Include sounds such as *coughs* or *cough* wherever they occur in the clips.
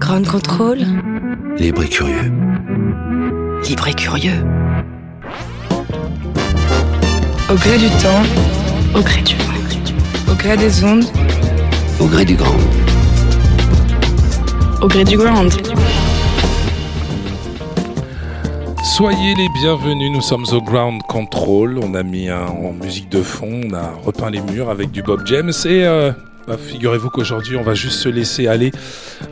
Grand contrôle. Libre et curieux. Libre et curieux. Au gré du temps, au gré du vent, au gré des ondes, Au gré du grand. au gré du ground. Soyez les bienvenus, nous sommes au Ground Control. On a mis un, en musique de fond, on a repeint les murs avec du Bob James et euh, bah, figurez-vous qu'aujourd'hui on va juste se laisser aller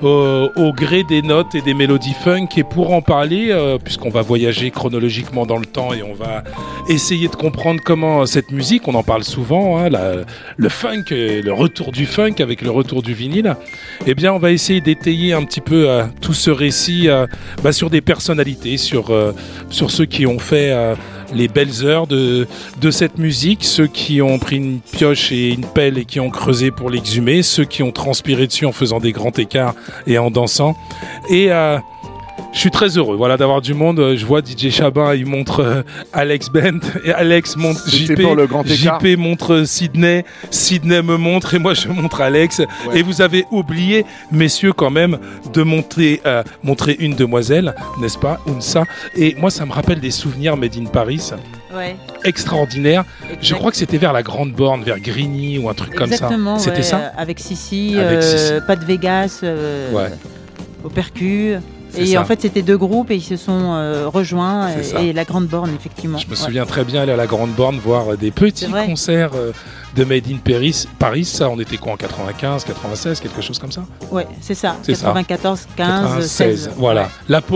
au, gré des notes et des mélodies funk. Et pour en parler, euh, puisqu'on va voyager chronologiquement dans le temps et on va essayer de comprendre comment cette musique, on en parle souvent, hein, le funk, euh, le retour du funk avec le retour du vinyle, eh bien on va essayer d'étayer un petit peu euh, tout ce récit bah, sur des personnalités, sur, sur ceux qui ont fait les belles heures de, de cette musique, ceux qui ont pris une pioche et une pelle et qui ont creusé pour l'exhumer, ceux qui ont transpiré dessus en faisant des grands écarts et en dansant. Et euh, je suis très heureux voilà, d'avoir du monde. Euh, Je vois DJ Chabin, il montre euh, Alex Bent et Alex montre JP. pour le grand écart. JP montre Sydney, Sydney me montre et moi je montre Alex. Ouais. Et vous avez oublié, messieurs, quand même, de montrer, euh, montrer une demoiselle, n'est-ce pas, Unsa? Et moi, ça me rappelle des souvenirs Made in Paris Ouais, extraordinaires. Je crois que c'était vers la Grande Borne, vers Grigny ou un truc comme Exactement, ça. C'était ouais, ça? euh, Avec Sissi, Avec euh, Sissi. pas de Vegas, euh, Ouais. au percu. Et ça. en fait, c'était deux groupes et ils se sont euh, rejoints. Et, la Grande Borne, effectivement. Je me Ouais. souviens très bien aller à la Grande Borne voir euh, des petits concerts euh, de Made in Paris. Paris, ça, on était quoi en 95, 96, quelque chose comme ça Ouais, c'est ça. C'est ça. 94, 15, 96, 16. voilà.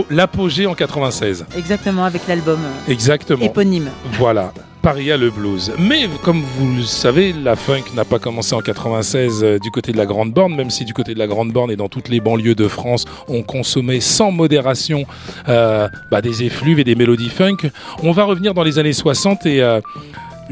L'apogée en 96. exactement, avec l'album Exactement. éponyme. Voilà. Paris a le blues. Mais comme vous le savez, la funk n'a pas commencé en 96 euh, du côté de la Grande Borne, même si du côté de la Grande Borne et dans toutes les banlieues de France, on consommait sans modération euh, bah, des effluves et des mélodies funk. On va revenir dans les années 60 et euh,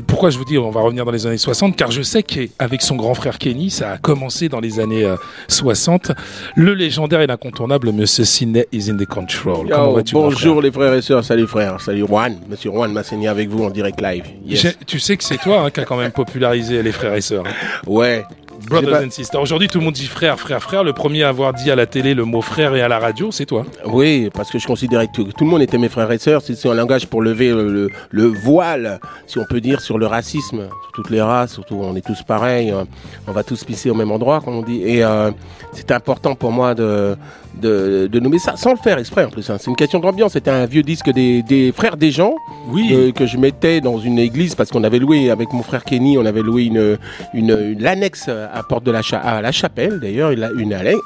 pourquoi je vous dis on va revenir dans les années 60 Car je sais qu'avec son grand frère Kenny, ça a commencé dans les années euh, 60. Le légendaire et l'incontournable Monsieur Sidney is in the control. Yo, bonjour les frères et sœurs, salut frère, salut Juan, monsieur Juan Massénia avec vous en direct live. Yes. Tu sais que c'est toi hein, qui a quand même popularisé les frères et sœurs. hein. Ouais. Brothers J'ai pas- and sisters. Aujourd'hui, tout le monde dit frère, frère, frère. Le premier à avoir dit à la télé le mot frère et à la radio, c'est toi. Oui, parce que je considérais que tout, tout le monde était mes frères et sœurs. C'est un langage pour lever le, le- le voile, si on peut dire, sur le racisme, sur toutes les races. Surtout, on est tous pareils. euh, On va tous pisser au même endroit, comme on dit. Et euh, c'est important pour moi de, de, de nommer ça, sans le faire exprès en plus. hein. C'est une question d'ambiance. C'était un vieux disque des, des frères des gens. Oui. euh, que je mettais dans une église parce qu'on avait loué avec mon frère Kenny, on avait loué une une, une l'annexe à porte de la cha- à la chapelle d'ailleurs, une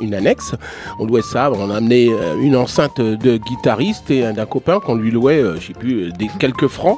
une, annexe. On louait ça, on a amené euh, une enceinte de guitariste et un- d'un copain qu'on lui louait, euh, je sais plus, des quelques francs.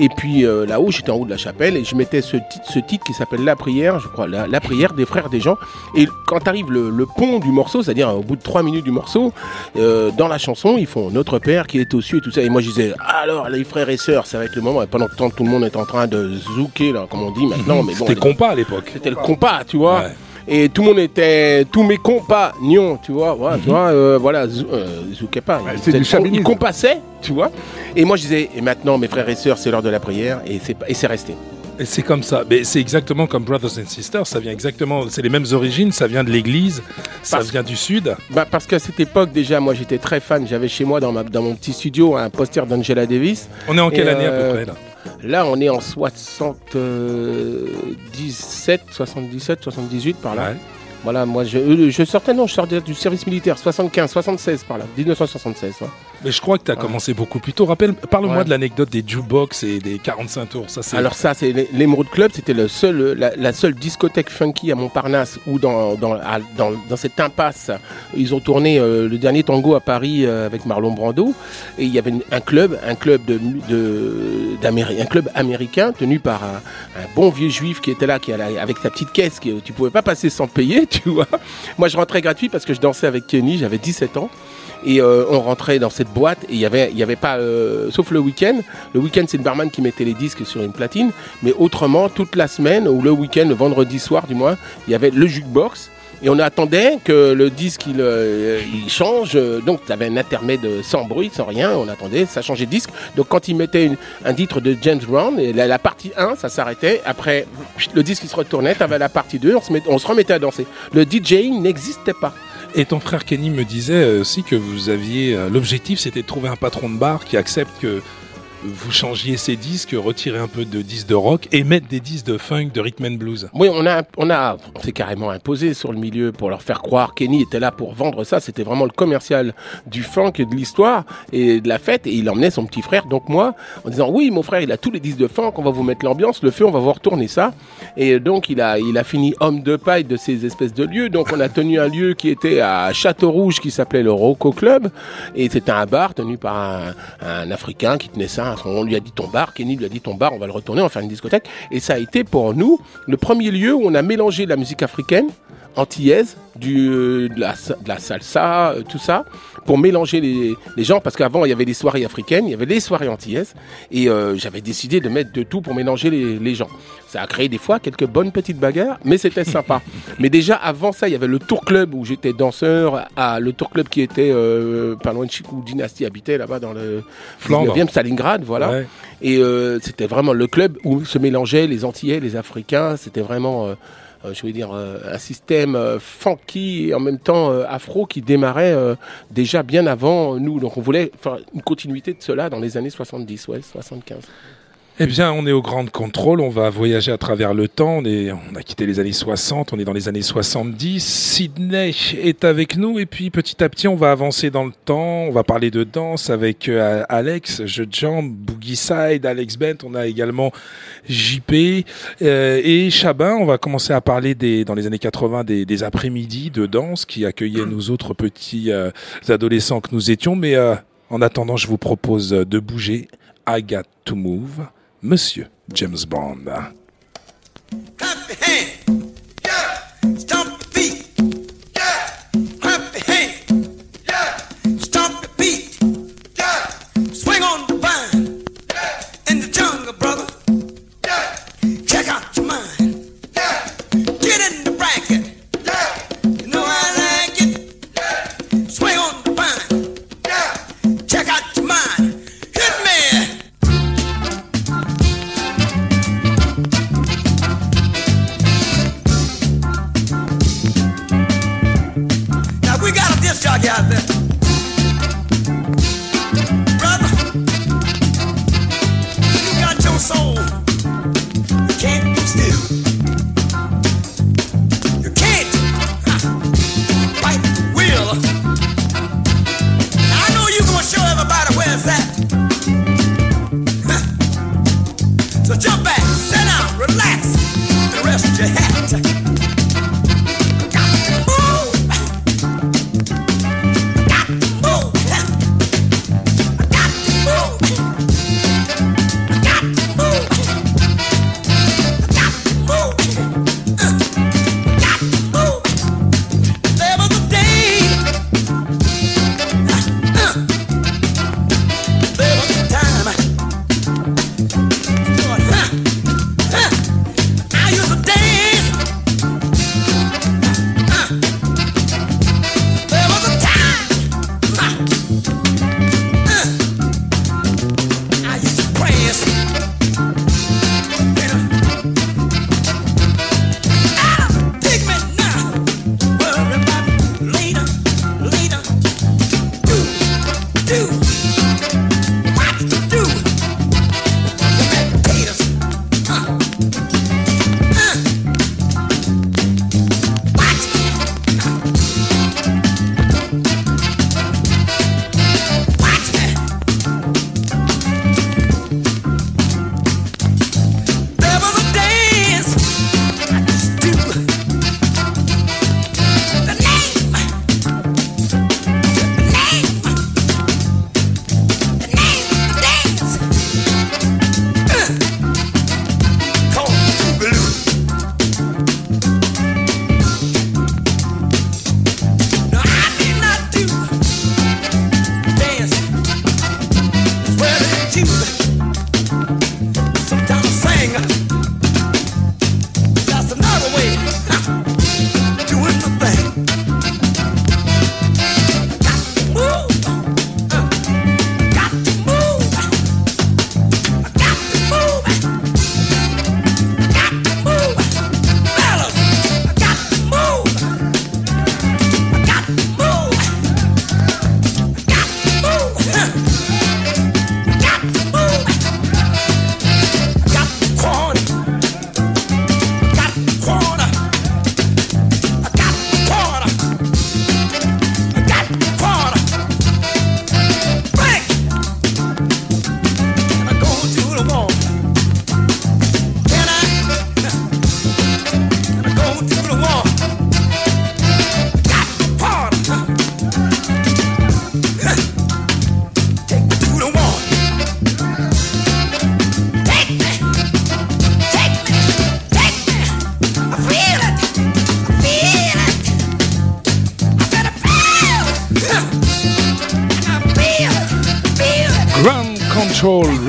Et puis euh, là-haut, j'étais en haut de la chapelle et je mettais ce titre, ce titre qui s'appelle La prière, je crois, la, la prière des frères des gens. Et quand arrive le, le pont du morceau, c'est-à-dire au bout de trois minutes du morceau, euh, dans la chanson, ils font Notre Père qui est aux cieux et tout ça. Et moi, je disais, alors les frères et sœurs, ça va être le moment. Et pendant que tout le monde est en train de zouker, là, comme on dit maintenant. mais bon, C'était compas à l'époque. c'était le compas, tu vois. Ouais. Et tout le monde était, tous mes compagnons, tu vois, voilà, tu vois, euh, voilà, zou- euh, zoukaient pas. Ils du. Ils compassaient, tu vois. Et moi, je disais, et maintenant, mes frères et sœurs, c'est l'heure de la prière, et c'est et c'est resté. Et c'est comme ça. Mais c'est exactement comme Brothers and Sisters. Ça vient exactement. C'est les mêmes origines. Ça vient de l'église. Ça vient du sud. Bah, parce qu'à cette époque, déjà, moi, j'étais très fan. J'avais chez moi, dans, ma, dans mon petit studio, un poster d'Angela Davis. On est en quelle Et, année à peu euh, près là? Là, on est en 77, 77, 78 par là. Ouais. Voilà, moi, je, euh, je sortais, non, je sortais du service militaire, 75, 76 par là, 1976. ouais. Mais je crois que tu as Ouais. commencé beaucoup plus tôt. Rappelle, parle-moi Ouais. de l'anecdote des jukebox et des 45 tours. Ça, c'est. Alors ça, c'est l'E- l'Emerald Club, c'était le seul, la, la seule discothèque funky à Montparnasse où dans, dans, à- dans, dans cette impasse, ils ont tourné euh, le dernier tango à Paris euh, avec Marlon Brando. Et il y avait un club, un club de, un club américain tenu par un, un bon vieux juif qui était là, qui allait avec sa petite caisse, que tu pouvais pas passer sans payer, *laughs* tu vois. Moi, je rentrais gratuit parce que je dansais avec Kenny, j'avais 17 ans. Et euh, on rentrait dans cette boîte et il y avait, y avait pas, euh, sauf le week-end. Le week-end, c'est le barman qui mettait les disques sur une platine. Mais autrement, toute la semaine ou le week-end, le vendredi soir du moins, il y avait le jukebox. Et on attendait que le disque il, euh, change. Donc, tu avais un intermède sans bruit, sans rien. On attendait, ça changeait de disque. Donc, quand il mettait un titre de James Brown, la, partie 1, ça s'arrêtait. Après, le disque il se retournait, tu avais la partie 2, on se, on se remettait à danser. Le DJing n'existait pas. Et ton frère Kenny me disait aussi que vous aviez. euh, L'objectif, c'était de trouver un patron de bar qui accepte que vous changiez ses disques, retirer un peu de disques de rock et mettre des disques de funk, de rhythm and blues. Oui, on a, on a, on s'est carrément imposé sur le milieu pour leur faire croire. Kenny était là pour vendre ça. C'était vraiment le commercial du funk et de l'histoire et de la fête. Et il emmenait son petit frère, donc moi, en disant oui, mon frère, il a tous les disques de funk. On va vous mettre l'ambiance, le feu, on va vous retourner ça. Et donc il a, il a fini homme de paille de ces espèces de lieux. Donc on a tenu un lieu qui était à Château Rouge, qui s'appelait le Rocco Club. Et c'était un bar tenu par un, un Africain qui tenait ça. On lui a dit ton bar, Kenny lui a dit ton bar, on va le retourner, on va faire une discothèque. Et ça a été pour nous le premier lieu où on a mélangé la musique africaine antillaise, du, euh, de, la, de la salsa, euh, tout ça, pour mélanger les, les gens, parce qu'avant il y avait des soirées africaines, il y avait des soirées antillaises, et euh, j'avais décidé de mettre de tout pour mélanger les, les gens. Ça a créé des fois quelques bonnes petites bagarres, mais c'était sympa. *laughs* mais déjà avant ça, il y avait le Tour Club où j'étais danseur, à le Tour Club qui était euh, pas loin de où Dynasty habitait là-bas dans le Flandre. 19e Stalingrad, voilà. Ouais. Et euh, c'était vraiment le club où se mélangeaient les Antillais, les Africains. C'était vraiment, euh, je veux dire, euh, un système euh, funky et en même temps euh, afro qui démarrait euh, déjà bien avant nous. Donc on voulait une continuité de cela dans les années 70, ouais, 75. Eh bien, on est au Grand Contrôle, on va voyager à travers le temps. On, on a quitté les années 60, on est dans les années 70. Sydney est avec nous et puis petit à petit, on va avancer dans le temps. On va parler de danse avec euh, Alex, Je Jump, Boogie Side, Alex Bent. On a également JP euh, et Chabin. On va commencer à parler des, dans les années 80 des, après-midi de danse qui accueillaient nous autres petits euh, adolescents que nous étions. Mais euh, en attendant, je vous propose de bouger. I to move. Monsieur James Bond.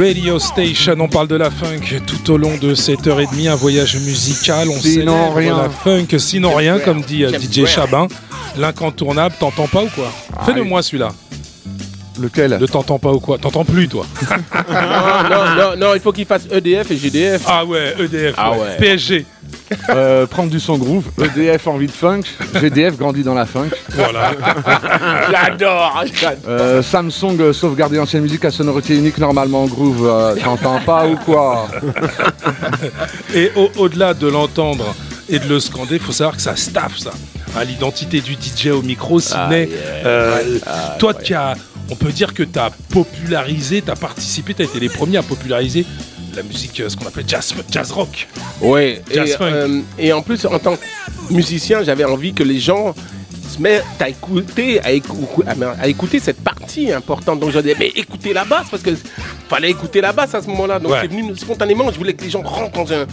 Radio Station. On parle de la funk tout au long de cette heure et demie. Un voyage musical. On Sinon célèbre rien. la funk, sinon rien, comme dit euh, DJ. Chabin. L'incontournable, t'entends pas ou quoi? Fais-le moi celui-là. Lequel? Ne t'entends pas ou quoi? T'entends plus toi *laughs* non, non, non, non, il faut qu'il fasse EDF et GDF. Ah ouais, EDF. Ah ouais. ouais. PSG. Euh, Prendre du son groove. EDF envie de funk. GDF grandit dans la funk. Voilà. *laughs* J'adore. j'adore. Euh, Samsung euh, sauvegarder ancienne musique à sonorité unique normalement en groove. euh, T'entends pas ou quoi *laughs* Et au- au-delà de l'entendre et de le scander, il faut savoir que ça staff ça. À l'identité du DJ au micro, Sidney. euh, toi qui as, on peut dire que tu as popularisé, tu as participé, tu as été les premiers à populariser la musique, euh, ce qu'on appelle jazz, jazz rock. Ouais, et, funk. euh, et en plus, en tant que musicien, j'avais envie que les gens se mettent à écouter, à, écou- à- à écouter cette partie importante. Donc je disais, mais écoutez la basse, parce que fallait écouter la basse à ce moment-là. Donc Ouais. c'est venu spontanément, je voulais que les gens rentrent dans un...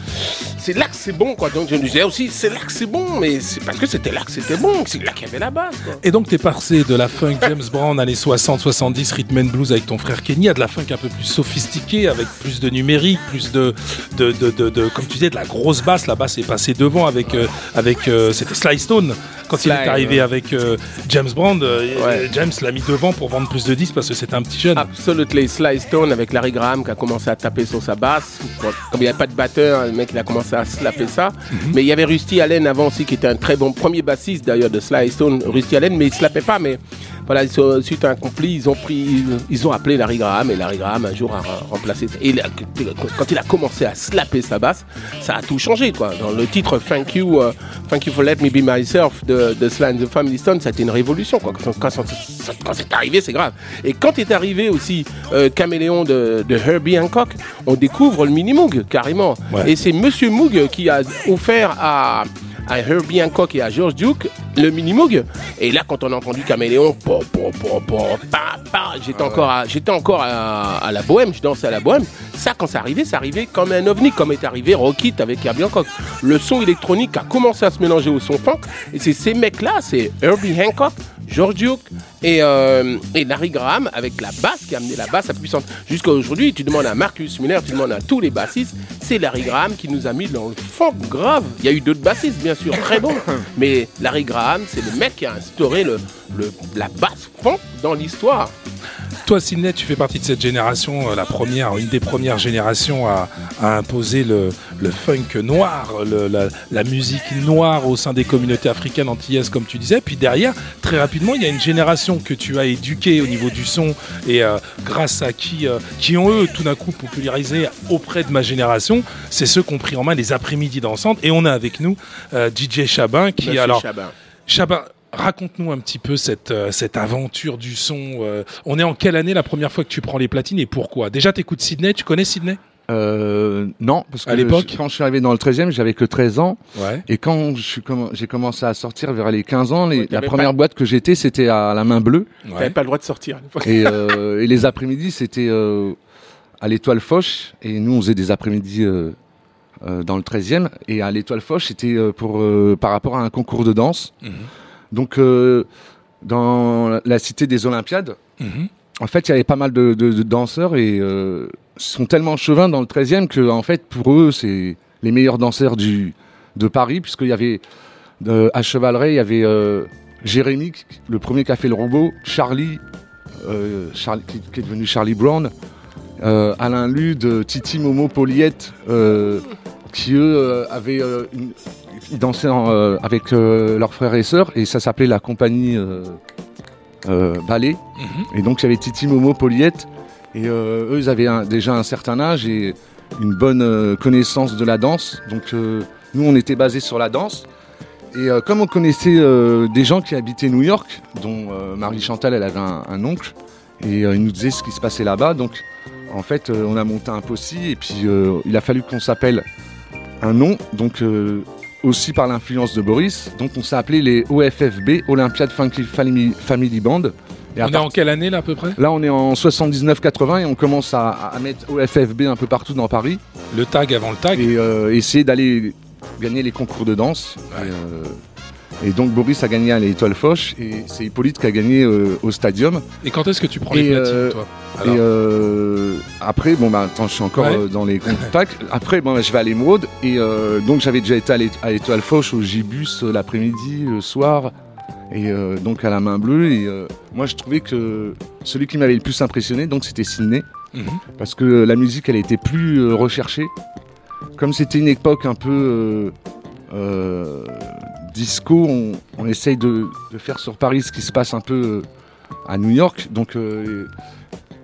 C'est là que c'est bon, quoi. Donc je me disais aussi, c'est là que c'est bon, mais c'est parce que c'était là que c'était bon, c'est là qu'il y avait la basse, quoi. Et donc, tu es passé de la funk James Brown années 60-70, rhythm and blues avec ton frère Kenny, à de la funk un peu plus sophistiquée, avec plus de numérique, plus de, de, de, de- de- comme tu disais, de la grosse basse. La basse est passée devant avec, euh, avec euh, c'était Sly Stone. Quand il est arrivé ouais. avec euh, James Brown, euh, Ouais. James l'a mis devant pour vendre plus de disques parce que c'était un petit jeune. Absolutely. Sly Stone avec Larry Graham qui a commencé à taper sur sa basse. Comme il n'y avait pas de batteur, le mec il a commencé à slapper ça. Mais il y avait Rusty Allen avant aussi qui était un très bon premier bassiste d'ailleurs de Sly Stone, Rusty Allen, mais il slappait pas. Mais voilà, ils sont- suite à un conflit, ils ont pris, ils, ils ont appelé Larry Graham et Larry Graham un jour a re- remplacé. Et il a- quand il a commencé à slapper sa basse, ça a tout changé quoi. Dans le titre Thank You, euh, Thank You for Let Me Be Myself de, de Sly and the Family Stone, ça a été une révolution quoi. Quand, quand- quand- quand c'est arrivé, c'est grave. Et quand est arrivé aussi euh, Caméléon de, de Herbie Hancock, on découvre le mini Moog carrément. Ouais. Et c'est Monsieur Moog qui a offert à à Herbie Hancock et à George Duke le mini Moog. Et là, quand on a entendu Caméléon, pa, pa, j'étais encore, à, j'étais encore à, à la bohème, je dansais à la bohème. Ça, quand ça arrivait, ça arrivait comme un ovni, comme est arrivé Rockit avec Herbie Hancock. Le son électronique a commencé à se mélanger au son funk. Et c'est ces mecs-là, c'est Herbie Hancock, George Duke et, euh, et Larry Graham avec la basse qui a amené la basse à puissance. Jusqu'à aujourd'hui, tu demandes à Marcus Miller, tu demandes à tous les bassistes, c'est Larry Graham qui nous a mis dans le funk grave. Il y a eu d'autres bassistes, bien sûr, très bons, *laughs* mais Larry Graham, c'est le mec qui a instauré le, le- la basse funk dans l'histoire. Toi, Sidney, tu fais partie de cette génération, euh, la première, une des premières générations à, à imposer le, le funk noir, le- la, la musique noire au sein des communautés africaines antillaises, comme tu disais. Puis derrière, très rapidement, il y a une génération que tu as éduquée au niveau du son et euh, grâce à qui, euh, qui ont eux tout d'un coup popularisé auprès de ma génération. C'est ceux qui ont pris en main les après-midi dansantes. Et on a avec nous euh, DJ Chabin qui, Monsieur alors, Chabin. Chabin, raconte-nous un petit peu cette, cette aventure du son. on est en quelle année la première fois que tu prends les platines et pourquoi? Déjà, t'écoutes Sydney, tu connais Sydney? Euh, non, parce que À l'époque quand je suis arrivé dans le 13e, j'avais que 13 ans. Ouais. Et quand comm- j'ai commencé à sortir vers les 15 ans, les- Ouais, la première pas- boîte que j'étais, c'était à la main bleue. T'avais pas le droit de sortir à l'époque. Et, euh, et les après-midi, c'était euh, à l'étoile Foch. Et nous, on faisait des après-midi euh, euh, dans le 13e. Et à l'étoile Foch, c'était euh, pour par rapport à un concours de danse. Mhm. Donc, euh, dans la cité des Olympiades, Mhm. en fait, il y avait pas mal de, de- de danseurs et euh, sont tellement chauvins dans le 13e que, en fait, pour eux, c'est les meilleurs danseurs du, de Paris, puisqu'il y avait euh, à Chevaleret, il y avait euh, Jérémy, le premier qui a fait le robot, Charlie, euh, Charlie qui, qui est devenu Charlie Brown, Alain Lude, Titi Momo, Poliette, qui eux avaient une- ils dansaient en, avec leurs frères et sœurs, et ça s'appelait la compagnie Ballet. Mhm. Et donc il y avait Titi, Momo, Poliette. Et euh, eux, ils avaient déjà un certain âge et une bonne euh, connaissance de la danse. Donc euh, nous, on était basés sur la danse. Et comme on connaissait des gens qui habitaient New York, dont Marie Chantal, elle avait un, oncle, et il nous disait ce qui se passait là-bas. Donc en fait, on a monté un possi et puis il a fallu qu'on s'appelle un nom. Donc aussi par l'influence de Boris. Donc on s'est appelé les OFFB, Olympiade Family Band. Et On est en quelle année là à peu près? Là, on est en 79-80 et on commence à, à mettre OFFB un peu partout dans Paris Le tag avant le tag et euh, essayer d'aller gagner les concours de danse. Ouais. Et, euh, Et donc Boris a gagné à l'Étoile Foch et c'est Hippolyte qui a gagné euh, au Stadium. Et quand est-ce que tu prends Et, les platines, euh, toi? Et euh, après, bon bah attends, je suis encore Ouais. dans les *laughs* contacts. Après, bon, bah, je vais à l'émeraude et donc j'avais déjà été à l'É- à l'Étoile Foch au Gibus l'après-midi, le soir, et euh, donc à la main bleue. Et euh, moi, je trouvais que celui qui m'avait le plus impressionné, donc c'était Sydney, mhm. parce que la musique, elle était plus euh, recherchée. Comme c'était une époque un peu disco, on, on essaye de, de faire sur Paris ce qui se passe un peu à New York. Donc,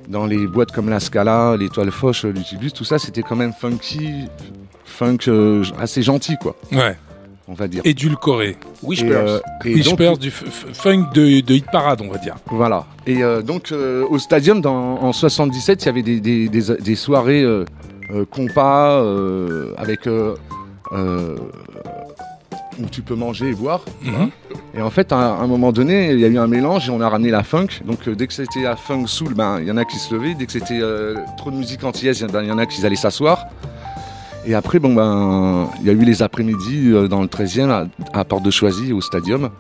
dans les boîtes comme la Scala, l'Étoile Foch, le Gibus, tout ça, c'était quand même funky, funk assez gentil, quoi, Ouais. On va dire. Édulcoré. Whispers. Et, euh, du funk de, de hit parade, on va dire. Voilà. Et euh, donc euh, au stadium dans, en 77, il y avait des, des, des- des soirées compas avec où tu peux manger et boire. Mhm. Et en fait, à un moment donné, il y a eu un mélange et on a ramené la funk. Donc euh, dès que c'était la funk soul, ben il y en a qui se levaient. Dès que c'était euh, trop de musique antillaise, ben, il y en a qui allaient s'asseoir. Et après, bon ben, il y a eu les après-midi euh, dans le 13e à, à Porte de Choisy au stadium.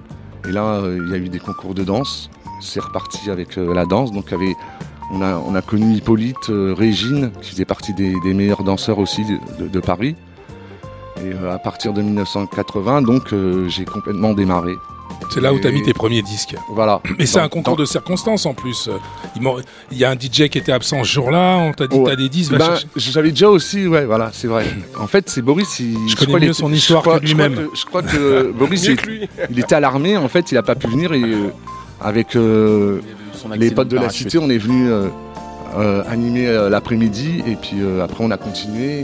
Et là, euh, il y a eu des concours de danse. C'est reparti avec euh, la danse. Donc, avait- on, a, on a connu Hippolyte, Régine, qui faisait partie des, meilleurs danseurs aussi de, Paris. Et à partir de 1980, donc, j'ai complètement démarré. C'est là où tu as Et- mis tes premiers disques. Voilà. Mais c'est un concours dans- de circonstances en plus. Il, y a un DJ qui était absent ce jour-là, on t'a dit Ouais. t'as des disques, chercher. J'avais déjà aussi, ouais, voilà, c'est vrai. En fait, c'est Boris. Il, Je crois connais mieux était- son je histoire crois- que je crois lui-même. Je crois que *laughs* Boris, il, que lui. il était à l'armée. En fait, il a pas pu venir et euh, avec euh, les potes de la cité, on est venu euh, euh, animer euh, l'après-midi et puis euh, après on a continué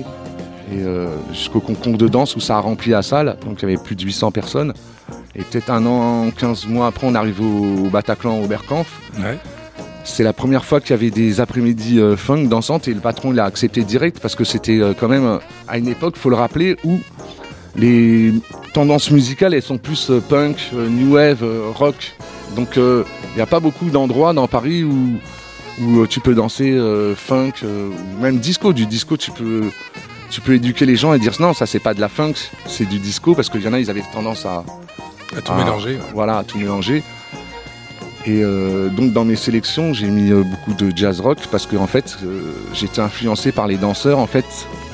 et euh, jusqu'au concours de danse où ça a rempli la salle. Donc il y avait plus de 800 personnes. Et peut-être un an, 15 mois après, on arrive au, Bataclan, au Berkampf. Ouais. C'est la première fois qu'il y avait des après-midi euh, funk dansantes et le patron il a accepté direct parce que c'était euh, quand même euh, à une époque, faut le rappeler, où les tendances musicales elles sont plus euh, punk, new wave, rock. Donc il n'y a pas beaucoup d'endroits dans Paris où, où tu peux danser funk ou même disco. Du disco, tu peux, tu peux éduquer les gens et dire non, ça c'est pas de la funk, c'est du disco parce qu'il y en a, ils avaient tendance à, À tout Ah. mélanger. voilà, à tout mélanger. Et euh, donc dans mes sélections, j'ai mis euh, beaucoup de jazz rock parce que en fait, euh, j'étais influencé par les danseurs. En fait,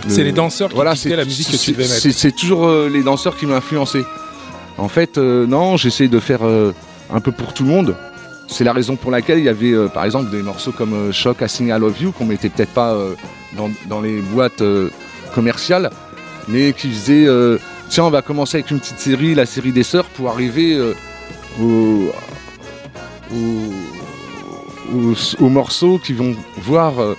Le- C'est les danseurs qui voilà, la musique que tu devais mettre. c'est- toujours euh, les danseurs qui m'ont influencé. En fait, non, j'essaie de faire un peu pour tout le monde. C'est la raison pour laquelle il y avait, par exemple, des morceaux comme Shock, I Sing I Love You, qu'on mettait peut-être pas dans, dans les boîtes commerciales, mais qui faisaient, tiens, on va commencer avec une petite série, la série des sœurs, pour arriver euh, au, au- aux, aux morceaux qui vont voir euh,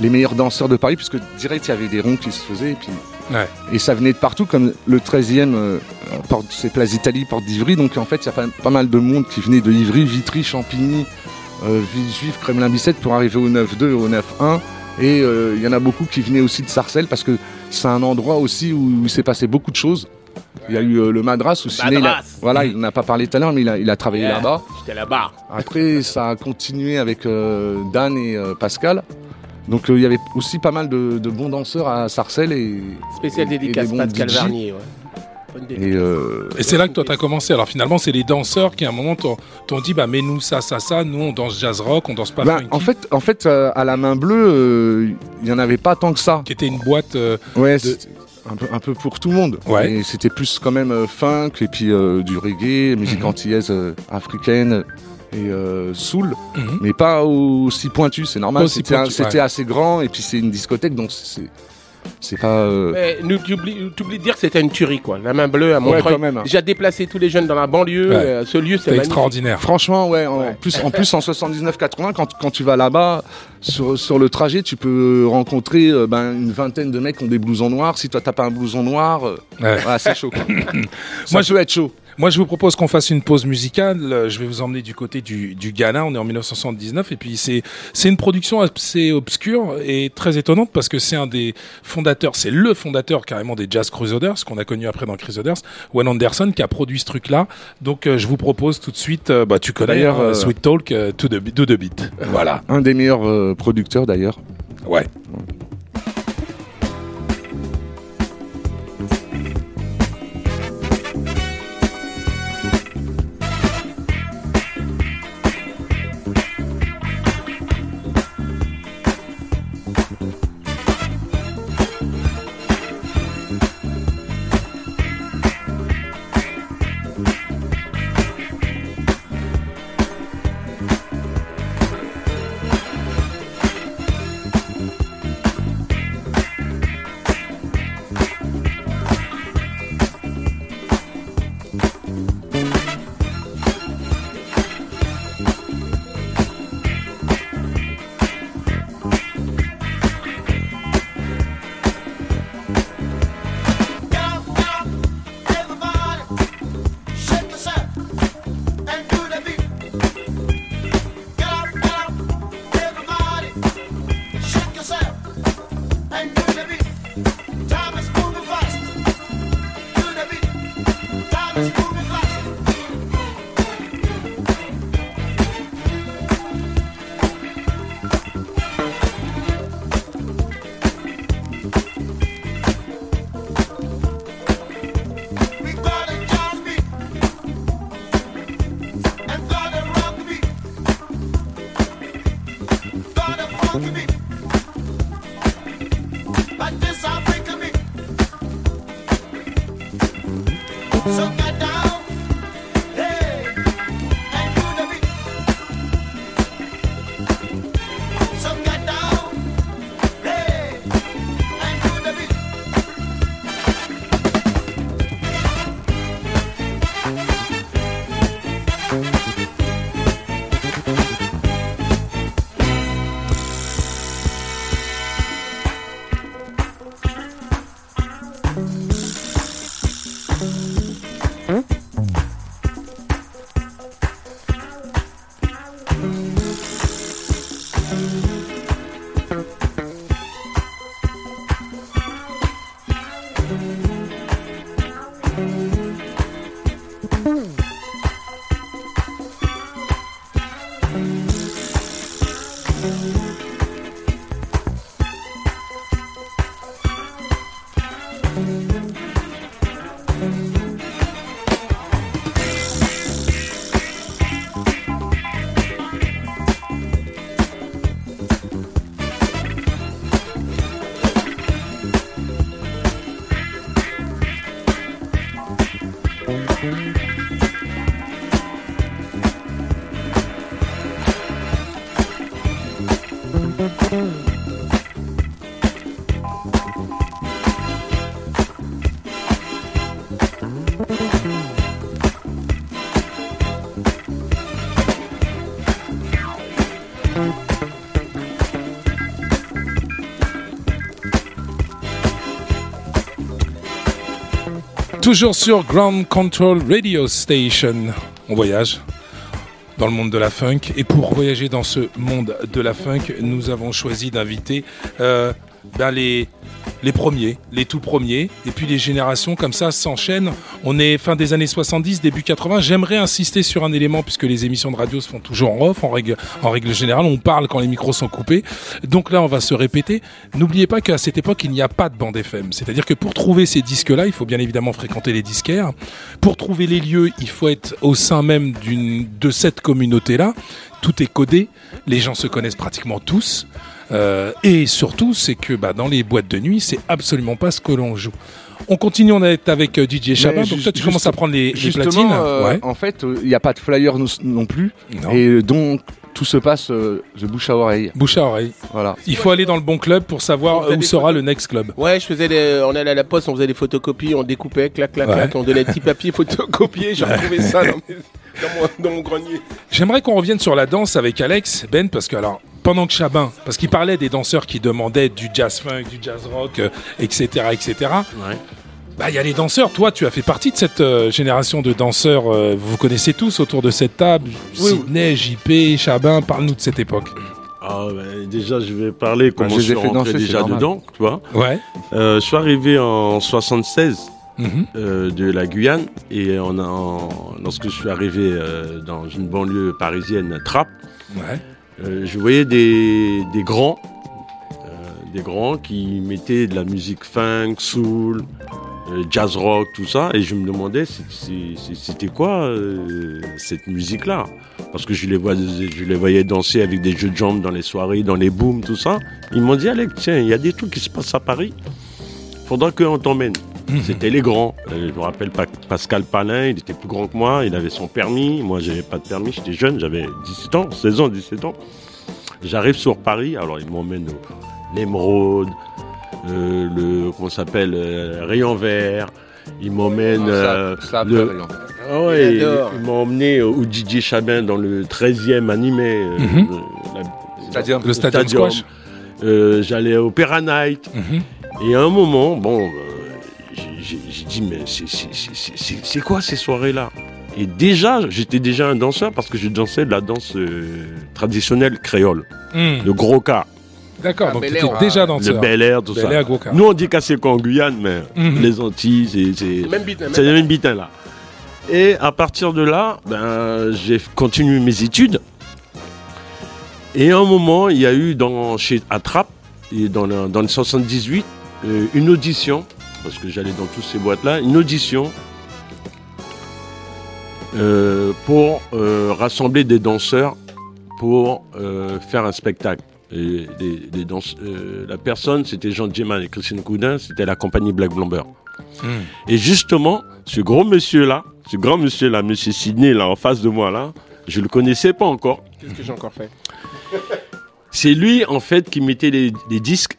les meilleurs danseurs de Paris, puisque direct, il y avait des ronds qui se faisaient, et puis Ouais. et ça venait de partout, comme le 13e, euh, c'est Place d'Italie, Porte d'Ivry. Donc en fait, il y a pas, pas mal de monde qui venait de Ivry, Vitry, Champigny, euh, Villejuif, Kremlin-Bicêtre pour arriver au 9-2 et au 9-1. Et euh, il y en a beaucoup qui venaient aussi de Sarcelles parce que c'est un endroit aussi où il s'est passé beaucoup de choses. Il y a eu euh, le Madras où Ciné, il a- Madras. voilà, il n'en a pas parlé tout à l'heure, mais il a, il a travaillé Yeah. là-bas. J'étais là-bas. Après, ça a continué avec euh, Dan et euh, Pascal. Donc il y avait aussi pas mal de, de bons danseurs à Sarcelles et, Spécial et- et dédicace, des bons Pascal DJ. Varnier. Ouais. Et, euh, Et c'est là que toi t'as commencé. Alors finalement, c'est les danseurs qui à un moment t'ont t'ont dit bah mets-nous ça, ça, ça. Nous on danse jazz rock, on danse pas funky. en fait, en fait euh, à la main bleue, euh, il y en avait pas tant que ça. qui était une boîte. euh, Ouais, de- un peu, un peu pour tout le monde. Ouais. Et c'était plus quand même euh, funk et puis euh, du reggae, musique Mhm. antillaise euh, africaine et euh, soul, mhm. mais pas aussi pointu. C'est normal. aussi C'était un- pointu, c'était ouais. assez grand et puis c'est une discothèque donc c'est pas. euh, Mais nous, tu oublies, tu oublies de dire que c'était une tuerie, quoi. La main bleue à Ouais, Montreuil. quand même. Déjà déplacé tous les jeunes dans la banlieue. Ouais. euh, ce lieu, c'est extraordinaire. Franchement, ouais. En Ouais. plus, en *laughs* plus en 79-80, quand, quand tu vas là-bas, sur, sur le trajet, tu peux rencontrer euh, ben, une vingtaine de mecs qui ont des blousons noirs. Si toi t'as pas un blouson noir, euh, Ouais. voilà, c'est chaud. *laughs* Moi, je veux être chaud. Moi, je vous propose qu'on fasse une pause musicale. Je vais vous emmener du côté du, du Ghana. On est en 1979 et puis c'est c'est une production assez obscure et très étonnante parce que c'est un des fondateurs, c'est le fondateur carrément des Jazz Crusaders qu'on a connu après dans Crusaders, Wayne Anderson qui a produit ce truc-là. Donc, euh, je vous propose tout de suite. euh, bah, tu connais D'ailleurs, euh, Sweet Talk euh, to the to the beat. Voilà. Un des meilleurs euh, producteurs d'ailleurs. Ouais. Toujours sur Ground Control Radio Station. On voyage dans le monde de la funk. Et pour voyager dans ce monde de la funk, nous avons choisi d'inviter euh, ben, les, les premiers, les tout premiers. Et puis les générations comme ça s'enchaînent. On est fin des années 70, début 80. J'aimerais insister sur un élément puisque les émissions de radio se font toujours en off. En règle, en règle générale, on parle quand les micros sont coupés. Donc là, on va se répéter. N'oubliez pas qu'à cette époque, il n'y a pas de bande FM. C'est-à-dire que pour trouver ces disques-là, il faut bien évidemment fréquenter les disquaires. Pour trouver les lieux, il faut être au sein même de cette communauté-là. Tout est codé. Les gens se connaissent pratiquement tous. Euh, et surtout, c'est que bah, dans les boîtes de nuit, c'est absolument pas ce que l'on joue. On continue, on est avec euh, DJ Chabin. Donc toi, tu commences à prendre les, les platines. euh, ouais. en fait, il n'y a pas de flyer non, non plus. Non. Et donc, tout se passe euh, de bouche à oreille. Bouche à oreille. Voilà. Il faut aller dans le bon club pour savoir où sera photos. le next club. Ouais, je faisais on allait à la poste, on faisait des photocopies, on découpait, clac, clac, Ouais. clac, on donnait des petits papiers photocopiés, j'ai retrouvé ça dans, *laughs* mes- dans mon, dans mon grenier. J'aimerais qu'on revienne sur la danse avec Alex, Ben, parce que alors, pendant que Chabin, parce qu'il parlait des danseurs qui demandaient du jazz funk, du jazz rock, euh, etc., etc. Bah, il y a les danseurs. Toi, tu as fait partie de cette euh, génération de danseurs. euh, vous connaissez tous autour de cette table. Oui, Sydney, JP, Chabin. Parle-nous de cette époque. Ah, ben, déjà, je vais parler comment je suis fait rentré danser, c'est déjà normal. dedans, tu vois. Ouais. Euh, je suis arrivé en 76 Mhm. euh, de la Guyane et on a, en- lorsque je suis arrivé euh, dans une banlieue parisienne, Trappes, Ouais. Euh, je voyais des, grands, euh, des grands qui mettaient de la musique funk, soul, euh, jazz rock, tout ça, et je me demandais c'était quoi cette musique-là? Parce que je les, vois, je les voyais danser avec des jeux de jambes dans les soirées, dans les booms, tout ça. Ils m'ont dit Alex, tiens, il y a des trucs qui se passent à Paris, faudra qu'on t'emmène. *clears throat* C'était les grands. Euh, je me rappelle pas Pascal Palin, il était plus grand que moi, il avait son permis. Moi, j'avais pas de permis, j'étais jeune, j'avais 17 ans, 16 ans, 17 ans. J'arrive sur Paris, alors ils m'emmènent au l'Émeraude, euh, le comment ça s'appelle euh, Rayon Vert. Ils m'emmènent euh, ça, ça a le- ah ouais, Il ils m'ont emmené au DJ Chabin dans le 13e animé. euh, Mhm. la- C'est-à-dire Le Stadium Stadium. Euh, J'allais au Opera Night. Mhm. Et à un moment, bon, euh, j'ai- dit, mais c'est- quoi ces soirées-là? Et déjà, j'étais déjà un danseur parce que je dansais de la danse euh, traditionnelle créole, Mhm. le gros cas, D'accord. Ah, donc tu étais déjà le danseur. Bel Air, tout Bel ça. Air, gros cas. Nous, on dit cassé en Guyane, mais Mhm. les Antilles, c'est- c'est Même beat, même c'est le même bitin là. Et à partir de là, ben, j'ai continué mes études. Et à un moment, il y a eu dans, chez Attrape, et dans, le, dans le 78, euh, une audition, parce que j'allais dans toutes ces boîtes-là, une audition euh, pour euh, rassembler des danseurs pour euh, faire un spectacle. Et les- les danse- euh, la personne, c'était Jean Djeman et Christine Coudin, c'était la compagnie Black Blumber. Mhm. Et justement, ce gros monsieur-là, ce grand monsieur-là, monsieur Sidney, là, en face de moi, là, je le connaissais pas encore. Qu'est-ce que j'ai encore fait? C'est lui, en fait, qui mettait les, les disques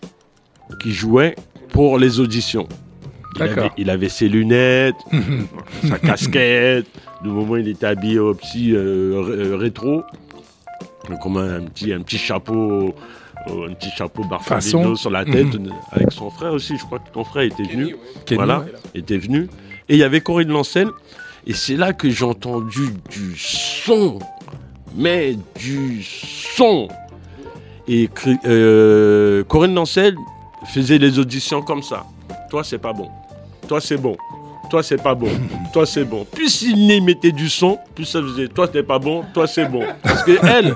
qui jouait pour les auditions. Il avait, il avait ses lunettes, *laughs* sa casquette. Du moment où il était habillé au petit euh, euh, rétro, comme un, un petit, un petit chapeau, euh, un petit chapeau sur la tête, avec son frère aussi. Je crois que ton frère était venu. Kenny, voilà, ouais. était venu. Et il y avait Corinne Lancel. Et c'est là que j'ai entendu du son. Mais du son. Et euh, Corinne Lancel faisait les auditions comme ça. Toi, c'est pas bon. Toi, c'est bon. Toi, c'est pas bon. Toi, c'est bon. Plus il mettait du son, plus ça faisait. Toi, t'es pas bon. Toi, c'est bon. Parce que elle,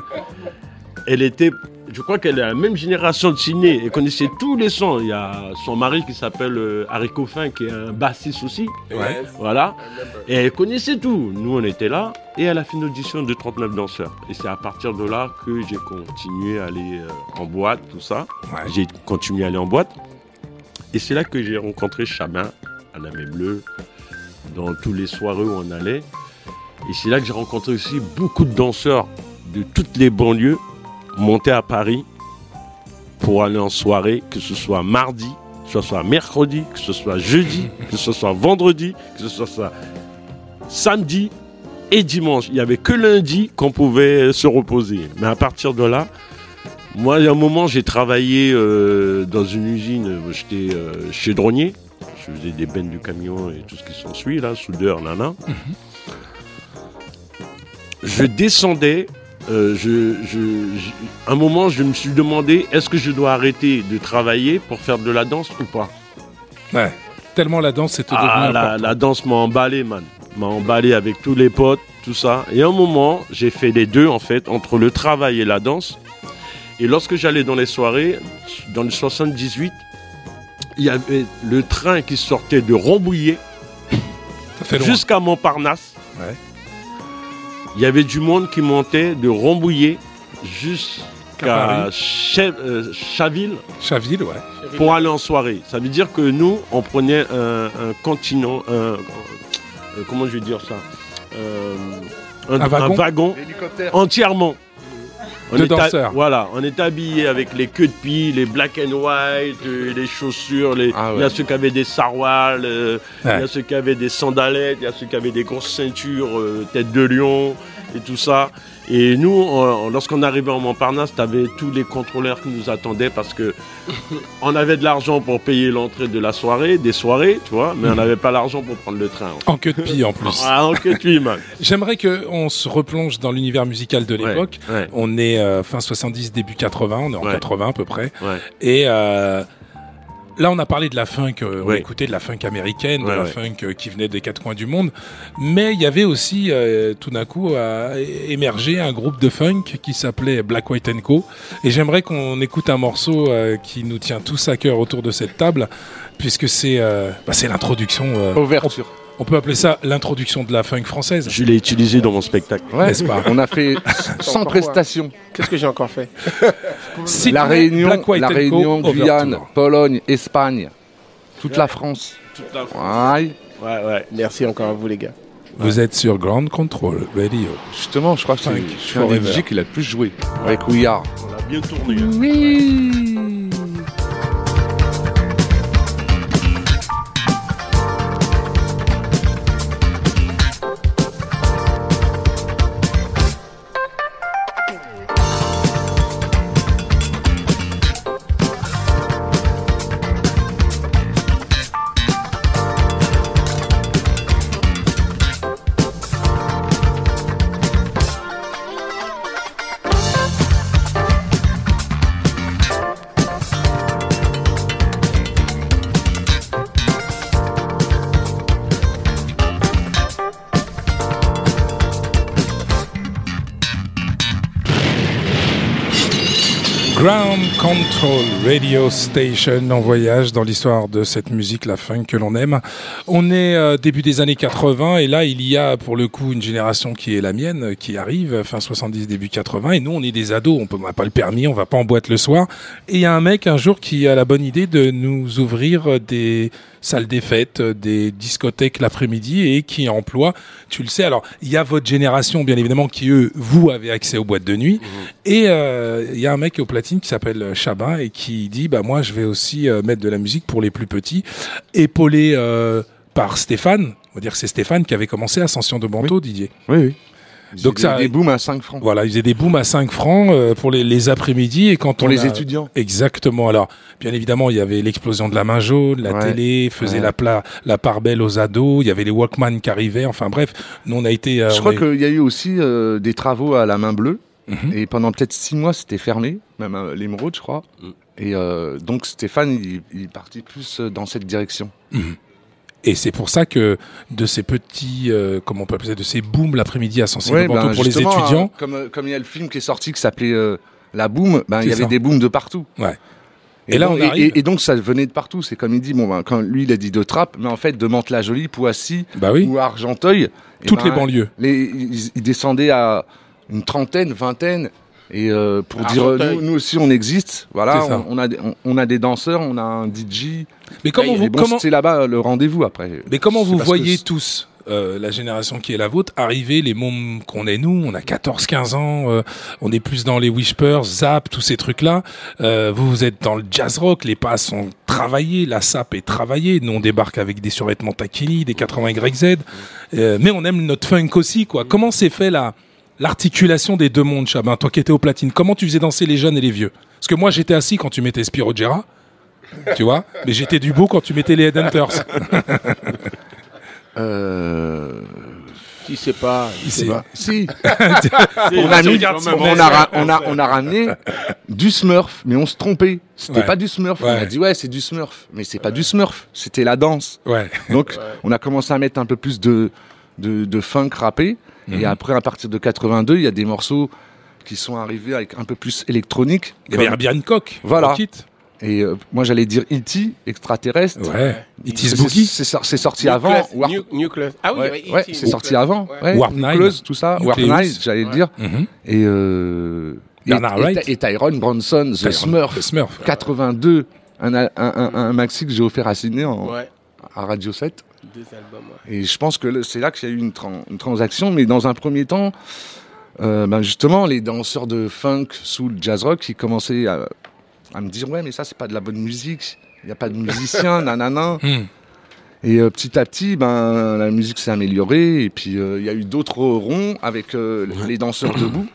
elle était. Je crois qu'elle est la même génération de ciné. Elle connaissait tous les sons. Il y a son mari qui s'appelle euh, Harry Coffin, qui est un bassiste aussi. Ouais. Voilà. Et elle connaissait tout. Nous, on était là. Et elle a fait une audition de 39 danseurs. Et c'est à partir de là que j'ai continué à aller euh, en boîte, tout ça. Ouais. J'ai continué à aller en boîte. Et c'est là que j'ai rencontré Chabin, à la Bleue, dans tous les soirées où on allait. Et c'est là que j'ai rencontré aussi beaucoup de danseurs de toutes les banlieues montés à Paris pour aller en soirée, que ce soit mardi, que ce soit mercredi, que ce soit jeudi, que ce soit vendredi, que ce soit samedi et dimanche. Il n'y avait que lundi qu'on pouvait se reposer. Mais à partir de là, moi, a un moment, j'ai travaillé euh, dans une usine, j'étais euh, chaudronnier. Je faisais des bennes du camion et tout ce qui s'ensuit, là, soudeur, nana. Je descendais. euh, je, je- je- un moment, je me suis demandé est-ce que je dois arrêter de travailler pour faire de la danse ou pas? Ouais. Tellement la danse était devenue ah, la, danse m'a emballé, man. M'a emballé avec tous les potes, tout ça. Et à un moment, j'ai fait les deux, en fait, entre le travail et la danse. Et lorsque j'allais dans les soirées, dans le 78, il y avait le train qui sortait de Rambouillet jusqu'à Montparnasse. Ouais. Il y avait du monde qui montait de Rambouillet jusqu'à euh, Chaville Chaville, ouais. pour aller en soirée. Ça veut dire que nous, on prenait un, un continent, un- euh, comment je vais dire ça? Euh, un, Un wagon entièrement. On De était- danseurs. Voilà, on était habillés avec les queues de pie, les black and white, euh, les chaussures, les... Ah ouais. il y a ceux qui avaient des sarouals, euh, il y a ceux qui avaient des sandalettes, il y a ceux qui avaient des grosses ceintures, euh, tête de lion et tout ça. Et nous, on- lorsqu'on arrivait en Montparnasse, t'avais tous les contrôleurs qui nous attendaient parce que *laughs* on avait de l'argent pour payer l'entrée de la soirée, des soirées, tu vois, mais on n'avait pas l'argent pour prendre le train. En queue de pie en plus. Ah, ok, tu man. *laughs* J'aimerais qu'on se replonge dans l'univers musical de l'époque. Ouais, On est euh, fin 70, début 80, on est en Ouais. 80 à peu près. ouais. Et euh, là, on a parlé de la funk, euh, on Ouais. écoutait de la funk américaine, de Ouais, la ouais. funk euh, qui venait des quatre coins du monde. Mais il y avait aussi, euh, tout d'un coup, euh, émergé un groupe de funk qui s'appelait Black White and Co. Et j'aimerais qu'on écoute un morceau euh, qui nous tient tous à cœur autour de cette table, puisque c'est euh, bah, c'est l'introduction. euh, Ouverture. On peut appeler ça l'introduction de la funk française. Je l'ai utilisé dans mon spectacle. Ouais. N'est-ce pas On a fait *laughs* 100 Encore prestations. Qu'est-ce que j'ai encore fait *laughs* La Réunion, Black, White la Réunion. Guyane, Pologne, Espagne, toute la France. Toute la France. Aïe. Ouais, ouais. Merci encore à vous, les gars. Vous êtes sur Ground Control Radio. Justement, je crois que c'est un des. DJ qui l'a le plus joué avec We Are. On a bien tourné. hein. Oui. Control Radio Station en voyage dans l'histoire de cette musique, la funk que l'on aime. On est euh, début des années 80 et là il y a pour le coup une génération qui est la mienne euh, qui arrive fin 70 début 80 et nous on est des ados, on n'a pas le permis, on va pas en boîte le soir. Et il y a un mec un jour qui a la bonne idée de nous ouvrir euh, des salles des fêtes, euh, des discothèques l'après-midi et qui emploie, tu le sais, alors il y a votre génération bien évidemment qui eux, vous avez accès aux boîtes de nuit et euh, il y a un mec au platine qui s'appelle euh, Chabin et qui dit bah moi je vais aussi euh, mettre de la musique pour les plus petits, épaulé euh, par Stéphane. On va dire que c'est Stéphane qui avait commencé Ascension de Banto, Didier. Oui, oui. Donc ça-. Des booms à 5 francs. Voilà, il faisait des booms à 5 francs euh, pour les, les après-midi et quand Pour on les a- étudiants. Exactement. Alors, bien évidemment, il y avait l'explosion de la main jaune, la Ouais. télé faisait Ouais. la, pla- la part belle aux ados, il y avait les Walkman qui arrivaient. Enfin bref, nous on a été. euh, Je crois est- qu'il y a eu aussi euh, des travaux à la main bleue. Mhm. Et pendant peut-être 6 mois, c'était fermé. Même à l'émeraude, je crois. Mm. Et euh, donc Stéphane, il, il est parti plus euh, dans cette direction. Et c'est pour ça que de ces petits, euh, comment on peut appeler ça, de ces booms l'après-midi à Sancy Ouais, ben, pour les étudiants. hein, comme, comme il y a le film qui est sorti qui s'appelait euh, La Boom, ben, il y avait ça. des booms de partout. Ouais. Et, Et là, donc- on arrive- et, et donc ça venait de partout. C'est comme il dit, bon, ben, quand lui il a dit de Trappes, mais en fait de Mantes-la-Jolie, Poissy Bah oui, ou Argenteuil. toutes ben, les banlieues. les, ils, ils descendaient à une trentaine, vingtaine. Et euh, pour dire, euh, Argenteuil. nous, nous aussi on existe. Voilà, C'est on, on a, des- on, on a des danseurs, on a un DJ. Mais comment vous, bon, comment, c'est là-bas le rendez-vous après. mais comment C'est vous voyez c'est- tous euh, la génération qui est la vôtre, arriver les mômes qu'on est nous, on a 14-15 ans, euh, on est plus dans les Whispers, Zap, tous ces trucs-là. Euh, vous, vous êtes dans le jazz rock, les pas sont travaillés, la sap est travaillée. Nous, on débarque avec des survêtements Taquini, des 80 YZ, euh, mais on aime notre funk aussi, quoi. Comment s'est fait la l'articulation des deux mondes, Chabin Toi qui étais au platine, comment tu faisais danser les jeunes et les vieux? Parce que moi, j'étais assis quand tu mettais Spiro Gera, tu vois, mais j'étais du beau quand tu mettais les Headhunters. *laughs* Euh, Si c'est pas, il sait pas. si, *laughs* on a, mis- on, a, on, a, on a ramené du Smurf, mais on se trompait. C'était Ouais. pas du Smurf. On a dit ouais, c'est du Smurf, mais c'est pas du Smurf. C'était la danse. Ouais. Donc, on a commencé à mettre un peu plus de, de, de funk rappé. Mhm. Et après, à partir de 82, il y a des morceaux qui sont arrivés avec un peu plus électronique. Il y avait Herbie Hancock. Voilà. Et euh, moi, j'allais dire E.T., extraterrestre. Ouais. It is C'est- Boogie. C'est sor- c'est sorti avant. Nu- Nucleus. Ah oui, ouais, avait ouais, c'est sorti avant. Ouais. Warp. Nucleus, tout ça. Warp j'allais dire. Mhm. Et, euh, et, Bernard et- Wright. et Tyrone Bronson, The Tyrone- Smurf, The Smurf. 82, un, un, un, un maxi que j'ai offert à Sydney en, Ouais, à Radio 7. Deux albums. ouais. Et je pense que c'est là qu'il y a eu une, tran- une transaction. Mais dans un premier temps, euh, ben justement, les danseurs de funk, soul, jazz rock, ils commençaient à, à me dire Ouais, mais ça, c'est pas de la bonne musique. Il n'y a pas de musicien, *laughs* nanana. Hmm. Et euh, petit à petit, ben, la musique s'est améliorée. Et puis, euh, il y a eu d'autres ronds avec euh, les danseurs debout.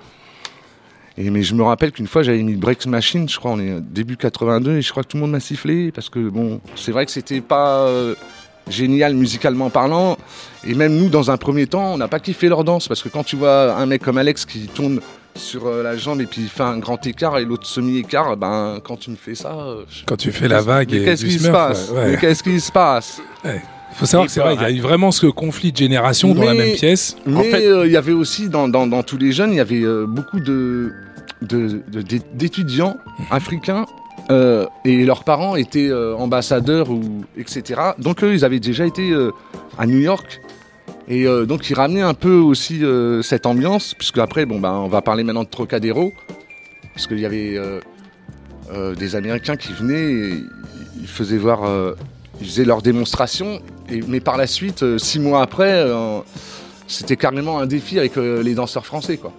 Et, mais je me rappelle qu'une fois, j'avais mis Breaks Machine, je crois, on est début 82, et je crois que tout le monde m'a sifflé, parce que, bon, c'est vrai que c'était pas euh, génial musicalement parlant. Et même nous, dans un premier temps, on n'a pas kiffé leur danse, parce que quand tu vois un mec comme Alex qui tourne sur euh, la jambe et puis il fait un grand écart et l'autre semi-écart, ben, quand tu me fais ça... euh, je- Quand tu fais la vague et qu'est-ce qui se passe ouais, ouais. Mais qu'est-ce qui se passe Faut savoir Et que c'est vrai, il y a eu vraiment ce conflit de génération dans la même pièce. Mais fait- euh, il y avait aussi dans, dans, dans tous les jeunes, il y avait euh, beaucoup de de- de- d'é- d'étudiants africains euh, et leurs parents étaient euh, ambassadeurs ou etc. Donc eux, ils avaient déjà été euh, à New York et donc ils ramenaient un peu aussi cette ambiance puisque après bon ben on va parler maintenant de Trocadéro parce qu'il y avait des Américains qui venaient et ils faisaient voir ils faisaient leur démonstration et mais par la suite six mois après c'était carrément un défi avec euh, les danseurs français quoi.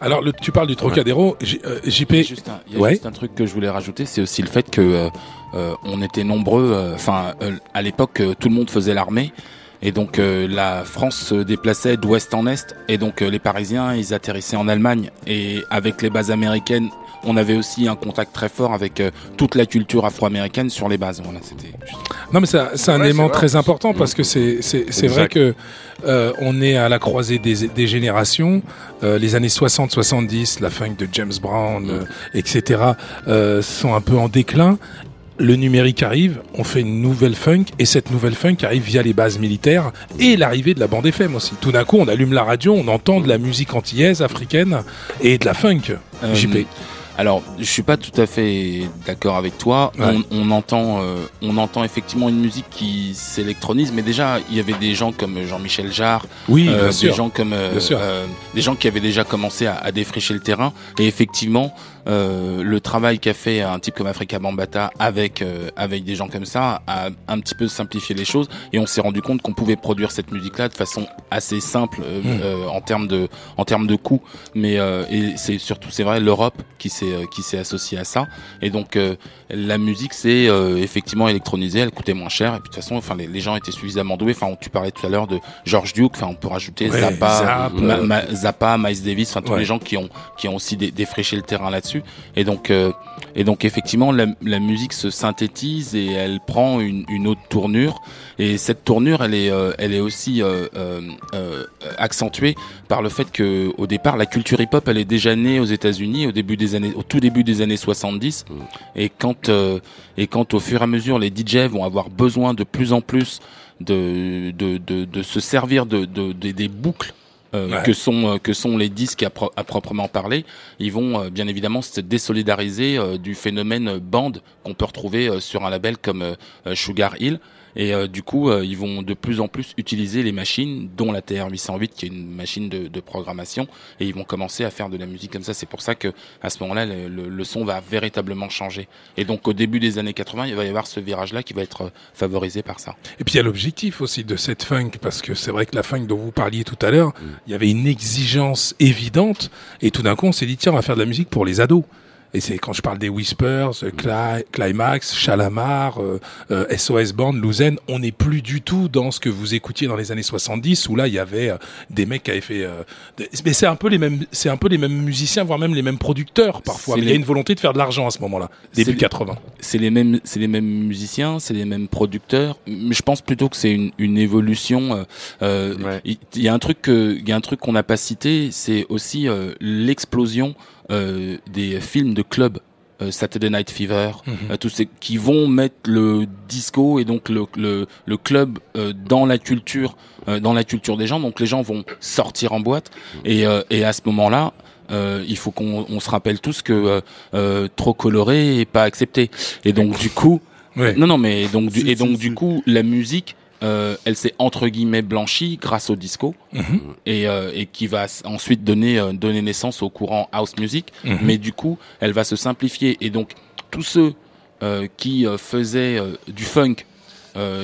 Alors, le- tu parles du Trocadéro, J- euh, Il y a JP. juste un, il y a Ouais. juste un truc que je voulais rajouter, c'est aussi le fait que euh, euh, on était nombreux. euh, Enfin, euh, à l'époque, euh, tout le monde faisait l'armée. Et donc euh, la France se déplaçait d'ouest en est, et donc euh, les Parisiens ils atterrissaient en Allemagne, et avec les bases américaines, on avait aussi un contact très fort avec euh, toute la culture afro-américaine sur les bases. Voilà, c'était. juste- Non, mais ça- c'est un Ouais, élément très important parce que c'est c'est c'est vrai que euh, on est à la croisée des, des générations. Euh, les années 60-70, la funk de James Brown, euh, etc., euh, sont un peu en déclin. Le numérique arrive, on fait une nouvelle funk, et cette nouvelle funk arrive via les bases militaires et l'arrivée de la bande FM aussi. Tout d'un coup, on allume la radio, on entend de la musique antillaise, africaine, et de la funk. Euh, JP. Alors, je suis pas tout à fait d'accord avec toi. Ouais. On, on entend, euh, on entend effectivement une musique qui s'électronise, mais déjà il y avait des gens comme Jean-Michel Jarre, Oui, euh, des sûr. gens comme euh, euh, des gens qui avaient déjà commencé à, à défricher le terrain. Et effectivement, euh, le travail qu'a fait un type comme Africa Bambata avec euh, avec des gens comme ça a un petit peu simplifié les choses. Et on s'est rendu compte qu'on pouvait produire cette musique-là de façon assez simple euh, Mm. euh, en termes de en termes de coûts. Mais euh, et c'est surtout c'est vrai l'Europe qui s'est euh, qui s'est associée à ça. Et donc euh, la musique c'est euh, effectivement électronisée, elle coûtait moins cher. Et puis de toute façon, enfin les, les gens étaient suffisamment doués. Enfin, tu parlais tout à l'heure de George Duke. Enfin, on peut rajouter Ouais, Zappa, Zapp, Ma- Ma- Zappa, Miles Davis, enfin tous Ouais. les gens qui ont qui ont aussi dé- défriché le terrain là-dessus. Et donc euh, et donc effectivement la, la musique se synthétise et elle prend une, une autre tournure. Et cette tournure, elle est euh, elle est aussi euh, euh, accentuée par le fait que au départ la culture hip-hop elle est déjà née aux États-Unis au début des années au tout début des années 70 et quand euh, et quand au fur et à mesure les DJ vont avoir besoin de plus en plus de de, de, de se servir de, de, de- des boucles Ouais. que sont euh, que sont les disques à, pro- à proprement parler, ils vont euh, bien évidemment se désolidariser euh, du phénomène band qu'on peut retrouver euh, sur un label comme euh, euh, Sugar Hill. Et euh, du coup, euh, ils vont de plus en plus utiliser les machines, dont la TR-808, qui est une machine de, de programmation, et ils vont commencer à faire de la musique comme ça. C'est pour ça que à ce moment-là, le, le- le son va véritablement changer. Et donc, au début des années 80, il va y avoir ce virage-là qui va être euh, favorisé par ça. Et puis il y a l'objectif aussi de cette funk, parce que c'est vrai que la funk dont vous parliez tout à l'heure, il y avait une exigence évidente, et tout d'un coup on s'est dit tiens on va faire de la musique pour les ados. Et c'est quand je parle des Whispers, euh, Cli- Climax, Chalamar, euh, euh, SOS Band, Louzen, on n'est plus du tout dans ce que vous écoutiez dans les années 70 où là il y avait euh, des mecs qui avaient fait. euh, des- mais c'est un peu les mêmes, c'est un peu les mêmes musiciens, voire même les mêmes producteurs parfois. Il y a une volonté de faire de l'argent à ce moment-là, début C'est- 80. c'est les mêmes c'est les mêmes musiciens c'est les mêmes producteurs mais je pense plutôt que c'est une, une évolution euh, euh, Ouais. il y a un truc que il y a un truc qu'on n'a pas cité c'est aussi euh, l'explosion euh, des films de club euh, Saturday Night Fever, euh, tous ces qui vont mettre le disco et donc le le, le club euh, dans la culture euh, dans la culture des gens donc les gens vont sortir en boîte et euh, et à ce moment-là euh, il faut qu'on on se rappelle tous que euh, euh, trop coloré et pas accepté. Et donc du coup, Ouais. non non mais donc du, et donc du coup la musique, euh, elle s'est entre guillemets blanchie grâce au disco Mhm. et euh, et qui va ensuite donner euh, donner naissance au courant house music. Mhm. Mais du coup, elle va se simplifier et donc tous ceux qui faisaient du funk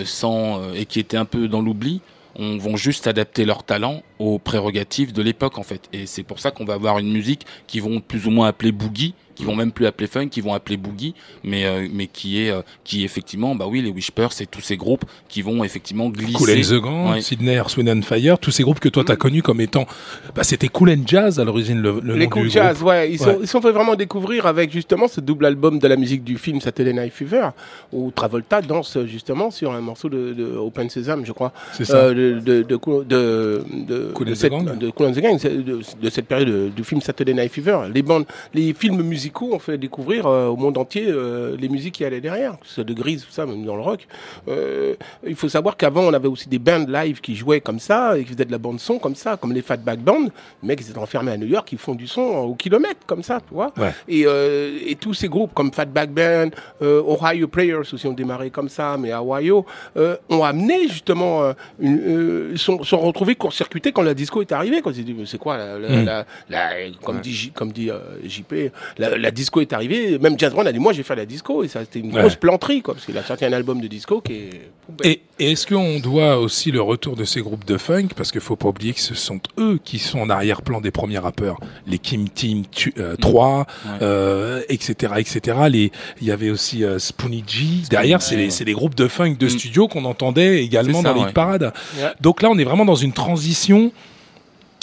sans et qui étaient un peu dans l'oubli on vont juste adapter leur talent aux prérogatives de l'époque en fait et c'est pour ça qu'on va avoir une musique qui vont plus ou moins appeler boogie qui vont même plus appeler funk qui vont appeler boogie mais euh, mais qui est euh, qui est effectivement bah oui les Whispers c'est tous ces groupes qui vont effectivement glisser Cool and the Gang, Ouais. Sydney, and Fire, tous ces groupes que toi t'as connus comme étant, bah, c'était Cool and Jazz à l'origine le, le les nom cool du jazz, groupe. ouais, ils sont, Ouais. ils sont fait vraiment découvrir avec justement ce double album de la musique du film Saturday Night Fever, où Travolta danse justement sur un morceau de, de Open Sesame, je crois, C'est ça. euh, de, de, de, de, de, Cool de and the cette, Gang. de Cool and the Gang, de, de cette période de- du film Saturday Night Fever. Les bandes, les films musicaux ont fait découvrir euh, au monde entier euh, les musiques qui allaient derrière, que ce soit de Grease, tout ça, même dans le rock. Euh, il faut savoir qu'avant, on avait aussi des bands live qui jouaient comme ça et qui faisaient de la bande son comme ça, comme les Fatback Band. Les mecs, ils étaient enfermés à New York, ils font du son au kilomètre comme ça, tu vois. Ouais. Et, euh, et tous ces groupes comme Fatback Band, euh, Ohio Players aussi ont démarré comme ça, mais à Ohio, euh, ont amené justement, euh, une, euh, sont, sont retrouvés court-circuités quand la disco est arrivée. Quand disent, c'est quoi, la, la, Mm. la- la- comme dit, comme dit euh, JP, la, disco est arrivée. Même Jazz Brown a dit, moi j'ai fait la disco et ça c'était une Ouais. grosse planterie, quoi, parce qu'il a sorti un album de disco qui est. Et, et est-ce qu'on doit aussi le retour de ces groupes de funk Parce qu'il faut pas oublier que ce sont eux qui sont en arrière-plan des premiers rappeurs. Les Kim Team tu- euh, 3, Ouais. euh, etc., etc. Les, il y avait aussi euh, Spoonie G. Derrière, c'est les, les groupes de funk de Mm. studio qu'on entendait également ça, dans les parades. Donc là, on est vraiment dans une transition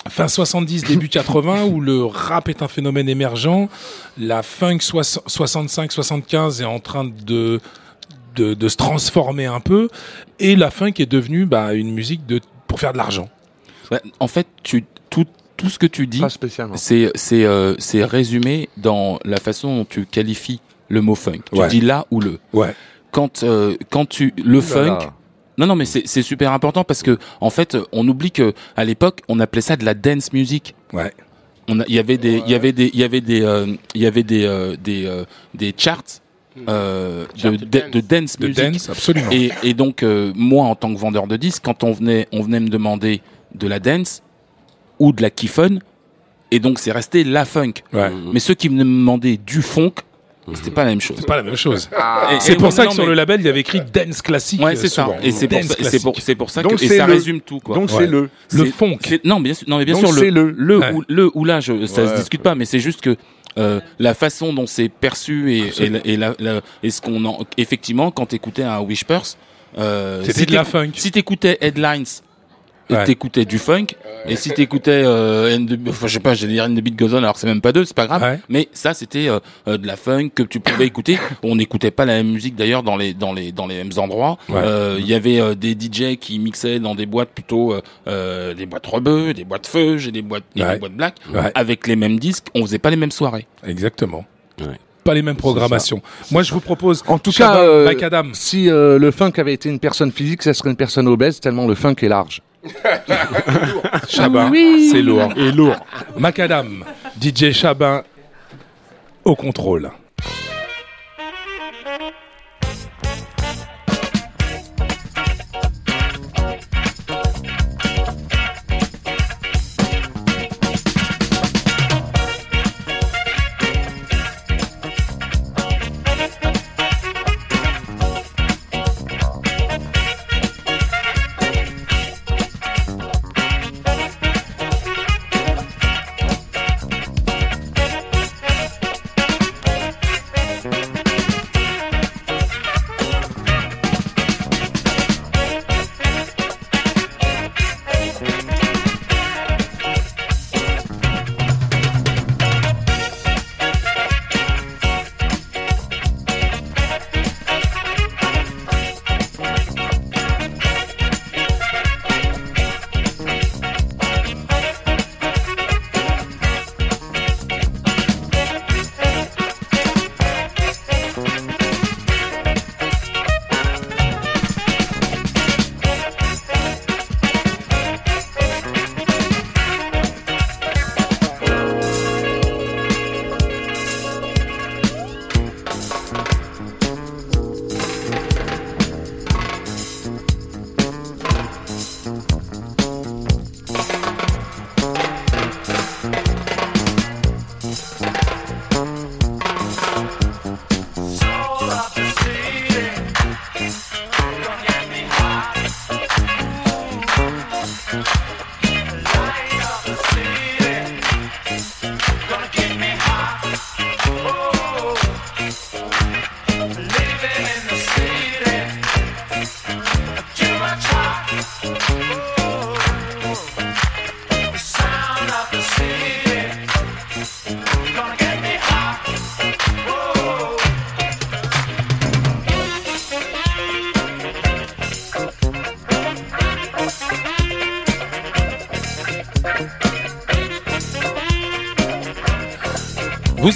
fin 70, début *laughs* 80, où le rap est un phénomène émergent. La funk 65-75 est en train de, de, de se transformer un peu. Et la funk est devenue bah, une musique de, pour faire de l'argent. Ouais, en fait tu tout tout ce que tu dis c'est c'est euh, c'est résumé dans la façon dont tu qualifies le mot funk. Ouais. Tu dis là ou le. Ouais. Quand euh, quand tu le Ouh là. Non non mais c'est c'est super important parce que en fait on oublie que à l'époque on appelait ça de la dance music. Ouais. On il y avait des il y avait des il y avait des euh, il y avait des euh, des euh, des charts euh, Chart de, de de, dance. dance De music. dance, absolument. Et, et donc euh, moi en tant que vendeur de disques, quand on venait on venait me demander de la dance ou de la kiffon, et donc c'est resté la funk. Ouais. Mais ceux qui me demandaient du funk, c'était pas la même chose. C'est pas la même chose. Et- C'est pour ça non, que sur mais- le label, il y avait écrit dance classique. Ouais, c'est ça. Et c'est pour pour, pour ça Donc que et ça le- résume tout quoi. Donc Ouais. c'est le. Le funk. Non, bien sûr, non, mais bien Donc sûr, c'est le, le. le, Ouais. ou, le ou là, je, ça Ouais. se discute pas, mais c'est juste que euh, la façon dont c'est perçu et, et, la- et, la- la- et ce qu'on en, effectivement, quand t'écoutais un Whispers, euh, C'était si de la funk. Si t'écoutais Headlines, Ouais. t'écoutais du funk, et si t'écoutais, euh, the- enfin, je sais pas, j'allais dire And the Beat Goes On, alors c'est même pas deux, c'est pas grave, Ouais. mais ça c'était euh, euh, de la funk que tu pouvais écouter. *laughs* On n'écoutait pas la même musique d'ailleurs dans les dans les dans les mêmes endroits. Ouais. Euh, Il y avait euh, des DJ qui mixaient dans des boîtes plutôt euh, euh, des boîtes rebeux, des boîtes feu, j'ai des boîtes et Ouais. des boîtes black Ouais. avec les mêmes disques. On faisait pas les mêmes soirées. Exactement. Ouais. Pas les mêmes programmations. Moi, je vous propose. En tout Shabba, cas, euh, si euh, le funk avait été une personne physique, ça serait une personne obèse tellement le funk est large. *laughs* Chabin, c'est lourd. Et lourd. Macadam, DJ Chabin au contrôle.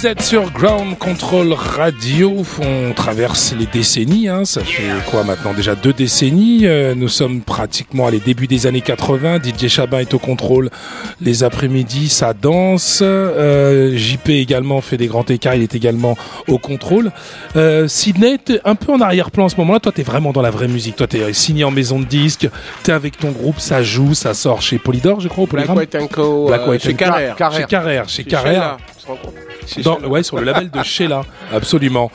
Vous êtes sur Ground Control Radio, on traverse les décennies, hein. ça fait quoi maintenant déjà deux décennies, Euh, nous sommes pratiquement à les débuts des années 80, DJ Chabin est au contrôle les après-midi, ça danse, Euh, JP également fait des grands écarts, il est également au contrôle. Euh, Sydney, t'es un peu en arrière-plan en ce moment-là, toi t'es vraiment dans la vraie musique, toi t'es signé en maison de disque, t'es avec ton groupe, ça joue, ça sort chez Polydor je crois, au Black White Co. Black euh, White chez Carrère. Chez Carrère, Chez Carrère. Dans- ouais, sur le label de Sheila, absolument.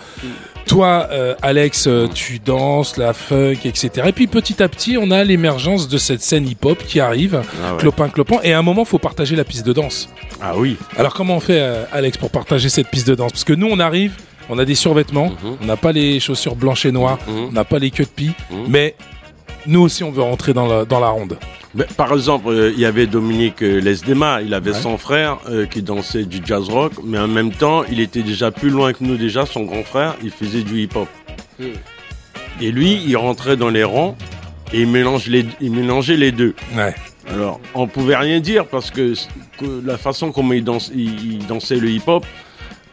Toi, euh, Alex, euh, tu danses, la funk, etc. Et puis petit à petit, on a l'émergence de cette scène hip-hop qui arrive, Ah ouais. clopin, clopin. Et à un moment, faut partager la piste de danse. Ah oui. Alors comment on fait, euh, Alex, pour partager cette piste de danse? Parce que nous, on arrive, on a des survêtements, Mhm. on n'a pas les chaussures blanches et noires, Mhm. on n'a pas les queues de pie, Mhm. mais nous aussi, on veut rentrer dans la, dans la ronde. Par exemple, euh, il y avait Dominique euh, Lesdema, il avait Ouais. son frère euh, qui dansait du jazz rock, mais en même temps, il était déjà plus loin que nous déjà, son grand frère, il faisait du hip-hop. Hmm. Et lui, il rentrait dans les rangs et il, mélange les, il mélangeait les deux. Ouais. Alors, on pouvait rien dire parce que, la façon comment il, danse, il, il dansait le hip-hop,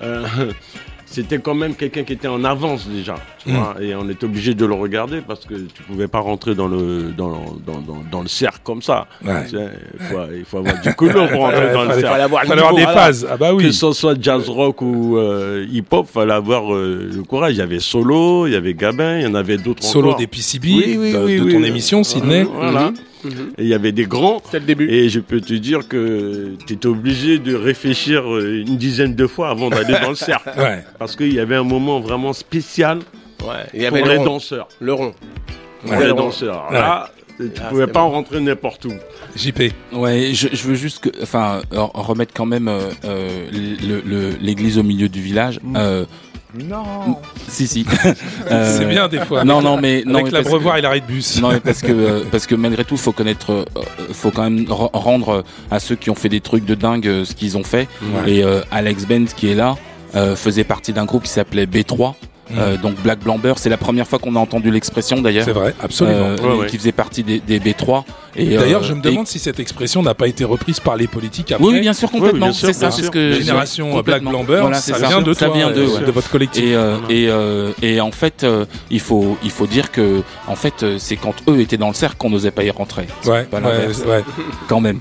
euh, *laughs* c'était quand même quelqu'un qui était en avance déjà. Tu Mm. et on était obligé de le regarder parce que tu pouvais pas rentrer dans le, dans, dans, dans, dans le cercle comme ça. Ouais. Tu sais, Il, faut, il faut avoir du culot pour *laughs* rentrer dans le fallait- cercle. fallait avoir le Fallait avoir des voilà. phases. Ah bah oui. Que ce soit jazz rock ou euh, hip-hop, fallait avoir euh, le courage. Il y avait Solo, il y avait Gabin, il y en avait d'autres Solo encore. des PCB, Oui, oui, de, oui, de ton oui. émission, Sydney. Voilà. Mhm. Et il y avait des grands. C'était le début. Et je peux te dire que tu étais obligé de réfléchir euh, une dizaine de fois avant d'aller dans le cercle. *laughs* Ouais. Parce qu'il y avait un moment vraiment spécial Ouais. Il y pour avait les rond. danseurs. Le rond. Pour Ouais. les danseurs. Là, tu Ah, pouvais pas bon. rentrer n'importe où. JP. Ouais, je, je veux juste que, enfin, euh, remettre quand même euh, euh, le- le- l'église au milieu du village. Euh, Non. si, si. *laughs* Euh, C'est bien des fois. Non, non, mais non, Avec mais parce que- et l'arrêt de bus. Non, mais parce que *laughs* euh, parce que malgré tout, faut connaître, euh, faut quand même re- rendre euh, à ceux qui ont fait des trucs de dingue euh, ce qu'ils ont fait. Ouais. Et euh, Alex Benz qui est là euh, faisait partie d'un groupe qui s'appelait B3. Euh, donc Black Blamber, c'est la première fois qu'on a entendu l'expression d'ailleurs. C'est vrai, absolument. Euh, Ouais, ouais. Qui faisait partie des, des B3. Et D'ailleurs, euh, je me et- demande si cette expression n'a pas été reprise par les politiques après. Oui, bien sûr, complètement. sûr, c'est ça, c'est ce que Génération Black. Blamber, Voilà, ça, vient de Ça toi, vient d'eux, euh, ouais. de votre collectif. Et, euh, et, euh, et en fait, euh, il faut il faut dire que en fait, c'est quand eux étaient dans le cercle qu'on n'osait pas y rentrer. Ouais, pas ouais. Quand même.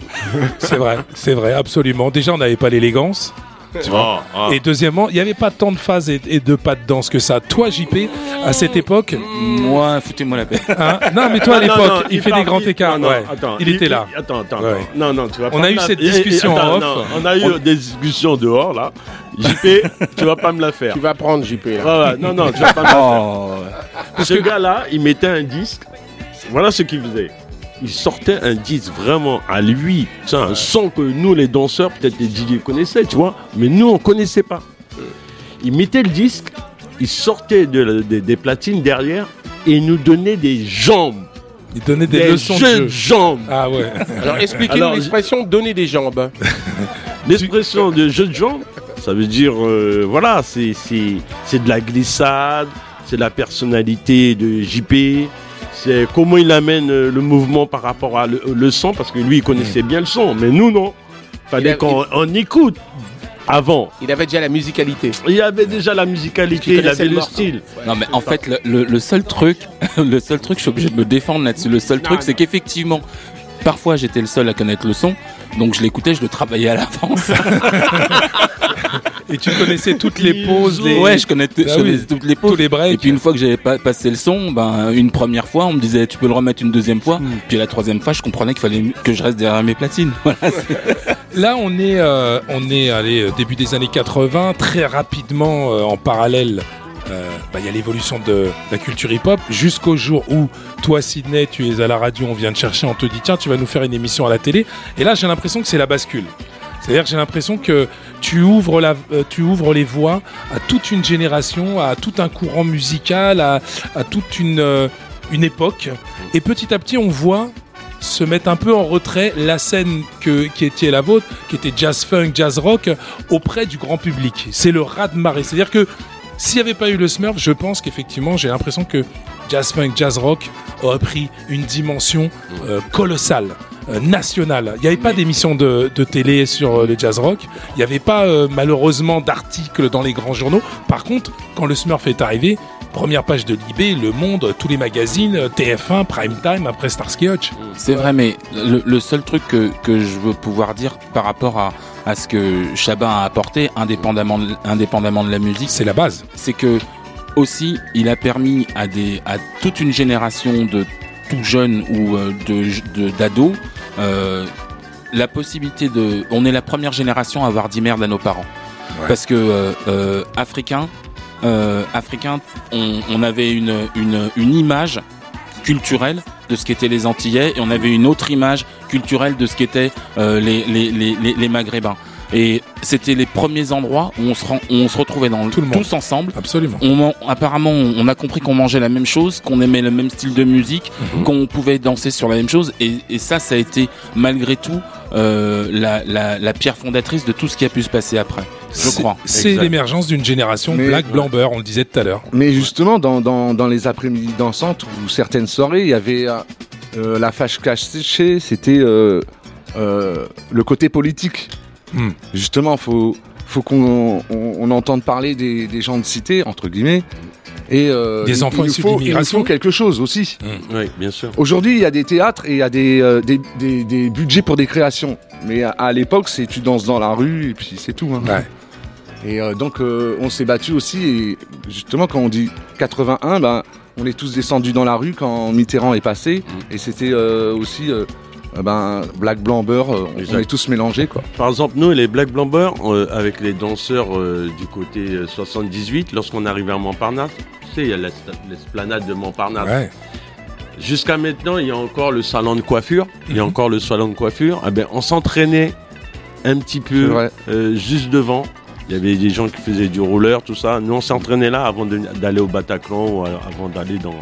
c'est vrai, c'est vrai, absolument. Déjà, on n'avait pas l'élégance. Tu vois. Ah, ah. Et deuxièmement, il n'y avait pas tant de phases et, et de pas de danse que ça. Toi, JP, à cette époque, Moi, foutez-moi la paix. hein, non, mais toi à non, l'époque, non, il fait parle- des grands il- écarts. non, non, ouais. attends, il était là. Attends, attends, Ouais. attends. Non, non, tu vas On a eu la- cette et- et- discussion en attends, off. non, on a eu des discussions dehors, là. JP, *laughs* tu vas pas me la faire. Tu vas prendre JP là. Voilà, non, non, tu vas pas me la faire. Oh. Ce gars-là, il mettait un disque. Voilà ce qu'il faisait. Il sortait un disque vraiment à lui. C'est un son que nous, les danseurs, peut-être les DJ connaissaient, tu vois. Mais nous, on connaissait pas. Il mettait le disque, il sortait de des- des platines derrière et il nous donnait des jambes. Il donnait des, Des, leçons de jeu. jambes. Ah ouais. Alors expliquez-nous l'expression donner des jambes. *laughs* L'expression de jeu de jambes, ça veut dire, euh, voilà, c'est c'est- c'est de la glissade, c'est la personnalité de JP, c'est comment il amène euh, le mouvement par rapport à le, le son, parce que lui, il connaissait bien le son, mais nous, non. Il Fallait qu'on on écoute avant. Il avait déjà la musicalité. Il avait déjà la musicalité, il avait le style. Non mais en fait le, le- le seul truc, *laughs* le seul truc, je suis obligé de me défendre là-dessus. Le seul Non, truc, c'est qu'effectivement, parfois j'étais le seul à connaître le son, donc je l'écoutais, je le travaillais à l'avance. *laughs* *laughs* Et tu connaissais toutes les pauses, les... ouais, je connaissais, je Ah oui. connaissais toutes les tous pauses. les breaks. Et puis une fois que j'avais pas passé le son, ben une première fois, on me disait tu peux le remettre une deuxième fois. Hmm. Puis la troisième fois, je comprenais qu'il fallait que je reste derrière mes platines. *laughs* Voilà. c'est- Là, on est, euh, on est allé euh, début des années 80, très rapidement euh, en parallèle. euh, bah, Il y a l'évolution de la culture hip-hop jusqu'au jour où toi, Sydney, tu es à la radio, on vient te chercher, on te dit tiens, tu vas nous faire une émission à la télé. Et là, j'ai l'impression que c'est la bascule. C'est-à-dire que j'ai l'impression que tu ouvres, la, euh, tu ouvres les voies à toute une génération, à tout un courant musical, à, toute une, euh, une époque. Et petit à petit, on voit se mettre un peu en retrait la scène qui était la vôtre, qui était jazz funk, jazz rock, auprès du grand public. C'est le raz de marée. C'est-à-dire que s'il n'y avait pas eu le Smurf, je pense qu'effectivement, j'ai l'impression que jazz funk, jazz rock aurait pris une dimension euh, colossale. Euh, nationale. Il n'y avait pas d'émission de, de télé sur euh, le jazz rock. Il n'y avait pas euh, malheureusement d'articles dans les grands journaux. Par contre, quand le Smurf est arrivé, première page de Libé, Le Monde, tous les magazines, euh, TF1, Prime Time, après Starsky Hutch. C'est vrai, mais le, le seul truc que, que je veux pouvoir dire par rapport à, à ce que Chabat a apporté, indépendamment de, indépendamment de la musique, C'est la base. c'est que aussi il a permis à des à toute une génération de tout jeunes ou euh, de d'ados euh, la possibilité de on est la première génération à avoir dit merde à nos parents Ouais. parce que euh, euh, africain euh, africain on, on avait une, une une image culturelle de ce qu'étaient les Antillais et on avait une autre image culturelle de ce qu'étaient euh, les, les, les, les, les Maghrébins. Et c'était les premiers endroits où on se, rend- où on se retrouvait dans, Tout le monde. tous ensemble. Absolument. On, apparemment, on a compris qu'on mangeait la même chose, qu'on aimait le même style de musique, Mhm. qu'on pouvait danser sur la même chose. Et, et ça, ça a été malgré tout euh, la, la, la pierre fondatrice de tout ce qui a pu se passer après. Je crois. C'est l'émergence d'une génération Mais- black, blanc, beurre, on le disait tout à l'heure. Mais justement, dans, dans, dans les après-midi dansantes ou certaines soirées, il y avait euh, euh, la fâche cachée, c'était euh, euh, le côté politique. Hmm. Justement, faut faut qu'on on, on entende parler des, des gens de cité entre guillemets et euh, Des il- enfants il issus faut- Il faut quelque chose aussi. Oui, bien sûr. Aujourd'hui, il y a des théâtres et il y a des, euh, des, des, des budgets pour des créations. Mais à, à l'époque, c'est tu danses dans la rue et puis c'est tout. hein. Ouais. Et euh, donc, euh, on s'est battu aussi. Et justement, quand on dit 81, ben, on est tous descendus dans la rue quand Mitterrand est passé. Mm. Et c'était euh, aussi euh, euh, ben, black, blanc, beurre. euh, on Exact. est tous mélangés. Quoi. Par exemple, nous, les Black Blamber, euh, avec les danseurs euh, du côté euh, 78, lorsqu'on arrivait à Montparnasse, tu sais, il y a l'es- l'esplanade de Montparnasse. Ouais. Jusqu'à maintenant, il y a encore le salon de coiffure. Il y a Mhm. encore le salon de coiffure. Ah ben, on s'entraînait un petit peu euh, juste devant. Il y avait des gens qui faisaient du roller, tout ça. Nous, on s'entraînait là avant d'aller au Bataclan ou avant d'aller dans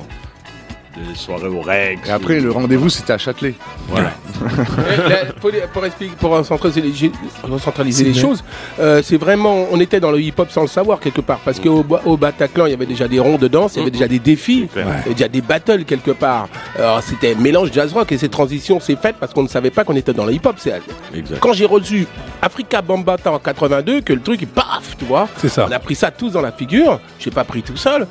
des soirées au Rex. Et après, le rendez-vous, c'était à Châtelet. Voilà. *laughs* Eh, là, pour, pour expliquer- pour recentraliser les, recentraliser les C'est choses, euh, c'est vraiment, on était dans le hip-hop sans le savoir quelque part, parce qu'au Ba- au Bataclan, il y avait déjà des ronds de danse, il y avait déjà des défis, il y avait déjà des battles quelque part. Alors c'était mélange jazz rock et cette transition s'est faite parce qu'on ne savait pas qu'on était dans le hip-hop. C'est quand j'ai reçu Africa Bambata en 82 que le truc, paf, tu vois. C'est ça. On a pris ça tous dans la figure. J'ai pas pris tout seul.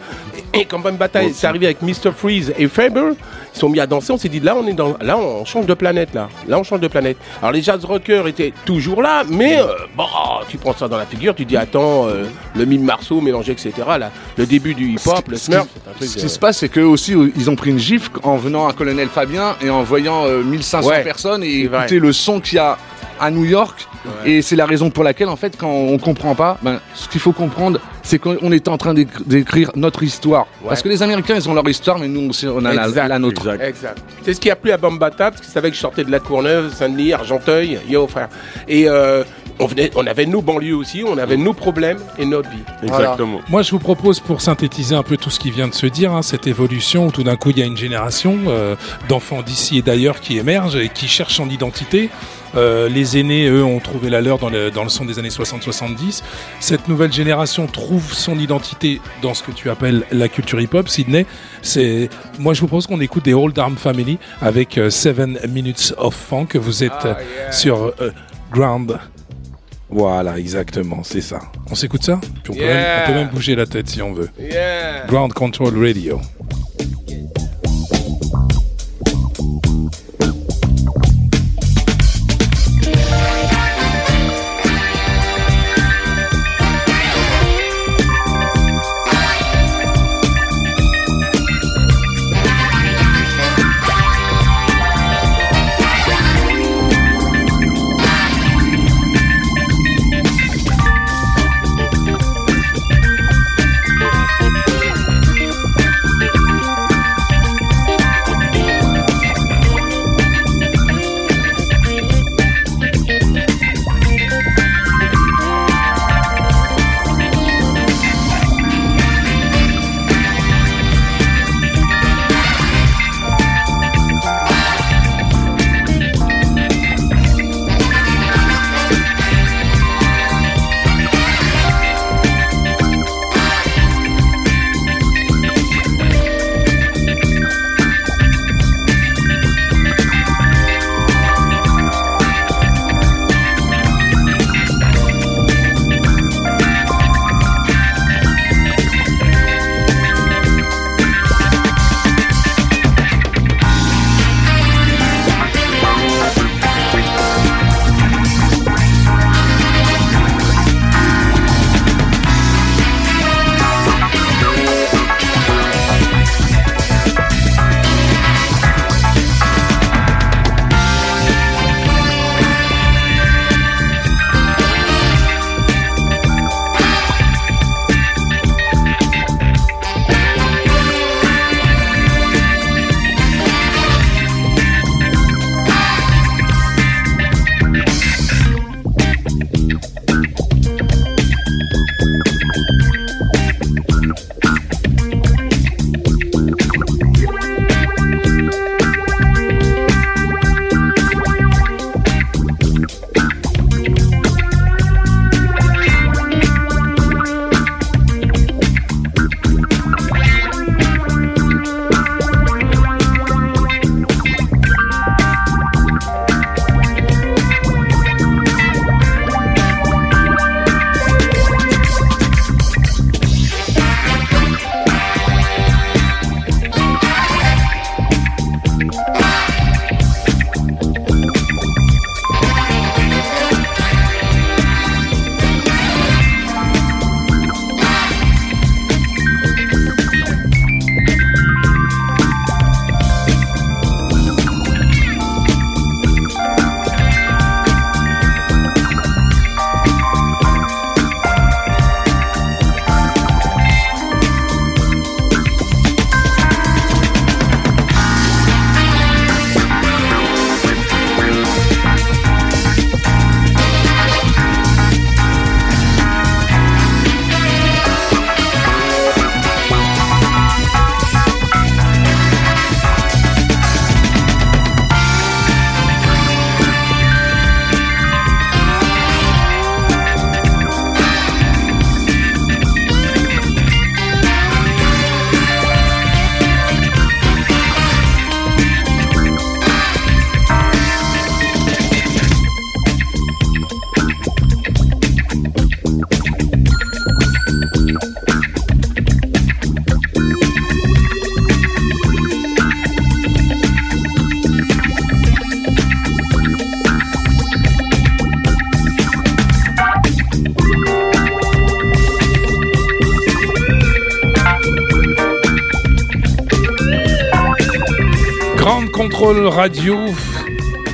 Et, et quand Bambata est arrivé avec Mr Freeze et Faber, ils sont mis à danser. On s'est dit là, on est dans, là, on change de planète là. Là, on change de planète. Alors les jazz rockers étaient toujours là, mais euh, bon, tu prends ça dans la figure, tu dis attends, euh, le mime Marceau mélangé, etc. Là, le début du hip hop, le Smurf. Ce qui se passe, c'est qu'eux aussi, euh, ils ont pris une gifle en venant à Colonel Fabien et en voyant euh, 1500 Ouais, personnes et écouter le son qu'il y a à New York. Ouais. Et c'est la raison pour laquelle, en fait, quand on comprend pas, ben, ce qu'il faut comprendre, c'est qu'on est en train d'écr- d'écrire notre histoire. Parce que les Américains, ils ont leur histoire, mais nous, on, on a la, Exact, la nôtre. Exact. Exact. C'est ce qui a plu à Bambata, parce qu'ils savaient que je sortais de la Courneuve, Saint-Denis, Argenteuil, yo frère. Et euh, on, venait, on avait nos banlieues aussi, on avait nos problèmes et notre vie. Exactement. Moi, je vous propose, pour synthétiser un peu tout ce qui vient de se dire, hein, cette évolution où tout d'un coup il y a une génération euh, d'enfants d'ici et d'ailleurs qui émergent et qui cherchent son identité. Euh, les aînés, eux, ont trouvé la leur dans le, dans le son des années 60-70. Cette nouvelle génération trouve son identité dans ce que tu appelles la culture hip-hop. Sydney, c'est moi je vous propose qu'on écoute des Old Arm Family avec euh, Seven Minutes of Funk. Vous êtes euh, sur euh, Ground. Voilà, exactement, c'est ça. On s'écoute ça? Puis on, peut même, on peut même bouger la tête si on veut. Yeah. Ground Control Radio. Radio.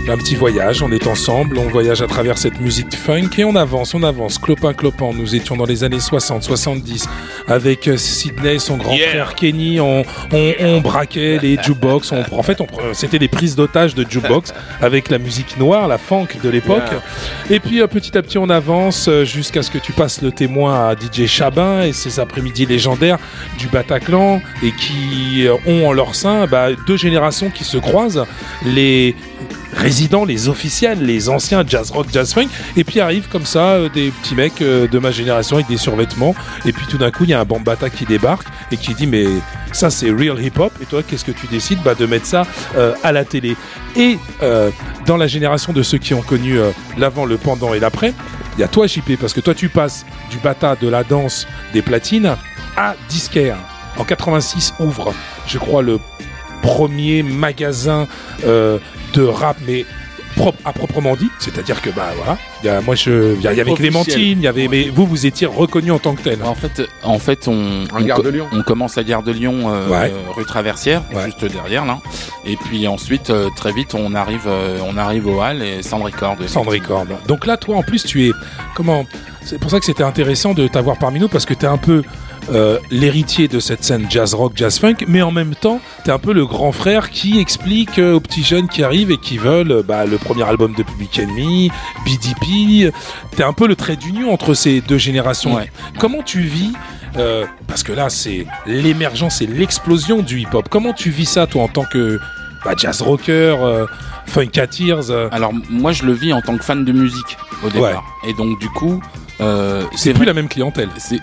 Un petit voyage, on est ensemble, on voyage à travers cette musique funk et on avance, on avance, clopin clopin. Nous étions dans les années 60, 70 avec euh, Sidney, son grand Yeah. frère Kenny, on, on, on braquait les jukebox, on, en fait pre- c'était des prises d'otages de jukebox *laughs* avec la musique noire, la funk de l'époque. Et puis euh, petit à petit on avance euh, jusqu'à ce que tu passes le témoin à DJ Chabin et ces après-midi légendaires du Bataclan et qui euh, ont en leur sein bah, deux générations qui se croisent, les résidents, les officiels, les anciens jazz rock, jazz funk, et puis arrivent comme ça euh, des petits mecs euh, de ma génération avec des survêtements, et puis tout d'un coup il y a un Bambata qui débarque et qui dit mais ça c'est real hip hop, et toi qu'est-ce que tu décides? Bah, de mettre ça euh, à la télé. Et dans la génération de ceux qui ont connu l'avant, le pendant et l'après, il y a toi JP, parce que toi tu passes du bata, de la danse, des platines à disquaire. En 86 ouvre, je crois, le premier magasin de rap, mais propre à proprement dit, c'est-à-dire que bah voilà, il y a, moi je, il y, a- il y avait. Clémentine, il y avait, mais vous vous étiez reconnu en tant que tel. En fait, en fait, on, on, gare co- de Lyon. on commence à Gare de Lyon, euh, Ouais. rue Traversière, Ouais. juste derrière là. Et puis ensuite, euh, très vite, on arrive, euh, on arrive au hall et. Sound Record. Donc là, toi, en plus, tu es comment C'est pour ça que c'était intéressant de t'avoir parmi nous parce que tu es un peu euh, l'héritier de cette scène jazz rock, jazz funk, mais en même temps, tu es un peu le grand frère qui explique euh, aux petits jeunes qui arrivent et qui veulent euh, bah, le premier album de Public Enemy, BDP. Tu es un peu le trait d'union entre ces deux générations. Ouais. Comment tu vis euh, parce que là, c'est l'émergence et l'explosion du hip-hop. Comment tu vis ça, toi, en tant que bah, jazz rocker, euh, funkateers euh, Alors moi, je le vis en tant que fan de musique au départ. Et donc du coup, euh, C'est plus la même clientèle. C'est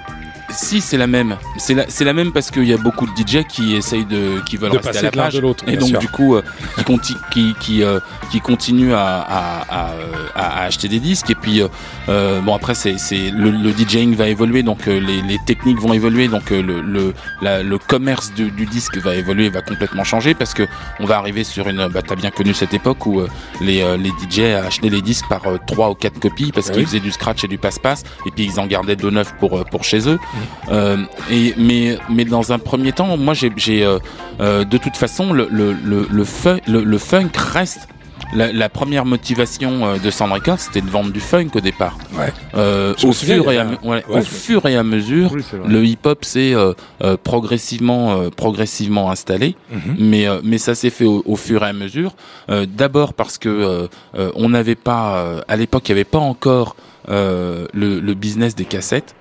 si c'est la même, c'est la, c'est la même parce qu'il y a beaucoup de DJ qui essayent de, qui veulent De rester à la de page. de l'autre, et donc sûr. du coup euh, qui, conti- qui, qui, euh, qui continuent à, à, à, à- acheter des disques. Et puis euh, euh, bon après c'est, c'est le, le DJing va évoluer donc euh, les, les techniques vont évoluer. Donc euh, le, le, la- le commerce du, du disque va évoluer va complètement changer parce que on va arriver sur une bah t'as bien connu cette époque où les, les DJ achetaient les disques par trois ou quatre copies parce Ah qu'ils faisaient du scratch et du passe-passe. Et puis ils en gardaient deux neufs pour pour chez eux. Mmh. Euh, et mais mais dans un premier temps, moi j'ai euh, euh, de toute façon le le le le, fun- le, le funk reste la, la première motivation euh, de Records, c'était de vendre du funk au départ. Ouais. Euh, au fur et à, me- ouais, ouais, au fur et à mesure, Oui, le hip-hop s'est euh, euh, progressivement euh, progressivement installé, mais euh, mais ça s'est fait au, au fur et à mesure. Euh, D'abord parce que on n'avait pas euh, à l'époque, il n'y avait pas encore euh, le, le business des cassettes.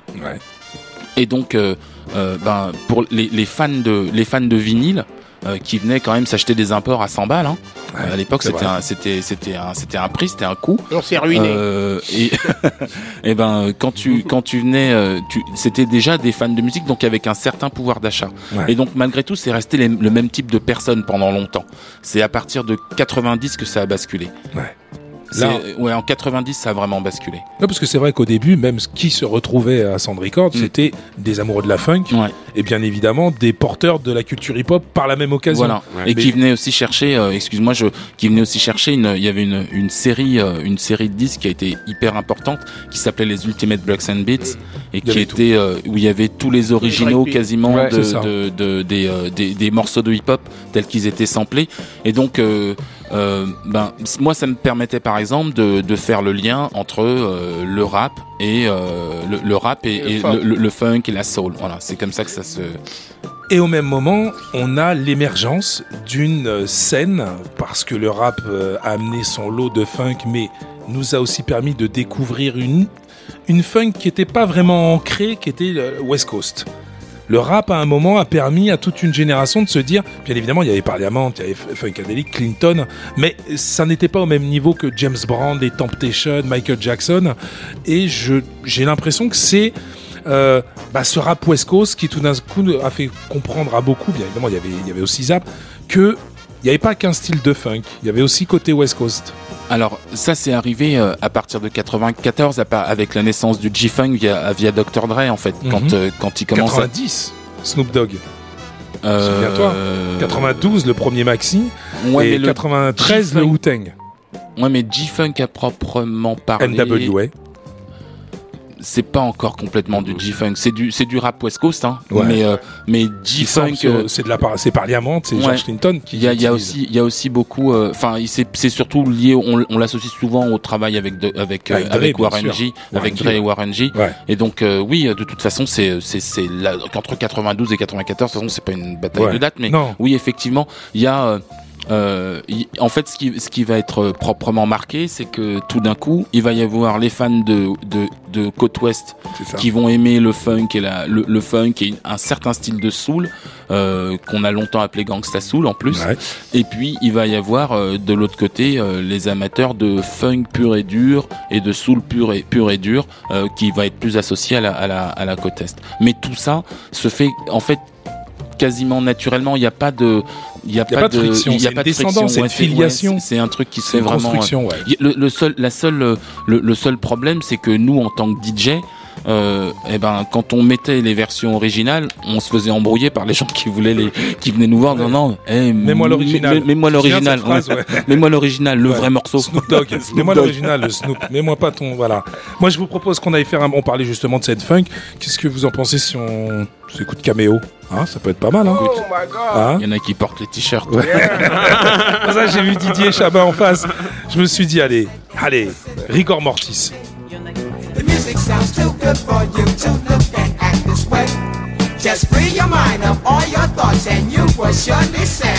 Et donc, euh, euh, ben, pour les, les fans de les fans de vinyle. euh, qui venaient quand même s'acheter des imports à 100 balles. Hein. Ouais, à l'époque, c'était un, c'était, c'était un, c'était un prix, c'était un coût. On s'est ruiné. Euh, et, *laughs* et ben quand tu quand tu venais, euh, tu, c'était déjà des fans de musique, donc avec un certain pouvoir d'achat. Ouais. Et donc malgré tout, c'est resté les- le même type de personnes pendant longtemps. C'est à partir de 90 que ça a basculé. Ouais. Là- ouais, en 90, ça a vraiment basculé. Non, parce que c'est vrai qu'au début, même ce qui se retrouvait à Sound Records, Mm. c'était des amoureux de la funk Ouais. et bien évidemment des porteurs de la culture hip-hop par la même occasion. Voilà. Ouais. Et Mais- qui venait aussi chercher, euh, excuse-moi, je, qui venait aussi chercher une, il y avait une, une série, euh, une série de disques qui a été hyper importante, qui s'appelait les Ultimate Blacks and Beats, et y qui était, euh, où il y avait tous les originaux quasiment Ouais, de, de, de- des, euh, des, des morceaux de hip-hop tels qu'ils étaient samplés. Et donc, euh, ben, moi, ça me permettait par exemple de, de faire le lien entre euh, le rap et euh, le, le rap et, Et le et funk. le, le- le funk et la soul. Voilà, c'est comme ça que ça se. Et au même moment, on a l'émergence d'une scène, parce que le rap a amené son lot de funk, mais nous a aussi permis de découvrir une, une funk qui n'était pas vraiment ancrée, qui était le West Coast. Le rap, à un moment, a permis à toute une génération de se dire, bien évidemment, il y avait Parliament, il y avait Funkadelic, Clinton, mais ça n'était pas au même niveau que James Brown, les Temptation, Michael Jackson. Et j'ai l'impression que c'est euh, bah, ce rap West Coast qui tout d'un coup a fait comprendre à beaucoup, bien évidemment, il y avait, il y avait aussi Zap, que il n'y avait pas qu'un style de funk, il y avait aussi côté West Coast. Alors ça c'est arrivé euh, à partir de 94 à part- avec la naissance du G-Funk via, via Dr Dre en fait Mhm. quand euh, quand il commence à 90, Snoop Dogg. euh, souviens-toi, 92, le premier maxi, ouais, et mais le 93, le G-Funk. Wu-Tang. ouais mais G-Funk à proprement parler NWA. C'est pas encore complètement du G-Funk c'est du c'est du rap West Coast hein Ouais. mais euh, mais G-Funk euh, c'est de la par- c'est Parliament, c'est Ouais. George Clinton qui il y a, y a aussi il y a aussi beaucoup euh, enfin il- c'est c'est surtout lié on, on l'associe souvent au travail avec de, avec euh, Avec Dre, avec bien Warren. G avec Dre et. Warren G Ouais. Et donc euh, oui, de toute façon, c'est c'est c'est entre 92 et 94. De toute façon, c'est pas une bataille de date, mais Non. oui, effectivement, il y a. euh, en fait, ce qui, ce qui va être proprement marqué, c'est que tout d'un coup, il va y avoir les fans de, de, de côte ouest qui vont aimer le funk et la, le, le funk et un certain style de soul euh, qu'on a longtemps appelé gangsta soul en plus. Ouais. Et puis il va y avoir euh, de l'autre côté euh, les amateurs de funk pur et dur et de soul pur et pur et dur euh, qui va être plus associé à la, à la à la côte est. Mais tout ça se fait en fait quasiment naturellement. Il n'y a pas de il y a, Il y a pas de friction, il y a pas de friction. c'est une filiation. ouais, c'est un truc qui se C'est fait vraiment. construction, ouais. Y- Le, le seul, la seule, euh, le, le seul problème, c'est que nous, en tant que DJ, euh, eh ben, quand on mettait les versions originales, on se faisait embrouiller par les *laughs* gens qui voulaient les, qui venaient nous voir, non, non, eh, Mets-moi l'original. mets- Mets-moi l'original. ouais. ouais. Mets-moi l'original, le Ouais. vrai morceau. Snoop Dogg. *laughs* Snoop Mets-moi l'original, le Snoop. Mets-moi pas ton. Voilà. Moi, je vous propose qu'on aille faire un. On parlait justement de cette funk. Qu'est-ce que vous en pensez si on s'écoute Caméo hein, Ça peut être pas mal. Hein Oh my god. Hein? Il y en a qui portent les t-shirts. *laughs* Pour ça, j'ai vu Didier Chabin en face. Je me suis dit, allez, allez, rigor mortis. The music sounds too good for you to look and act this way. Just free your mind of all your thoughts and you will surely say.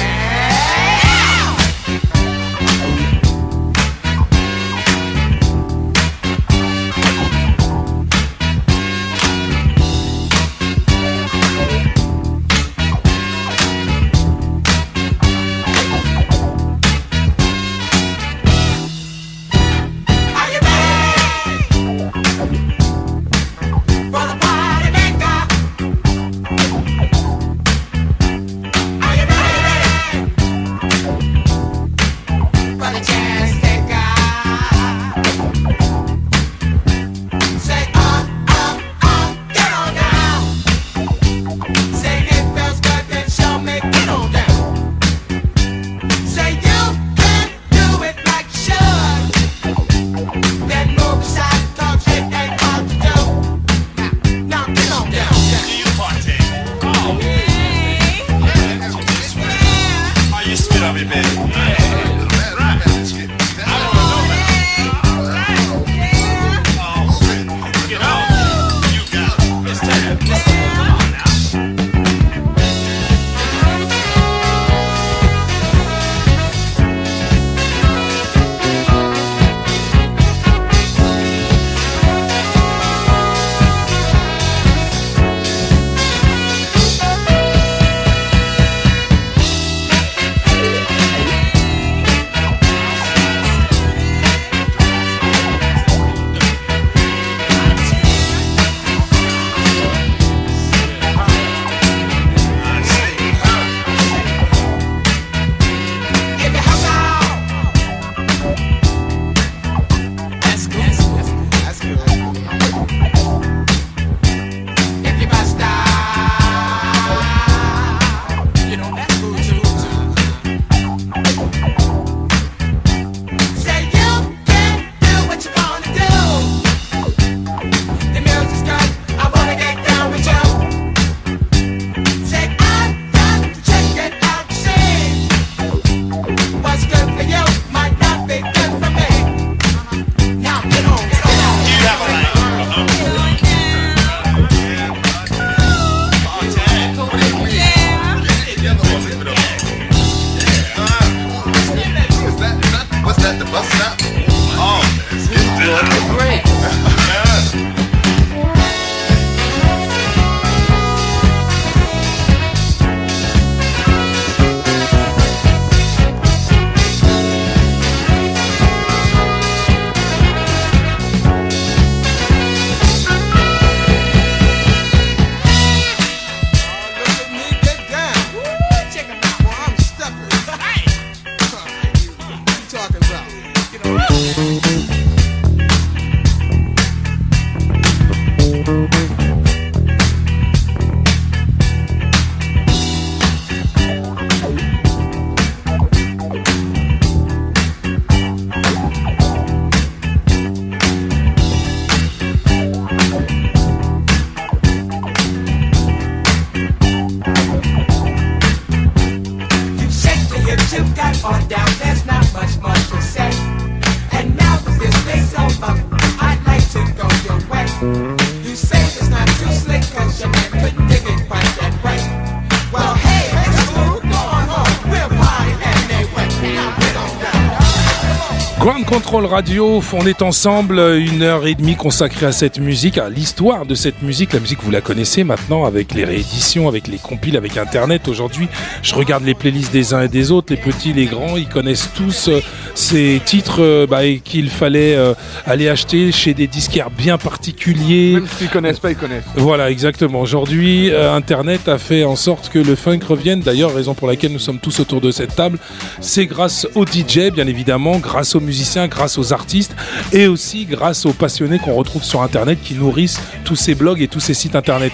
Radio, on est ensemble, une heure et demie consacrée à cette musique, à l'histoire de cette musique. La musique, vous la connaissez maintenant avec les rééditions, avec les compiles, avec Internet. Aujourd'hui, je regarde les playlists des uns et des autres, les petits, les grands, ils connaissent tous euh, ces titres euh, bah, qu'il fallait euh, aller acheter chez des disquaires bien particuliers. Même s'ils connaissent pas, ils connaissent. Voilà, exactement. Aujourd'hui, euh, Internet a fait en sorte que le funk revienne. D'ailleurs, raison pour laquelle nous sommes tous autour de cette table, c'est grâce aux DJ, bien évidemment, grâce aux musiciens, grâce aux artistes, et aussi grâce aux passionnés qu'on retrouve sur Internet qui nourrissent tous ces blogs et tous ces sites Internet.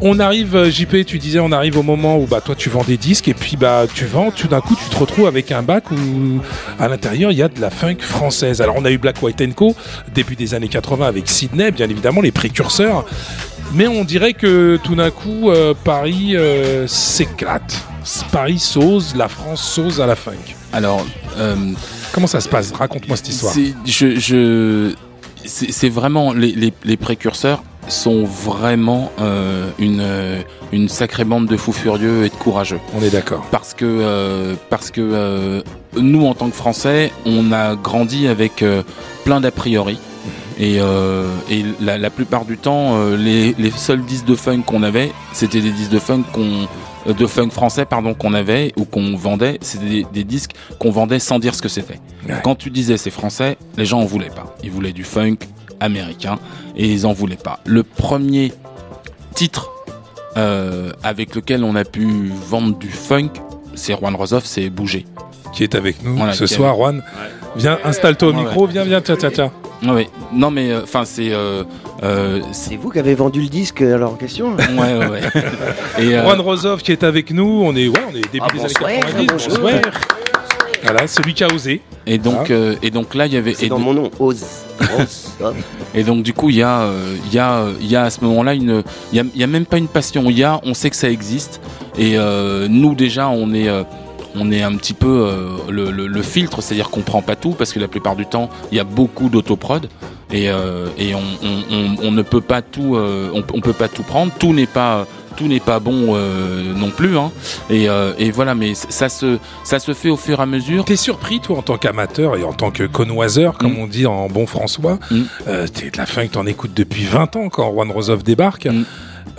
On arrive, euh, JP, tu disais, on arrive au moment où bah toi tu vends des disques et puis bah tu vends, tout d'un coup tu te retrouves avec un bac où à l'intérieur il y a de la funk française. Alors on a eu Black White Co début des années 80 avec Sydney, bien évidemment les précurseurs. Mais on dirait que tout d'un coup, euh, Paris euh, s'éclate. Paris s'ose, la France s'ose à la funk. Alors, Comment ça se passe? Raconte-moi cette histoire. c'est, je, je, c'est, c'est vraiment les, les, les précurseurs sont vraiment euh, une, euh, une sacrée bande de fous furieux et de courageux. On est d'accord. Parce que, euh, parce que euh, nous, en tant que Français, on a grandi avec plein d'a priori. Et, euh, et la, la plupart du temps, les, les seuls disques de funk qu'on avait, c'était des disques de funk qu'on de funk français pardon qu'on avait ou qu'on vendait, c'était des, des disques qu'on vendait sans dire ce que c'était. Ouais. Quand tu disais c'est français, les gens en voulaient pas. Ils voulaient du funk américain et ils en voulaient pas. Le premier titre euh, avec lequel on a pu vendre du funk, c'est Juan Rosoff, c'est Bouger. Qui est avec nous Voilà, ce soir, Juan Viens, installe-toi au micro, viens, viens, tiens, tiens, tiens. Ah oui, non mais enfin c'est euh, euh, c'est C'est vous qui avez vendu le disque alors en question là ouais ouais. ouais. *laughs* Et euh, Juan Rosov qui est avec nous, on est, ouais, on est début Ah, des bonsoir, années 90. bonjour. bonsoir. Voilà, celui qui a osé. et donc euh, et donc là il y avait C'est dans mon nom, Ose. *laughs* Et donc du coup il y a euh, il y a euh, il y a à ce moment-là une il y a, y a même pas une passion, il y a on sait que ça existe et euh, nous déjà on est euh, on est un petit peu euh, le, le- le filtre, c'est-à-dire qu'on prend pas tout parce que la plupart du temps il y a beaucoup d'autoprod et, euh, et on, on, on, on ne peut pas tout euh, on, peut pas tout prendre, tout n'est pas tout n'est pas bon euh, non plus hein. et, euh, et voilà mais ça se ça se fait au fur et à mesure T'es surpris, toi, en tant qu'amateur et en tant que connoiseur, comme Mm. on dit en bon François. Mm. Euh, t'es de la funk, t'en écoutes depuis 20 ans quand Juan Rosov débarque. Mm.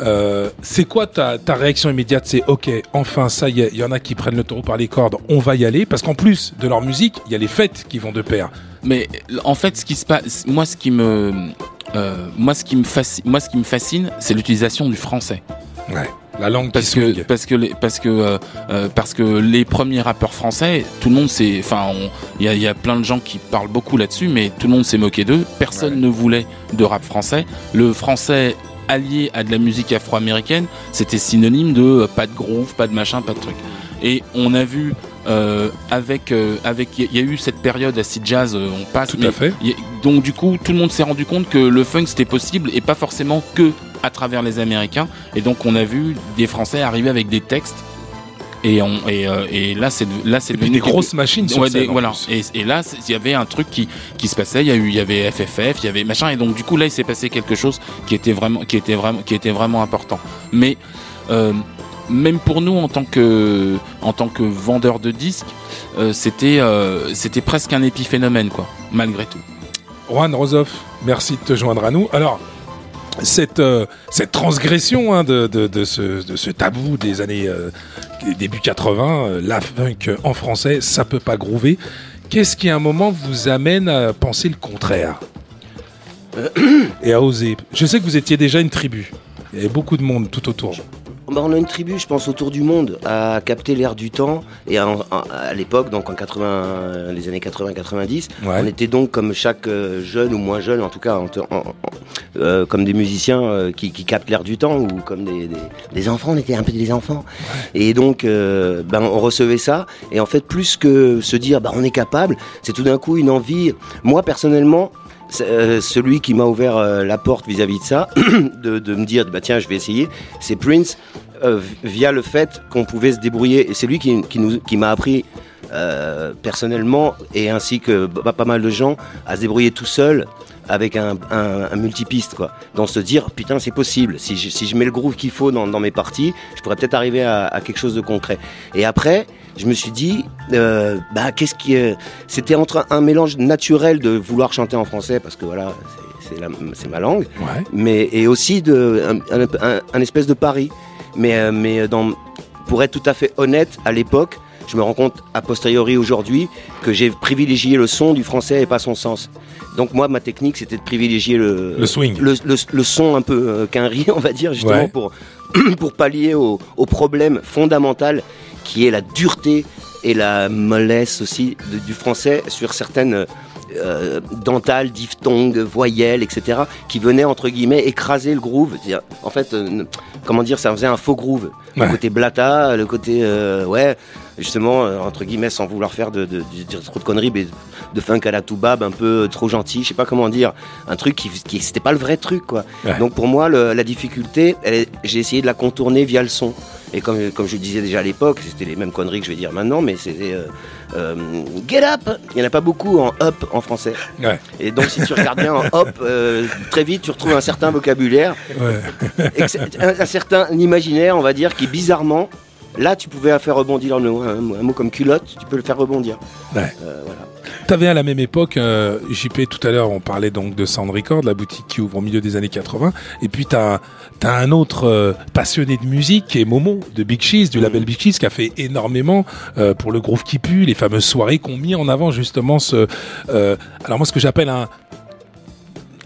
Euh, c'est quoi ta, ta réaction immédiate? C'est ok, enfin ça y est, il y en a qui prennent le taureau par les cordes, on va y aller. Parce qu'en plus de leur musique, il y a les fêtes qui vont de pair. Mais en fait, ce qui se passe, moi, ce qui me, euh, moi, ce qui me fascine, moi, ce qui me fascine, c'est l'utilisation du français. Ouais. La langue Parce qui que, parce que, les, parce que, euh, parce que les premiers rappeurs français, tout le monde s'est, enfin, il y a, il y a plein de gens qui parlent beaucoup là-dessus, mais tout le monde s'est moqué d'eux. Personne Ouais. ne voulait de rap français. Le français allié à de la musique afro-américaine, c'était synonyme de euh, pas de groove, pas de machin, pas de truc. Et on a vu euh, avec, euh, avec, il y, a eu cette période acid jazz, euh, on passe. Tout à fait. a- donc du coup, tout le monde s'est rendu compte que le funk c'était possible et pas forcément que à travers les Américains. Et donc on a vu des Français arriver avec des textes. Et, on, et, euh, et là, c'est là, c'est devenu des grosses machines sur Ouais, scène, des- voilà. Et, et là, il y avait un truc qui, qui se passait. Il y a eu, il y avait FFF, il y avait machin. Et donc du coup, là, il s'est passé quelque chose qui était vraiment, qui était vraiment, qui était vraiment important. Mais euh, même pour nous, en tant que, en tant que vendeur de disques, euh, c'était, euh, c'était presque un épiphénomène, quoi, malgré tout. Juan Rosov, merci de te joindre à nous. Alors, cette, euh, cette transgression hein, de ce tabou des années euh, début 80, euh, la funk en français, ça peut pas groover. Qu'est-ce qui à un moment vous amène à penser le contraire *coughs* et à oser Je sais que vous étiez déjà une tribu. Il y avait beaucoup de monde tout autour. Bah, on a une tribu, je pense, autour du monde à capter l'air du temps. Et à l'époque, donc en 80, les années 80-90, Ouais. on était donc comme chaque euh, jeune ou moins jeune, en tout cas, en- en- en- euh, comme des musiciens euh, qui, qui captent l'air du temps ou comme des, des- des enfants. On était un peu des enfants. Et donc, euh, ben, on recevait ça. Et en fait, plus que se dire, bah, on est capable, c'est tout d'un coup une envie. Moi, personnellement. Euh, celui qui m'a ouvert euh, la porte vis-à-vis de ça, *clears throat* de, de me dire bah tiens je vais essayer, c'est Prince euh, via le fait qu'on pouvait se débrouiller et c'est lui qui, qui qui m'a appris euh, personnellement et ainsi que bah, pas mal de gens à se débrouiller tout seul avec un, un, un multipiste, quoi. Dans se dire, putain, c'est possible. Si je, si je mets le groove qu'il faut dans, dans mes parties, je pourrais peut-être arriver à, à quelque chose de concret. Et après, je me suis dit, euh, bah, qu'est-ce qui, euh, c'était entre un mélange naturel de vouloir chanter en français parce que voilà, c'est- ma langue, Ouais. mais et aussi de un, un- un- un espèce de pari. Mais euh, mais dans, pour être tout à fait honnête, à l'époque, je me rends compte a posteriori aujourd'hui que j'ai privilégié le son du français et pas son sens. Donc moi, ma technique, c'était de privilégier le, Le swing. le, le- le son un peu euh, qu'un riz, *laughs* on va dire, justement Ouais. pour *clears throat* pour pallier au, problème fondamental qui est la dureté et la mollesse aussi du français sur certaines euh, dentales, diphtongues, voyelles, etc., qui venaient entre guillemets écraser le groove. En fait, euh, comment dire, ça faisait un faux groove. Ouais. Le côté blata, le côté euh, ouais, justement euh, entre guillemets, sans vouloir faire de, de- trop de conneries, mais de funk à la toubab, un peu trop gentil, je sais pas comment dire, un truc qui, qui c'était pas le vrai truc quoi. Ouais. Donc pour moi, le- la difficulté, j'ai essayé de la contourner via le son. Et comme, comme je le disais déjà à l'époque, c'était les mêmes conneries que je vais dire maintenant, mais c'était euh, get up. Il y en a pas beaucoup en up en français. Ouais. Et donc si tu regardes bien en *laughs* up, euh, très vite tu retrouves un certain vocabulaire, Ouais. un, un certain imaginaire, on va dire, qui bizarrement, là tu pouvais faire rebondir un, mot- un mot- un mot comme culotte, tu peux le faire rebondir. Ouais. Euh, voilà. T'avais à la même époque, euh, JP, tout à l'heure, on parlait donc de Sound Record, la boutique qui ouvre au milieu des années 80. Et puis t'as as un autre euh, passionné de musique qui est Momo de Big Cheese, du label Big Cheese, qui a fait énormément euh, pour le groove qui pue, les fameuses soirées qui ont mis en avant justement ce. euh, alors moi, ce que j'appelle un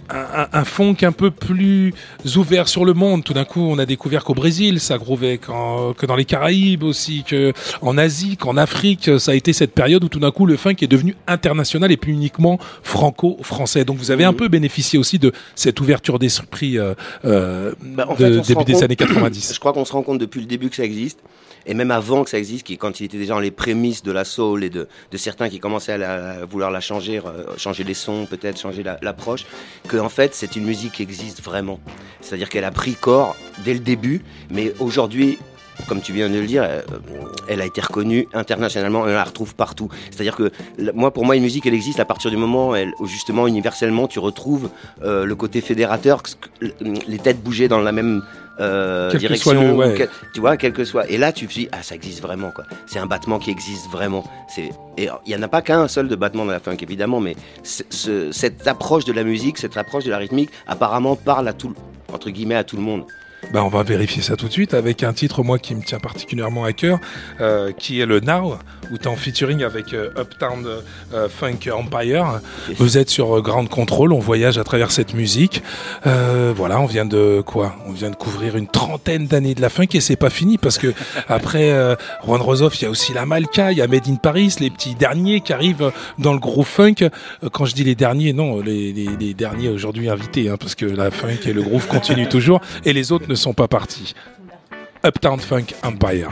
un, un- un funk un peu plus ouvert sur le monde. Tout d'un coup, on a découvert qu'au Brésil, ça grouvait, qu'en- que dans les Caraïbes aussi, que en Asie, qu'en Afrique, ça a été cette période où tout d'un coup le funk est devenu international et plus uniquement franco-français. Donc vous avez un peu bénéficié aussi de cette ouverture d'esprit euh, euh, Bah, de début des compte- années 90. *coughs* Je crois qu'on se rend compte depuis le début que ça existe. Et même avant que ça existe, qui, quand il était déjà dans les prémices de la soul et de, certains qui commençaient à, la- vouloir la changer, euh, changer les sons, peut-être changer la- l'approche, que en fait c'est une musique qui existe vraiment. C'est-à-dire qu'elle a pris corps dès le début, mais aujourd'hui, comme tu viens de le dire, euh, elle a été reconnue internationalement, on la retrouve partout. C'est-à-dire que moi, pour moi, une musique, elle existe à partir du moment où, justement, universellement, tu retrouves euh, le côté fédérateur, que- les têtes bouger dans la même euh, Quel direction, soit le- ouais. quel- tu vois, quel que soit. Et là, tu te dis, ah, ça existe vraiment, quoi. C'est un battement qui existe vraiment. C'est et il y en a pas qu'un seul de battement dans la funk, évidemment, mais ce- cette approche de la musique, cette approche de la rythmique, apparemment parle à tout, entre guillemets, à tout le monde. Ben, on va vérifier ça tout de suite avec un titre, moi, qui me tient particulièrement à cœur, euh, qui est le Now, où tu es en featuring avec euh, Uptown euh, Funk Empire. Vous êtes sur euh, Ground Control, on voyage à travers cette musique. Euh, voilà, on vient de quoi? On vient de couvrir une trentaine d'années de la funk et c'est pas fini parce que *laughs* après euh, Juan Rosoff, il y a aussi la Malka, il y a Made in Paris, les petits derniers qui arrivent dans le gros funk. Quand je dis les derniers, non, les, les- les derniers aujourd'hui invités, hein, parce que la funk et le groove continuent toujours et les autres ne sont pas partis. Uptown Funk Empire.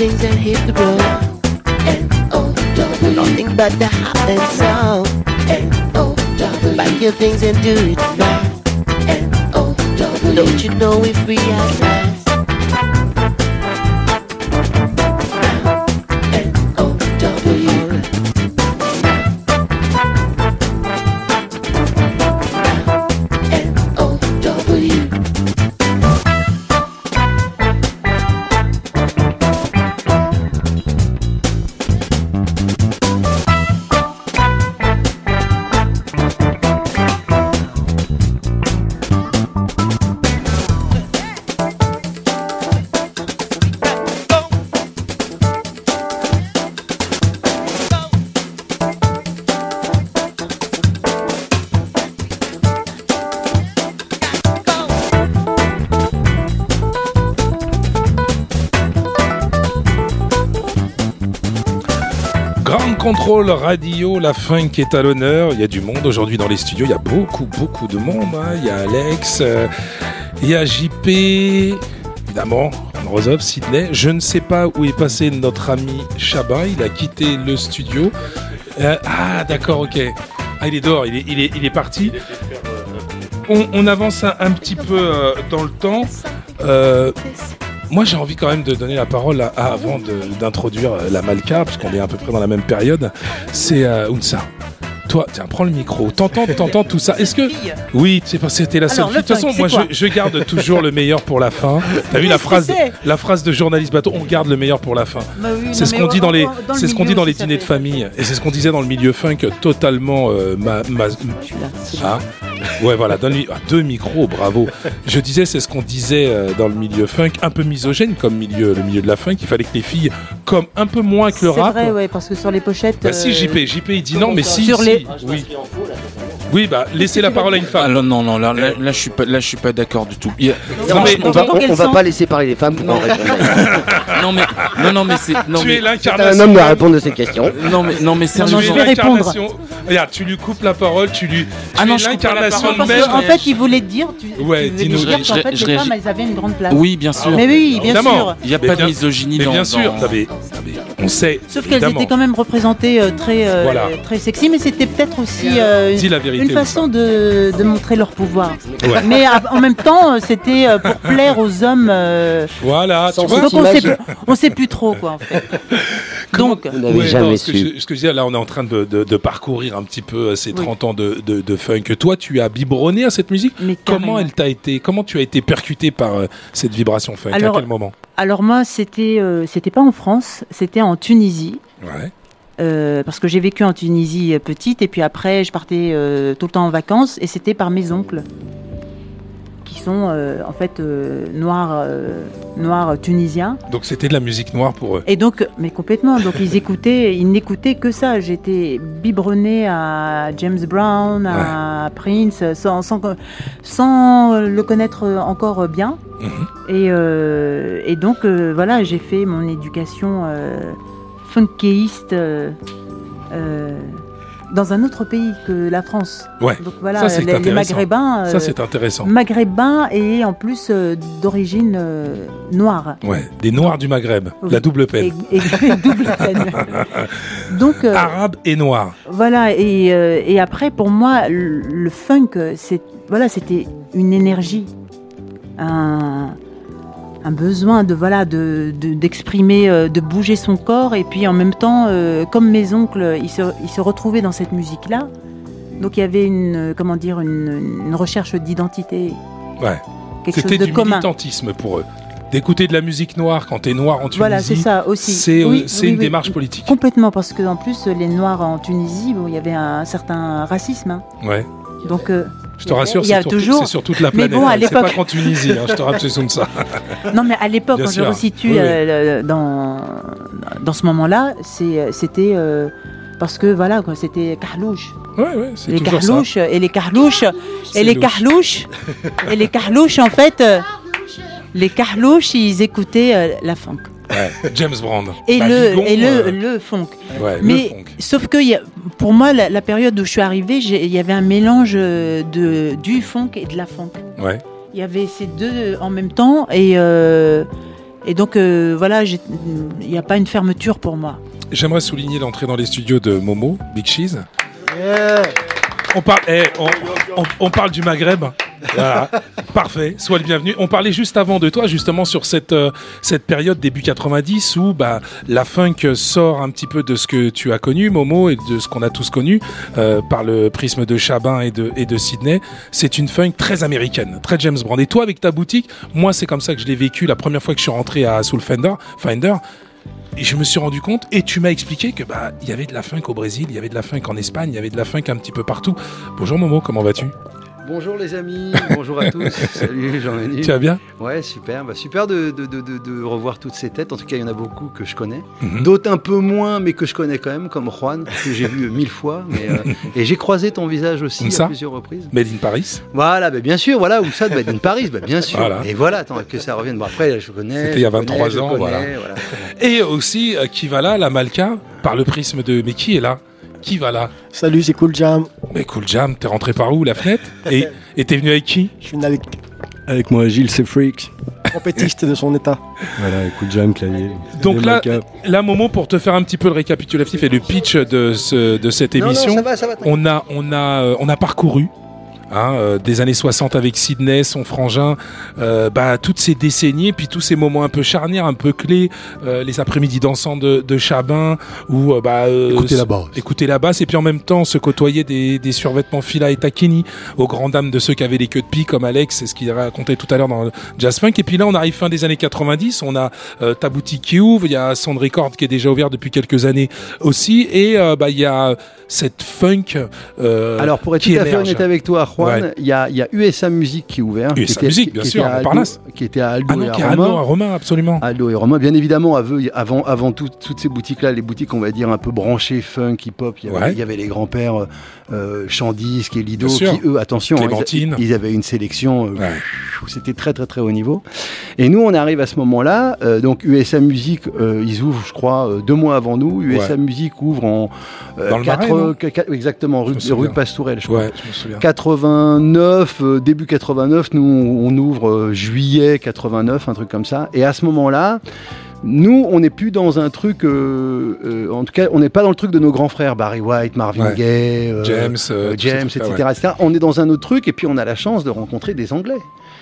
Things and hit the road. N-O-W. Nothing but the hot and sound. N-O-W. Pack your things and do it fast. N-O-W. Don't you know we free at Radio, la funk est à l'honneur. Il y a du monde aujourd'hui dans les studios. Il y a beaucoup, beaucoup de monde. hein. Il y a Alex, euh, il y a JP, évidemment, Rozov, Sydney. Je ne sais pas où est passé notre ami Chabat. Il a quitté le studio. Euh, ah, d'accord, ok. Ah, il est dehors, il est, il est, il est parti. On, on avance un, un petit peu euh, dans le temps. Euh, moi, j'ai envie quand même de donner la parole à, à- avant d'introduire euh, la Malka, parce qu'on est à peu près dans la même période. C'est euh, Unsa. Toi, tiens, prends le micro. T'entends, t'entends tout ça. Est-ce que oui, c'est parce que c'était la seule. Alors, fille. De toute façon, moi, je, je garde toujours le meilleur pour la fin. T'as vu la phrase, la phrase de journaliste bateau. On garde le meilleur pour la fin. Bah oui, c'est ce qu'on dit dans les, le c'est ce qu'on dit dans les dîners de famille, et c'est ce qu'on disait dans le milieu funk, totalement euh, ma, ma- ah. *laughs* Ouais, voilà, donne-lui ah, deux micros, bravo. Je disais, c'est ce qu'on disait euh, dans le milieu funk, un peu misogène comme milieu, le milieu de la funk. Il fallait que les filles, comme un peu moins que le C'est rap. vrai, ouais, parce que sur les pochettes. Bah si, euh, JP, JP, il dit non, mais si, Sur si, les- oui. Oui, bah laissez la parole à une femme. Ah, non, non, non, là, là, là, je suis pas, là, je suis pas d'accord du tout. Il y a- Non, mais franchement- on va, on, on va pas laisser parler les femmes pour en répondre. non mais, non, non, mais c'est, non Tu mais, es C'est l'incarnation. un homme de répondre de ces questions. non mais, non mais es je vais répondre. l'incarnation. Regarde, tu lui coupes la parole, tu lui. Tu Ah non, es je coupe pas la l'incarnation parole de Parce Mais que, même. en fait, il voulait te dire, tu, Ouais, tu voulais dire Je- qu'en je- fait, je les réagis- femmes, elles avaient une grande place. Oui, bien sûr. Mais oui, bien sûr. Il n'y a pas de misogynie dans. bien sûr, non, non, on sait. Sauf qu'elles étaient quand même représentées euh, très, euh, très sexy, mais c'était peut-être aussi euh, Dis la vérité. Une façon de, de montrer leur pouvoir. Ouais. *laughs* Mais à- en même temps, euh, c'était euh, pour plaire aux hommes. euh, Voilà, tu Sans vois. donc on sait, on sait plus trop quoi en fait. *laughs* Donc, Vous n'avez Ouais, jamais non, ce que su. je- ce que je disais, là, on est en train de, de- de parcourir un petit peu euh, ces Oui. 30 ans de, de- de funk. Toi, tu as biberonné à cette musique? mais Comment elle t'a été Comment tu as été percuté par euh, cette vibration funk? Alors- À quel moment? Alors moi, c'était euh, c'était pas en France, c'était en Tunisie. Ouais. Euh, parce que j'ai vécu en Tunisie euh, petite et puis après je partais euh, tout le temps en vacances et c'était par mes oncles qui sont euh, en fait noirs noirs tunisiens Donc c'était de la musique noire pour eux. et donc mais complètement donc ils écoutaient ils n'écoutaient que ça j'étais biberonnée à James Brown à Prince sans, sans sans le connaître encore bien Mhm. et, et donc voilà j'ai fait mon éducation funkéiste euh, euh, dans un autre pays que la France. Ouais. Donc voilà, Ça, les, les. Maghrébins, Ça, euh, c'est intéressant. maghrébins et en plus d'origine noire. Ouais. Des noirs du Maghreb. Oui. La double peine. Et, et- *laughs* double peine. *laughs* Donc Arabe et noir. voilà et, et après pour moi le, le funk c'est voilà c'était une énergie un, un besoin de voilà de de- d'exprimer euh, de, bouger son corps et puis en même temps euh, comme mes oncles ils se, ils se retrouvaient dans cette musique là donc il y avait une euh, comment dire une, une recherche d'identité Ouais. C'était du commun militantisme pour eux. D'écouter de la musique noire quand t'es noir en Tunisie. voilà c'est ça aussi C'est Oui, c'est oui, une oui. démarche politique. complètement parce que en plus les noirs en Tunisie bon, il y avait un certain racisme hein. Ouais. donc euh, Je te rassure, Il y a c'est sur, toujours- sur toute la Mais planète. bon, à hein. c'est pas l'époque- qu'en Tunisie, hein, je te rappelle c'est ça. *laughs* Non, mais à l'époque, quand sûr. je resitue Oui, euh, dans, dans ce moment-là, c'est- c'était euh, parce que voilà, c'était Carlouche. Ouais, ouais, c'est Les ça. Carlouches et les Carlouches et les louche. Carlouches et les Carlouches en fait, euh, les Carlouches ils écoutaient euh, la funk Ouais. *laughs* James Brown. et Bah, le Vigon, et le, euh, le funk. ouais, le Mais funk. sauf que il y a- pour moi, la, la période où je suis arrivée, il y avait un mélange euh, de du funk et de la funk. Ouais. Il y avait ces deux en même temps et, euh, Et donc euh, voilà, il n'y a pas une fermeture pour moi. J'aimerais souligner l'entrée dans les studios de Momo, Big Cheese. On parle, eh, on, on- on parle du Maghreb. Voilà. Parfait. Sois le bienvenu. On parlait juste avant de toi, justement, sur cette, euh, cette période début 90 où bah, la funk sort un petit peu de ce que tu as connu, Momo, et de ce qu'on a tous connu euh, par le prisme de Chabin et de, Sydney. C'est une funk très américaine, très James Brown. Et toi, avec ta boutique, moi, c'est comme ça que je l'ai vécu la première fois que je suis rentré à Soul Fender, Finder. Et je me suis rendu compte, et tu m'as expliqué que bah il y avait de la funk au Brésil, il y avait de la funk en Espagne, il y avait de la funk un petit peu partout. Bonjour Momo, comment vas-tu? Bonjour les amis, *laughs* bonjour à tous. Salut Jean-Denis. Tu vas bien? Ouais, super. Bah, super de, de, de, de- de revoir toutes ces têtes. En tout cas, il y en a beaucoup que je connais. Mhm. D'autres un peu moins, mais que je connais quand même, comme Juan, que j'ai vu *laughs* mille fois. Mais, euh, *laughs* et j'ai croisé ton visage aussi Comme ça à plusieurs reprises. Made in Paris? Voilà, bah, bien sûr, voilà, où ça, de Made in Paris, bah, bien sûr. Voilà. Et voilà, attends, que ça revienne. Bon, après, je connais. C'était il y a je connais, 23 je ans, connais, voilà. voilà. Et aussi, euh, qui va là, la Malka, par le prisme de. Mais qui est là Qui va là Salut, c'est Cool Jam. Mais cool Jam, t'es rentré par où La fenêtre *laughs* Et et t'es venu avec qui Je suis venu avec, avec moi, Gilles, c'est Freaks. Trompétiste de son état. Voilà, Cool Jam, clavier. Donc là, là, Momo, pour te faire un petit peu le récapitulatif et le pitch de, ce, de cette Non, non, émission, ça va, ça va, t'inquiète. on, a, on, a, euh, on a parcouru hein, euh, des années 60 avec Sydney, son frangin, euh, bah, toutes ces décennies, puis tous ces moments un peu charnières, un peu clés, euh, les après-midi dansants de, de Chabin, où euh, bah, euh, Écoutez la basse. écouter la basse, et puis en même temps se côtoyer des, des survêtements Fila et Taquini, aux grandes dames de ceux qui avaient les queues de pie comme Alex, c'est ce qu'il racontait tout à l'heure dans le Jazz Funk. Et puis là, on arrive fin des années 90, on a euh, ta boutique qui ouvre, il y a Sound Record qui est déjà ouvert depuis quelques années aussi, et euh, bah, il y a cette funk euh, Alors, pour être qui tout à fait honnête avec toi, Juan, Ouais. il y, a, il y a USA Music qui est ouvert. qui USA était- Music, qui- bien qui sûr, était à Aldo-. Qui était à Aldo Ah non, et à Romain. Aldo, à Romain, absolument. Aldo et Romain. Bien évidemment, avant, avant tout- toutes ces boutiques-là, les boutiques, on va dire, un peu branchées, funk, hip-hop, il y avait, Ouais. il y avait les grands-pères euh, Chandisque et Lido, Bien qui, eux, attention, hein, ils, ils avaient une sélection, euh, c'était très, très, très haut niveau. Et nous, on arrive à ce moment-là, euh, donc USA Music, euh, ils ouvrent, je crois, deux mois avant nous. USA. Music ouvre en... Dans le Marais, exactement, rue, rue Pastourelle, je crois. Je me souviens. 89, euh, début 89, nous on, ouvre euh, juillet 89, un truc comme ça. Et à ce moment-là, nous on n'est plus dans un truc, euh, euh, en tout cas on n'est pas dans le truc de nos grands frères, Barry White, Marvin Ouais. Gaye, euh, James, James, trucs-là, etc., ouais. etc. On est dans un autre truc et puis on a la chance de rencontrer des Anglais.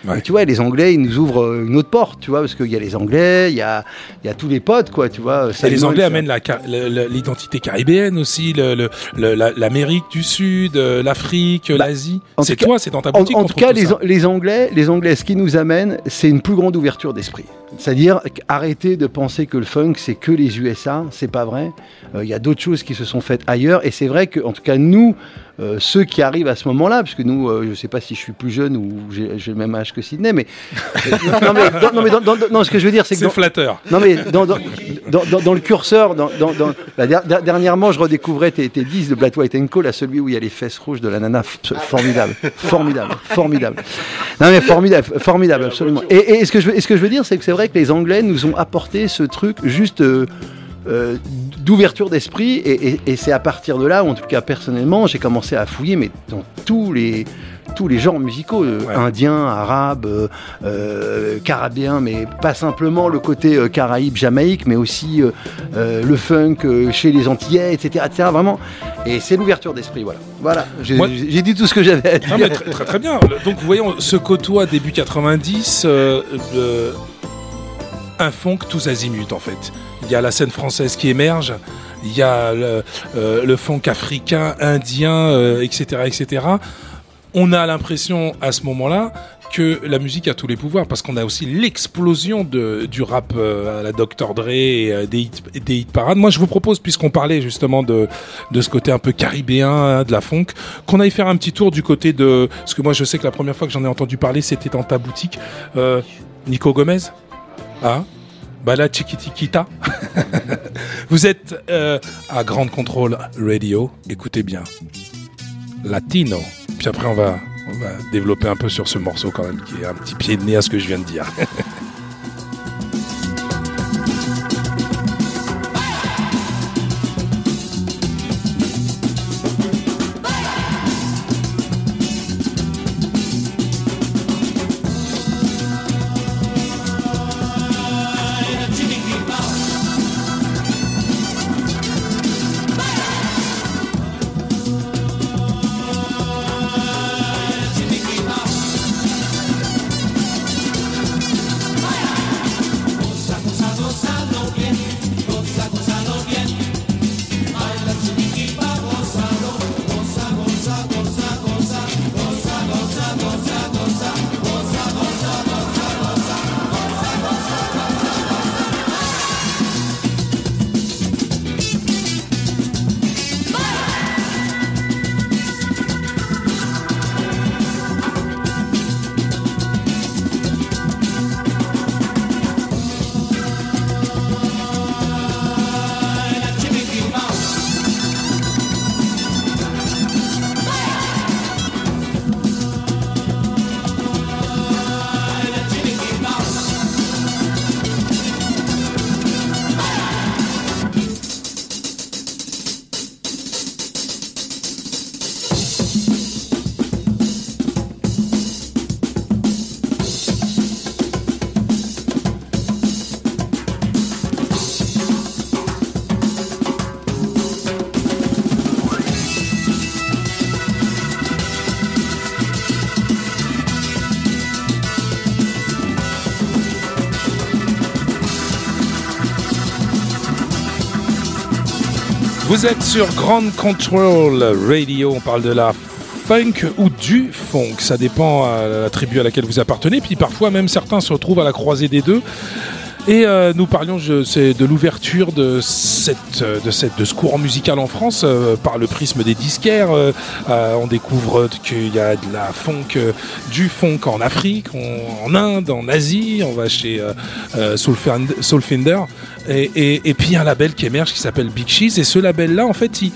Ouais. Et tu vois, les Anglais, ils nous ouvrent euh, une autre porte, tu vois, parce qu'il y a les Anglais, il y a, il y a tous les potes, quoi, tu vois. Et les Anglais amènent l'identité caribéenne aussi, le- le- l'Amérique du Sud, euh, l'Afrique, l'Asie. Bah, en C'est toi, c'est dans ta En, boutique. en qu'on tout cas, les Anglais, les Anglais, ce qui nous amène, c'est une plus grande ouverture d'esprit. C'est-à-dire arrêter de penser que le funk c'est que les USA, c'est pas vrai. Euh, Il y a d'autres choses qui se sont faites ailleurs, et c'est vrai que, en tout cas, nous, euh, ceux qui arrivent à ce moment-là, puisque nous, euh, je sais pas si je suis plus jeune ou j'ai le même âge que Sydney, mais non, mais, dans- non, mais dans- dans- non, ce que je veux dire, c'est que C'est flatteur. non mais dans, le curseur, dans, dans, dans- bah, der- der- dernièrement, je redécouvrais tes, tes 10 de Black White and Co, là, celui où il y a les fesses rouges de la nana, formidable, formidable, formidable. Non mais formidable, formidable, absolument. Et, et ce que je veux, ce que je veux dire, c'est que c'est vrai que les Anglais nous ont apporté ce truc juste euh, euh, d'ouverture d'esprit, et, et- et c'est à partir de là, où en tout cas personnellement, j'ai commencé à fouiller, mais dans tous les tous les genres musicaux, euh, indiens, arabes, euh, euh, caribéens, mais pas simplement le côté caraïbe, jamaïque, mais aussi le funk chez les Antillais, etc., etc. Vraiment. Et c'est l'ouverture d'esprit, voilà. Voilà. J'ai Moi- dit tout ce que j'avais à dire. Non, mais très, très, très bien. Donc, vous voyez, on se côtoie début 90, euh, le- un funk tous azimuts, en fait. Il y a la scène française qui émerge, il y a le, euh, funk africain, indien, euh, etc., etc. On a l'impression, à ce moment-là, que la musique a tous les pouvoirs, parce qu'on a aussi l'explosion du rap euh, à la Dr. Dre et des, hit, des hit parades. Moi, je vous propose, puisqu'on parlait justement de, ce côté un peu caribéen, hein, de la funk, qu'on aille faire un petit tour du côté de... Parce que moi, je sais que la première fois que j'en ai entendu parler, c'était dans ta boutique. Nico Gomez? Ah Bala Chiquitikita *laughs* Vous êtes euh, à Grande Contrôle Radio, écoutez bien. Latino. Puis après, on va, on va développer un peu sur ce morceau quand même, qui est un petit pied de nez à ce que je viens de dire. *laughs* Vous êtes sur Grand Control Radio, on parle de la funk ou du funk, ça dépend à la tribu à laquelle vous appartenez, puis parfois même certains se retrouvent à la croisée des deux. Et euh, nous parlions de l'ouverture euh, de, cette, de ce courant musical en France euh, par le prisme des disquaires. On découvre qu'il y a de la funk, du funk en Afrique, en Inde, en Asie. On va chez Soulfind- Soulfinder. Et, puis un label qui émerge qui s'appelle Big Cheese. Et ce label-là, en fait, il,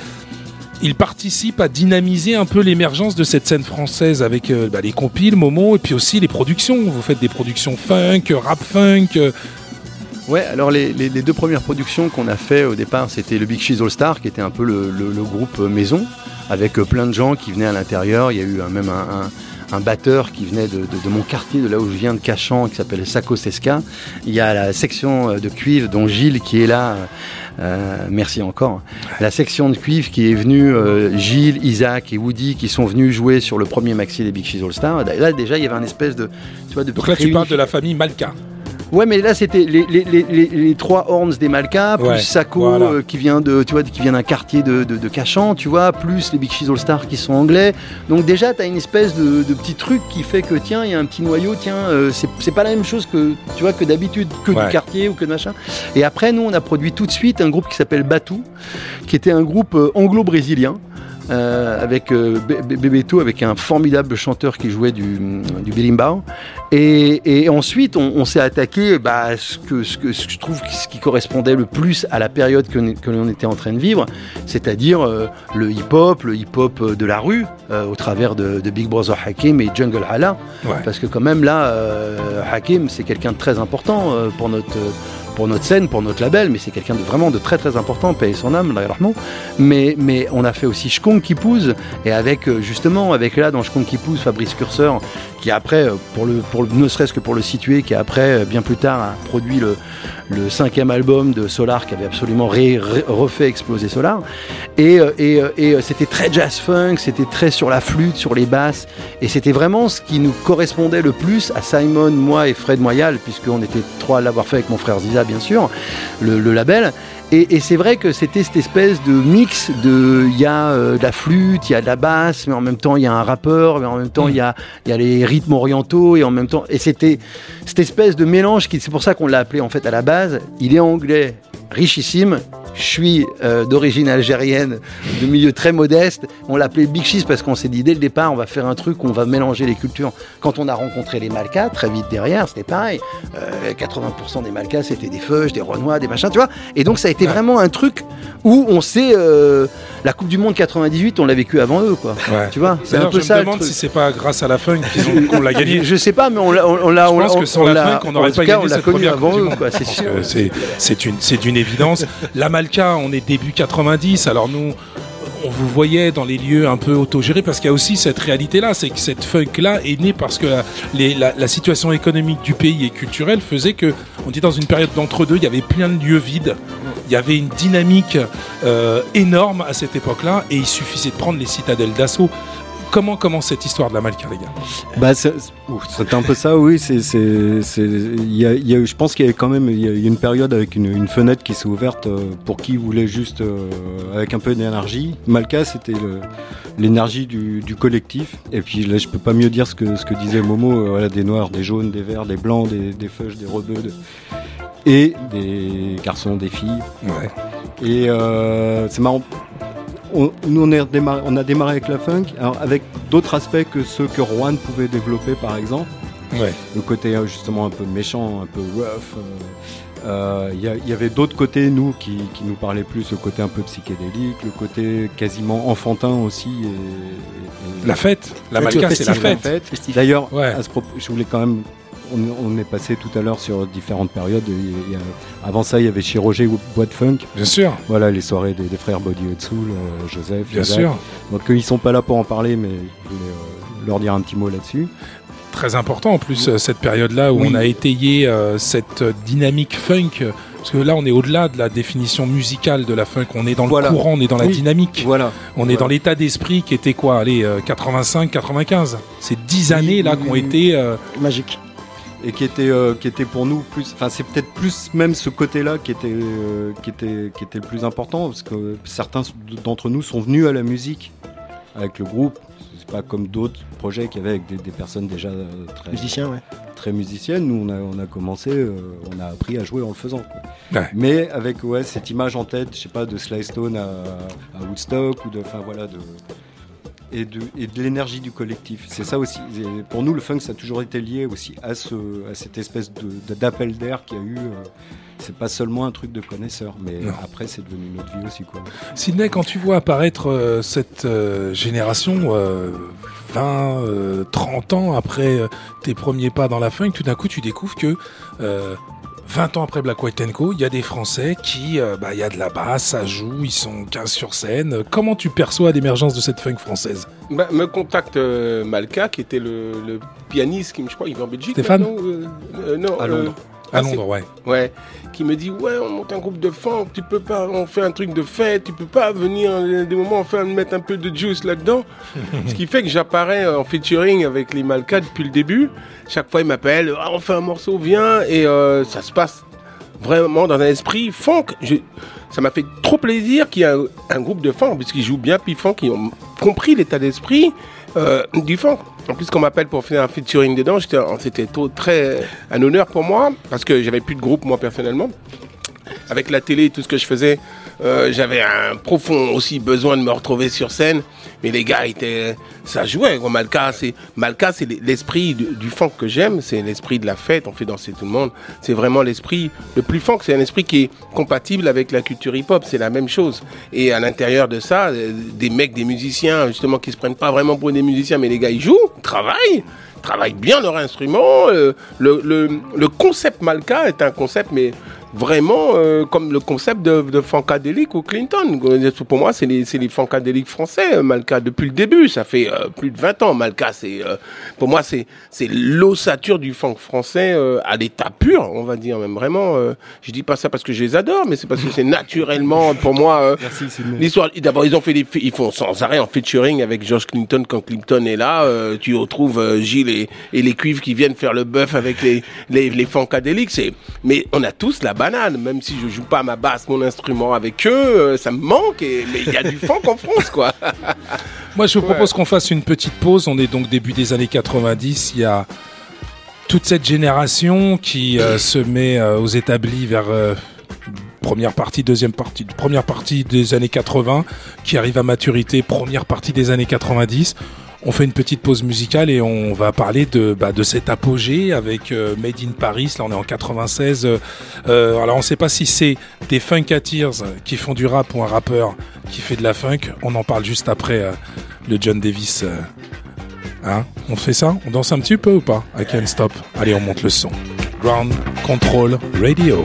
il participe à dynamiser un peu l'émergence de cette scène française avec bah, les compiles, Momo, et puis aussi les productions. Vous faites des productions funk, rap funk. Ouais, alors les, les- les deux premières productions qu'on a fait au départ, c'était le Big Cheese All Star, qui était un peu le, le- le groupe euh, maison, avec euh, plein de gens qui venaient à l'intérieur. Il y a eu euh, même un, un- un batteur qui venait de, de- de mon quartier, de là où je viens, de Cachan, qui s'appelle Sako Seska. Il y a la section de cuivre dont Gilles qui est là. euh, merci encore. La section de cuivre qui est venue, euh, Gilles, Isaac et Woody qui sont venus jouer sur le premier maxi des Big Cheese All Star. Là déjà il y avait un espèce de, tu vois, de Donc là, tu parles de la famille Malka. Ouais, mais là c'était les, les, les, les, les trois horns des Malka, plus Ouais, Sako voilà. euh, qui vient de, tu vois, qui vient d'un quartier de, de, de Cachan, tu vois, plus les Big Cheese All Stars qui sont anglais. Donc déjà, t'as une espèce de, de petit truc qui fait que tiens, il y a un petit noyau, tiens, euh, c'est c'est pas la même chose que tu vois que d'habitude, que Ouais. du quartier ou que de machin. Et après, nous, on a produit tout de suite un groupe qui s'appelle Batou, qui était un groupe euh, anglo-brésilien. Euh, avec euh, Be- Be- Bebeto, avec un formidable chanteur qui jouait du, du berimbau. Et, et ensuite, on, on s'est attaqué bah, à ce, que, ce, que, ce que je trouve qui, ce qui correspondait le plus à la période que, l'on- que l'on était en train de vivre, c'est-à-dire euh, le hip-hop, le hip-hop euh, de la rue, au travers de, de Big Brother Hakim et Jungle Hala. Ouais. Parce que quand même là, Hakim, c'est quelqu'un de très important pour notre... pour notre scène, pour notre label, mais c'est quelqu'un de vraiment de très très important, paye son âme, mais mais on a fait aussi Shkong qui pousse et avec euh, justement avec là dans Shkong qui pousse Fabrice Curseur qui après euh, pour le pour le- ne serait-ce que pour le situer qui après euh, bien plus tard a produit le le cinquième album de Solar qui avait absolument refait exploser Solar. Et euh, et, et, c'était très jazz funk c'était très sur la flûte sur les basses. Et c'était vraiment ce qui nous correspondait le plus à Simon moi et Fred Moyal puisqu'on était trois à l'avoir fait avec mon frère Ziza bien sûr le, le label et, c'est vrai que c'était cette espèce de mix de il y a euh, de la flûte, il y a de la basse, mais en même temps il y a un rappeur, mais en même temps il y a y a les rythmes orientaux et en même temps et c'était cette espèce de mélange qui c'est pour ça qu'on l'a appelé en fait à la base. Il est anglais, richissime. Je suis euh, d'origine algérienne, de milieu très modeste. On l'appelait Big Cheese parce qu'on s'est dit dès le départ, on va faire un truc où on va mélanger les cultures. Quand on a rencontré les Malkas, très vite derrière, c'était pareil. Euh, 80% des Malkas, c'était des feuges, des renois, des machins, tu vois. Et donc ça a été vraiment un truc où on sait euh, la Coupe du Monde 98, on l'a vécu avant eux, quoi. Ouais. Tu vois, c'est un peu je ça. me le demande si c'est pas grâce à la funk qu'ils ont- qu'on l'a gagné. Je, *laughs* je sais pas, mais on l'a, on, l'a, Je on pense que sans on la funk, on n'aurait pas cas, gagné on cette connu première avant eux, quoi. C'est Je sûr. que C'est, c'est une, c'est d'une évidence. La Malka, on est début 90. Alors nous, on vous voyait dans les lieux un peu autogérés parce qu'il y a aussi cette réalité-là, c'est que cette funk-là est née parce que la, situation économique du pays et culturelle faisait que, on dit dans une période d'entre-deux, il y avait plein de lieux vides. Il y avait une dynamique euh, énorme à cette époque-là et il suffisait de prendre les citadelles d'assaut. Comment commence cette histoire de la Malka, les gars Bah, c'est un peu ça, oui. C'est, y a, y a je pense qu'il y avait quand même y a une période avec une, une fenêtre qui s'est ouverte euh, pour qui voulait juste euh, avec un peu d'énergie. Malka, c'était l'énergie du, du collectif. Et puis là, je peux pas mieux dire ce que ce que disait Momo. euh, voilà, des noirs, des jaunes, des verts, des blancs, des, des feuilles, des rebeux, de- et des garçons, des filles. Ouais. Et euh, c'est marrant. On, nous, on, est démarré- on a démarré avec la funk, alors avec d'autres aspects que ceux que Juan pouvait développer, par exemple. Ouais. Le côté euh, justement un peu méchant, un peu rough. euh, euh, Il y, avait d'autres côtés, nous, qui, qui nous parlaient plus, le côté un peu psychédélique, le côté quasiment enfantin aussi. et- et- La fête. La Malka, c'est la fête. D'ailleurs, Ouais. à ce propos, je voulais quand même. On, on est passé tout à l'heure sur différentes périodes. Il y a- avant ça, il y avait chez Roger Boîte Funk. Bien sûr. Voilà, les soirées des, des frères Body et Soul, euh, Joseph. Bien Joseph. sûr. Donc, euh, ils sont pas là pour en parler, mais je voulais euh, leur dire un petit mot là-dessus. Très important en plus, euh, cette période-là où Oui. on a étayé euh, cette dynamique funk. Parce que là, on est au-delà de la définition musicale de la funk. On est dans Voilà. le courant, on est dans la Oui. dynamique. Voilà. On est dans l'état d'esprit qui était quoi? Allez, 85, 95. C'est 10 années là qui ont été. euh, Magique. Et qui était euh, qui était pour nous plus enfin c'est peut-être plus même ce côté-là qui était euh, qui était qui était le plus important parce que certains d'entre nous sont venus à la musique avec le groupe c'est pas comme d'autres projets qu'il y avait avec des, des personnes déjà euh, très Musiciens, ouais. très musiciennes nous on a on a commencé euh, on a appris à jouer en le faisant quoi. Ouais. mais avec ouais cette image en tête je sais pas de Sly Stone à, à Woodstock ou de enfin voilà de et de, et de l'énergie du collectif. C'est ça aussi. Pour nous, le funk, ça a toujours été lié aussi à, ce, à cette espèce d'appel d'air qu'il y a eu. euh, C'est pas seulement un truc de connaisseur, mais Non. après, c'est devenu notre vie aussi. Quoi. Sidney, quand tu vois apparaître euh, cette euh, génération, euh, 20, euh, 30 ans après tes premiers pas dans la funk, tout d'un coup, tu découvres que 20 ans après Black White Co, il y a des Français qui, euh, bah, il y a de la basse, ça joue, ils sont 15 sur scène. Comment tu perçois l'émergence de cette funk française? Bah, me contacte euh, Malka, qui était le, le pianiste, qui, je crois, il vit en Belgique. Stéphane? euh, euh, Non, À Londres. Ah, À c'est- Londres, ouais. Ouais, qui me dit ouais on monte un groupe de funk, tu peux pas, on fait un truc de fête, tu peux pas venir euh, des moments on fait mettre un peu de juice là-dedans. *laughs* Ce qui fait que j'apparais euh, en featuring avec les Malka depuis le début. Chaque fois ils m'appellent, ah, on fait un morceau, viens et euh, ça se passe vraiment dans un esprit funk. Je- ça m'a fait trop plaisir qu'il y ait un, un groupe de funk puisqu'ils jouent bien puis funk, ils ont compris l'état d'esprit euh, du funk. En plus, qu'on m'appelle pour faire un featuring dedans, j'étais- c'était très un honneur pour moi parce que j'avais plus de groupe moi personnellement. Avec la télé et tout ce que je faisais, euh, j'avais un profond aussi besoin de me retrouver sur scène. Mais les gars étaient, ça jouait. quoi. Malka, c'est Malka, c'est l'esprit du, funk que j'aime. C'est l'esprit de la fête. On fait danser tout le monde. C'est vraiment l'esprit le plus funk. C'est un esprit qui est compatible avec la culture hip-hop. C'est la même chose. Et à l'intérieur de ça, euh, des mecs, des musiciens, justement, qui se prennent pas vraiment pour des musiciens, mais les gars, ils jouent, travaillent travaillent bien leur instrument. euh, le, le, le concept Malka est un concept, mais vraiment euh, comme le concept de, de Funkadelic ou Clinton. Pour moi, c'est les, les français, euh, Malka, depuis le début. Ça fait euh, plus de 20 ans. Malka, c'est euh, pour moi, c'est c'est l'ossature du funk français euh, à l'état pur, on va dire même vraiment. euh, je dis pas ça parce que je les adore, mais c'est parce que c'est naturellement pour moi. euh. L'histoire, d'abord, ils ont fait des, ils font sans arrêt en featuring avec George Clinton quand Clinton est là. euh, tu retrouves Gilles et, et les cuivres qui viennent faire le bœuf avec les, les, les funkadéliques. C'est, mais on a tous la banane, même si je joue pas ma basse, mon instrument avec eux, euh, ça me manque. Et, mais il y a du funk en France, quoi. *laughs* Moi, je vous propose qu'on fasse une petite pause. On est donc début des années 90. Il y a toute cette génération qui euh, *clears throat* se met euh, aux établis vers euh, première partie, deuxième partie, première partie des années 80, qui arrive à maturité, première partie des années 90. On fait une petite pause musicale et on va parler de, bah, de cet apogée avec euh, Made in Paris. Là, on est en 96. Euh, euh, alors, on ne sait pas si c'est des Funkateers qui font du rap ou un rappeur qui fait de la funk. On en parle juste après le John Davis. hein on fait ça? On danse un petit peu ou pas? I Can't Stop. Allez, on monte le son. Ground Control Radio.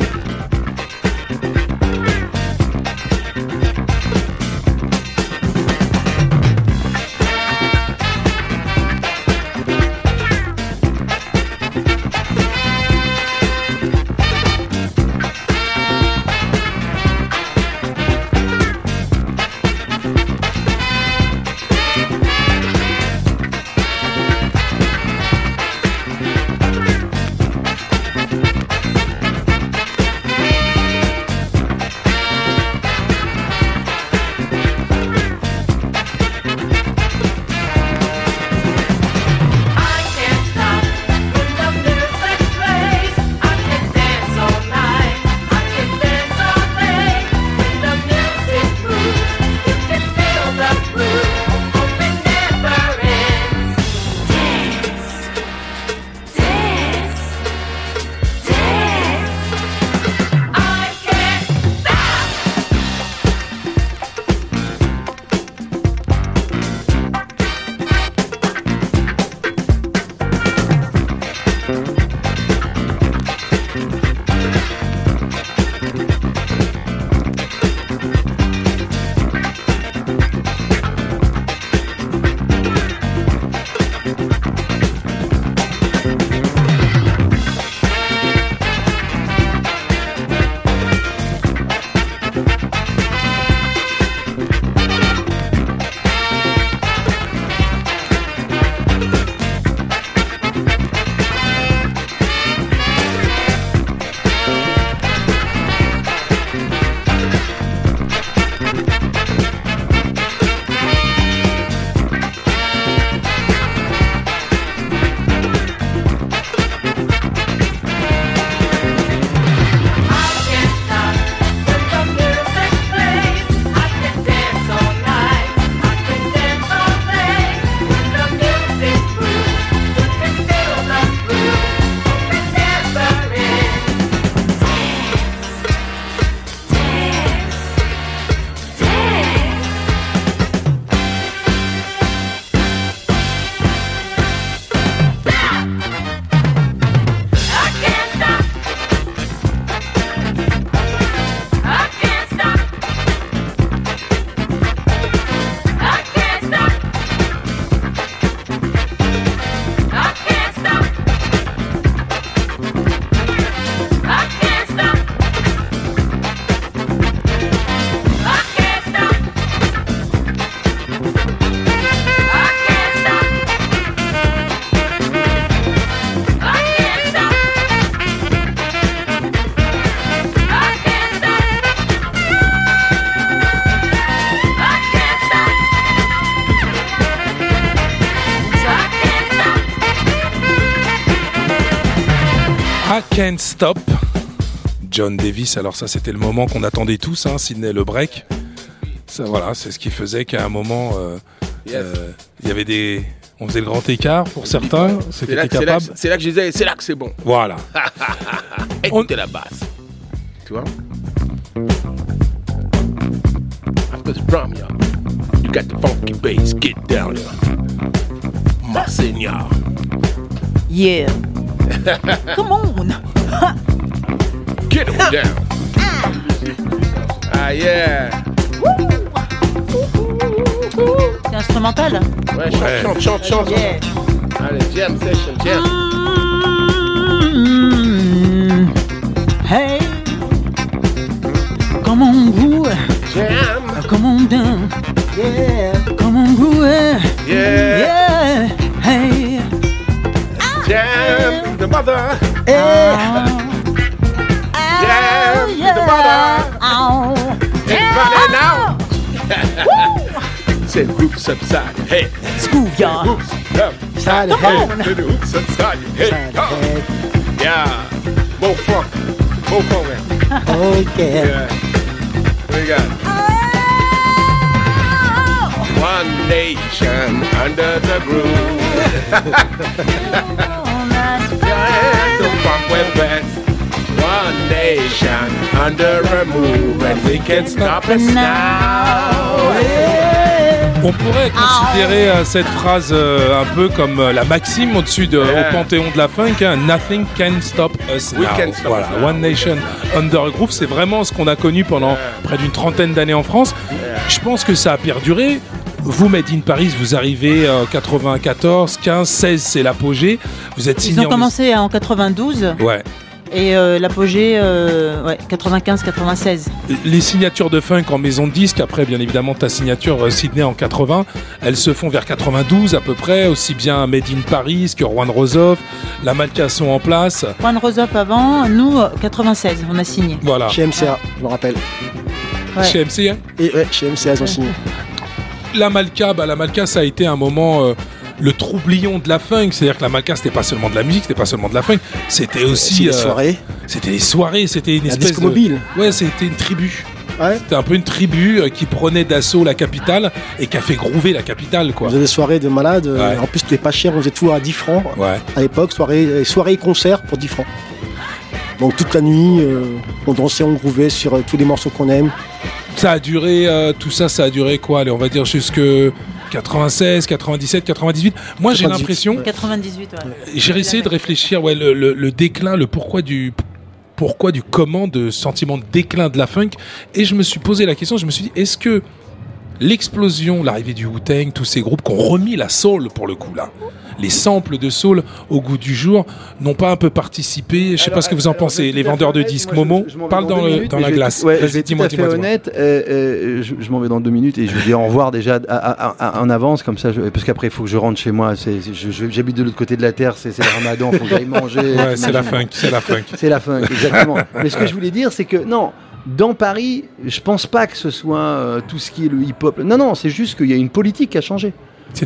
Can't Stop. John Davis, alors ça c'était le moment qu'on attendait tous, hein, Sydney le break. Ça voilà, c'est ce qui faisait qu'à un moment, euh, euh, il y avait des... On faisait le grand écart pour certains, ceux qui C'est là, là- capables. c'est là que je disais, c'est là que c'est bon. Voilà. *laughs* Écoutez la basse. Tu vois? After the drum, yeah. You got the funky bass, get down, yeah. Marseillais. *laughs* Yeah. Come on. Down. Ah yeah. C'est instrumental Ouais, chante, chante, chante, chante. Yeah. Allez, jam session, jam. Mm. Hey. Come on, groove. Jam. Come on down. Yeah. Come on, groove. Yeah. Yeah. Hey. Jam, the mother. Ah. Jam, the mother. Ow. It's running now. *laughs* Say hoops upside your head. School, y'all. Hoops upside your Come head. Little hoops upside your head. Come. Yeah. More funk. More funk. Oh, yeah. Yeah. We got one nation under the groove. Giant the funk went west. One nation under a move, and we can't stop us now. On pourrait considérer euh, cette phrase euh, un peu comme euh, la maxime au-dessus de, Yeah. au panthéon de la funk. hein. Nothing can stop us We now. can stop voilà, us now. One Nation Under a Groove, c'est vraiment ce qu'on a connu pendant près d'une trentaine d'années en France. Je pense que ça a perduré. Vous, Made in Paris, vous arrivez euh, 94, 15, 16, c'est l'apogée. Vous êtes Ils ont en commencé en 92 Ouais. Et euh, l'apogée euh, ouais, 95-96. Les signatures de funk en maison de disque, après bien évidemment ta signature euh, Sydney en 80, elles se font vers 92 à peu près, aussi bien Made in Paris que Juan Rosoff, la Malka sont en place. Juan Rosop avant, nous euh, 96, on a signé. Voilà. Chez MCA, je me rappelle. Ouais. Chez MC, hein Et ouais, chez MCA, ils ont signé. la Malka, bah, la Malka, ça a été un moment euh, le troublion de la funk. C'est-à-dire que la Malka, c'était pas seulement de la musique, c'était pas seulement de la funk, c'était aussi. les euh, soirées. C'était les soirées, c'était une La espèce de. mobile. Ouais, c'était une tribu. Ouais. C'était un peu une tribu euh, qui prenait d'assaut la capitale et qui a fait groover la capitale, quoi. On faisait des soirées de malades. euh, Ouais. En plus, c'était pas cher, on faisait tout à 10 francs. Ouais. À l'époque, soirée, soirée et concert pour 10 francs. Donc toute la nuit, euh, on dansait, on grouvait sur euh, tous les morceaux qu'on aime. Ça a duré, euh, tout ça, ça a duré quoi? Allez, on va dire jusque 96, 97, 98. Moi, j'ai 98, l'impression, 98, ouais. j'ai essayé de réfléchir, ouais, le, le- le déclin, le pourquoi du pourquoi du comment de sentiment de déclin de la funk. Et je me suis posé la question, je me suis dit, est-ce que l'explosion, l'arrivée du Wu-Tang, tous ces groupes qui ont remis la soul pour le coup là, les samples de soul au goût du jour, n'ont pas un peu participé Je sais pas ce que vous en pensez. Les vendeurs de disques, Momo, parle dans, la glace. Ouais, je vais être tout dis-moi, à fait honnête. euh, euh, je je m'en vais dans deux minutes et je vous dis au revoir déjà à- à- à- en avance comme ça, parce qu'après il faut que je rentre chez moi. J'habite de l'autre côté de la terre, c'est le Ramadan, faut que j'aille manger. Ouais, c'est la funk, c'est la funk. C'est la funk, exactement. *laughs* Mais ce que je voulais dire, c'est que non. Dans Paris, je pense pas que ce soit euh, tout ce qui est le hip-hop. Non, non, c'est juste qu'il y a une politique qui a changé.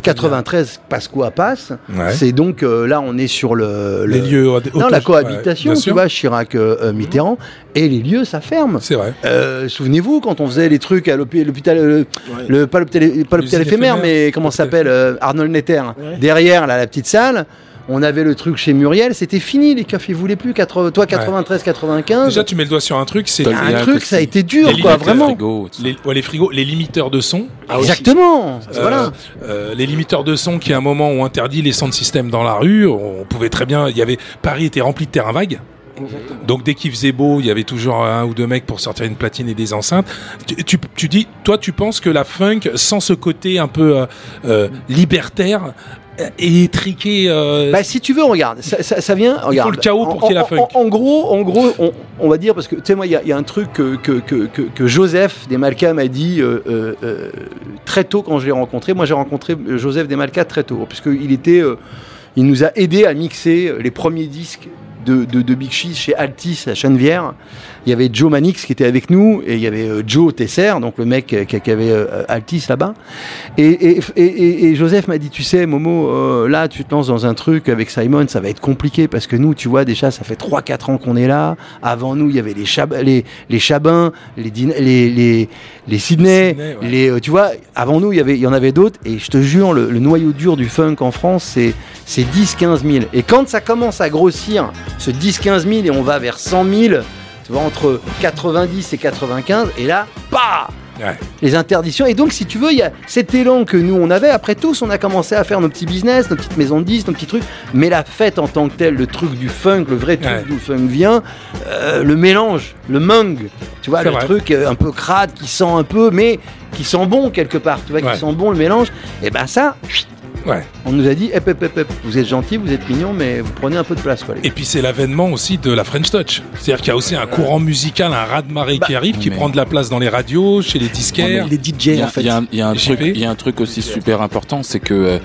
93, passe quoi passe. Ouais. C'est donc euh, là, on est sur le, Les le- lieux non, la cohabitation, tu vois, Chirac, euh, Mitterrand, et les lieux, ça ferme. C'est vrai. Euh, Souvenez-vous quand on faisait les trucs à l'hôpi- l'hôpital, le, pas l'hôpital, pas l'hôpital L'usine éphémère, éphémère. mais comment ça s'appelle, euh, Arnold Netter. Derrière, là, la petite salle. On avait le truc chez Muriel, c'était fini, les ils voulaient plus. 80 toi, 93, 95. Déjà, tu mets le doigt sur un truc, c'est Un truc, ça a été dur, Les quoi, vraiment. Frigo, Les, ouais, les frigos, les limiteurs de son. Ah, Exactement. Euh, Voilà. euh, les limiteurs de son qui à un moment ont interdit les sound systems dans la rue. On pouvait très bien. Il y avait Paris était rempli de terrains vagues. Donc dès qu'il faisait beau, il y avait toujours un ou deux mecs pour sortir une platine et des enceintes. Tu, tu, tu dis, toi, tu penses que la funk, sans ce côté un peu euh, libertaire, étriqué. euh, Bah, si tu veux, regarde, ça, ça- ça vient. Regarde. le chaos pour qu'il y ait la funk. En, en gros, en gros, on, on va dire parce que tu sais moi, il y, a- il y a un truc que, que, que, Joseph Desmalka m'a dit euh, euh, euh, très tôt quand je l'ai rencontré. Moi, j'ai rencontré euh, Joseph Desmalka très tôt, puisqu'il était, euh, il nous a aidé à mixer euh, les premiers disques de, de, de Big Cheese chez Altis à Chenevière. Il y avait Joe Manix qui était avec nous et il y avait euh, Joe Tesser, donc le mec qui, qui avait euh, Altis là-bas. Et, et, et, et- Joseph m'a dit, tu sais, Momo, euh, là, tu te lances dans un truc avec Simon, ça va être compliqué parce que nous, tu vois, déjà, ça fait 3-4 ans qu'on est là. Avant nous, il y avait les, Chab les, les Chabins, les, les, les, les Sydney, Sydney, ouais. les, euh, tu vois, avant nous, il y avait, il y en avait d'autres. Et je te jure, le, le noyau dur du funk en France, c'est 10-15 000. Et quand ça commence à grossir, ce 10-15 000 et on va vers 100 000, tu vois, entre 90 et 95, et là, bah Ouais. les interdictions. Et donc, si tu veux, il y a cet élan que nous, on avait. Après tous, on a commencé à faire nos petits business, nos petites maisons de disques, nos petits trucs. Mais la fête en tant que telle, le truc du funk, le vrai truc Ouais. d'où le funk vient, euh, le mélange, le mung, tu vois, le vrai. truc euh, un peu crade, qui sent un peu, mais qui sent bon quelque part, tu vois, Ouais. qui sent bon le mélange. Et ben ça, Ouais. on nous a dit, hep, hep, hep, hep, vous êtes gentil, vous êtes mignon, mais vous prenez un peu de place, quoi, les gars. Et puis c'est l'avènement aussi de la French Touch. C'est-à-dire qu'il y a aussi un courant musical, un ras-de-marée qui arrive, qui mais- prend de la place dans les radios, chez les disquaires. Les Il DJ y a, en fait. il y a un- y truc, il y a un truc aussi super important, c'est que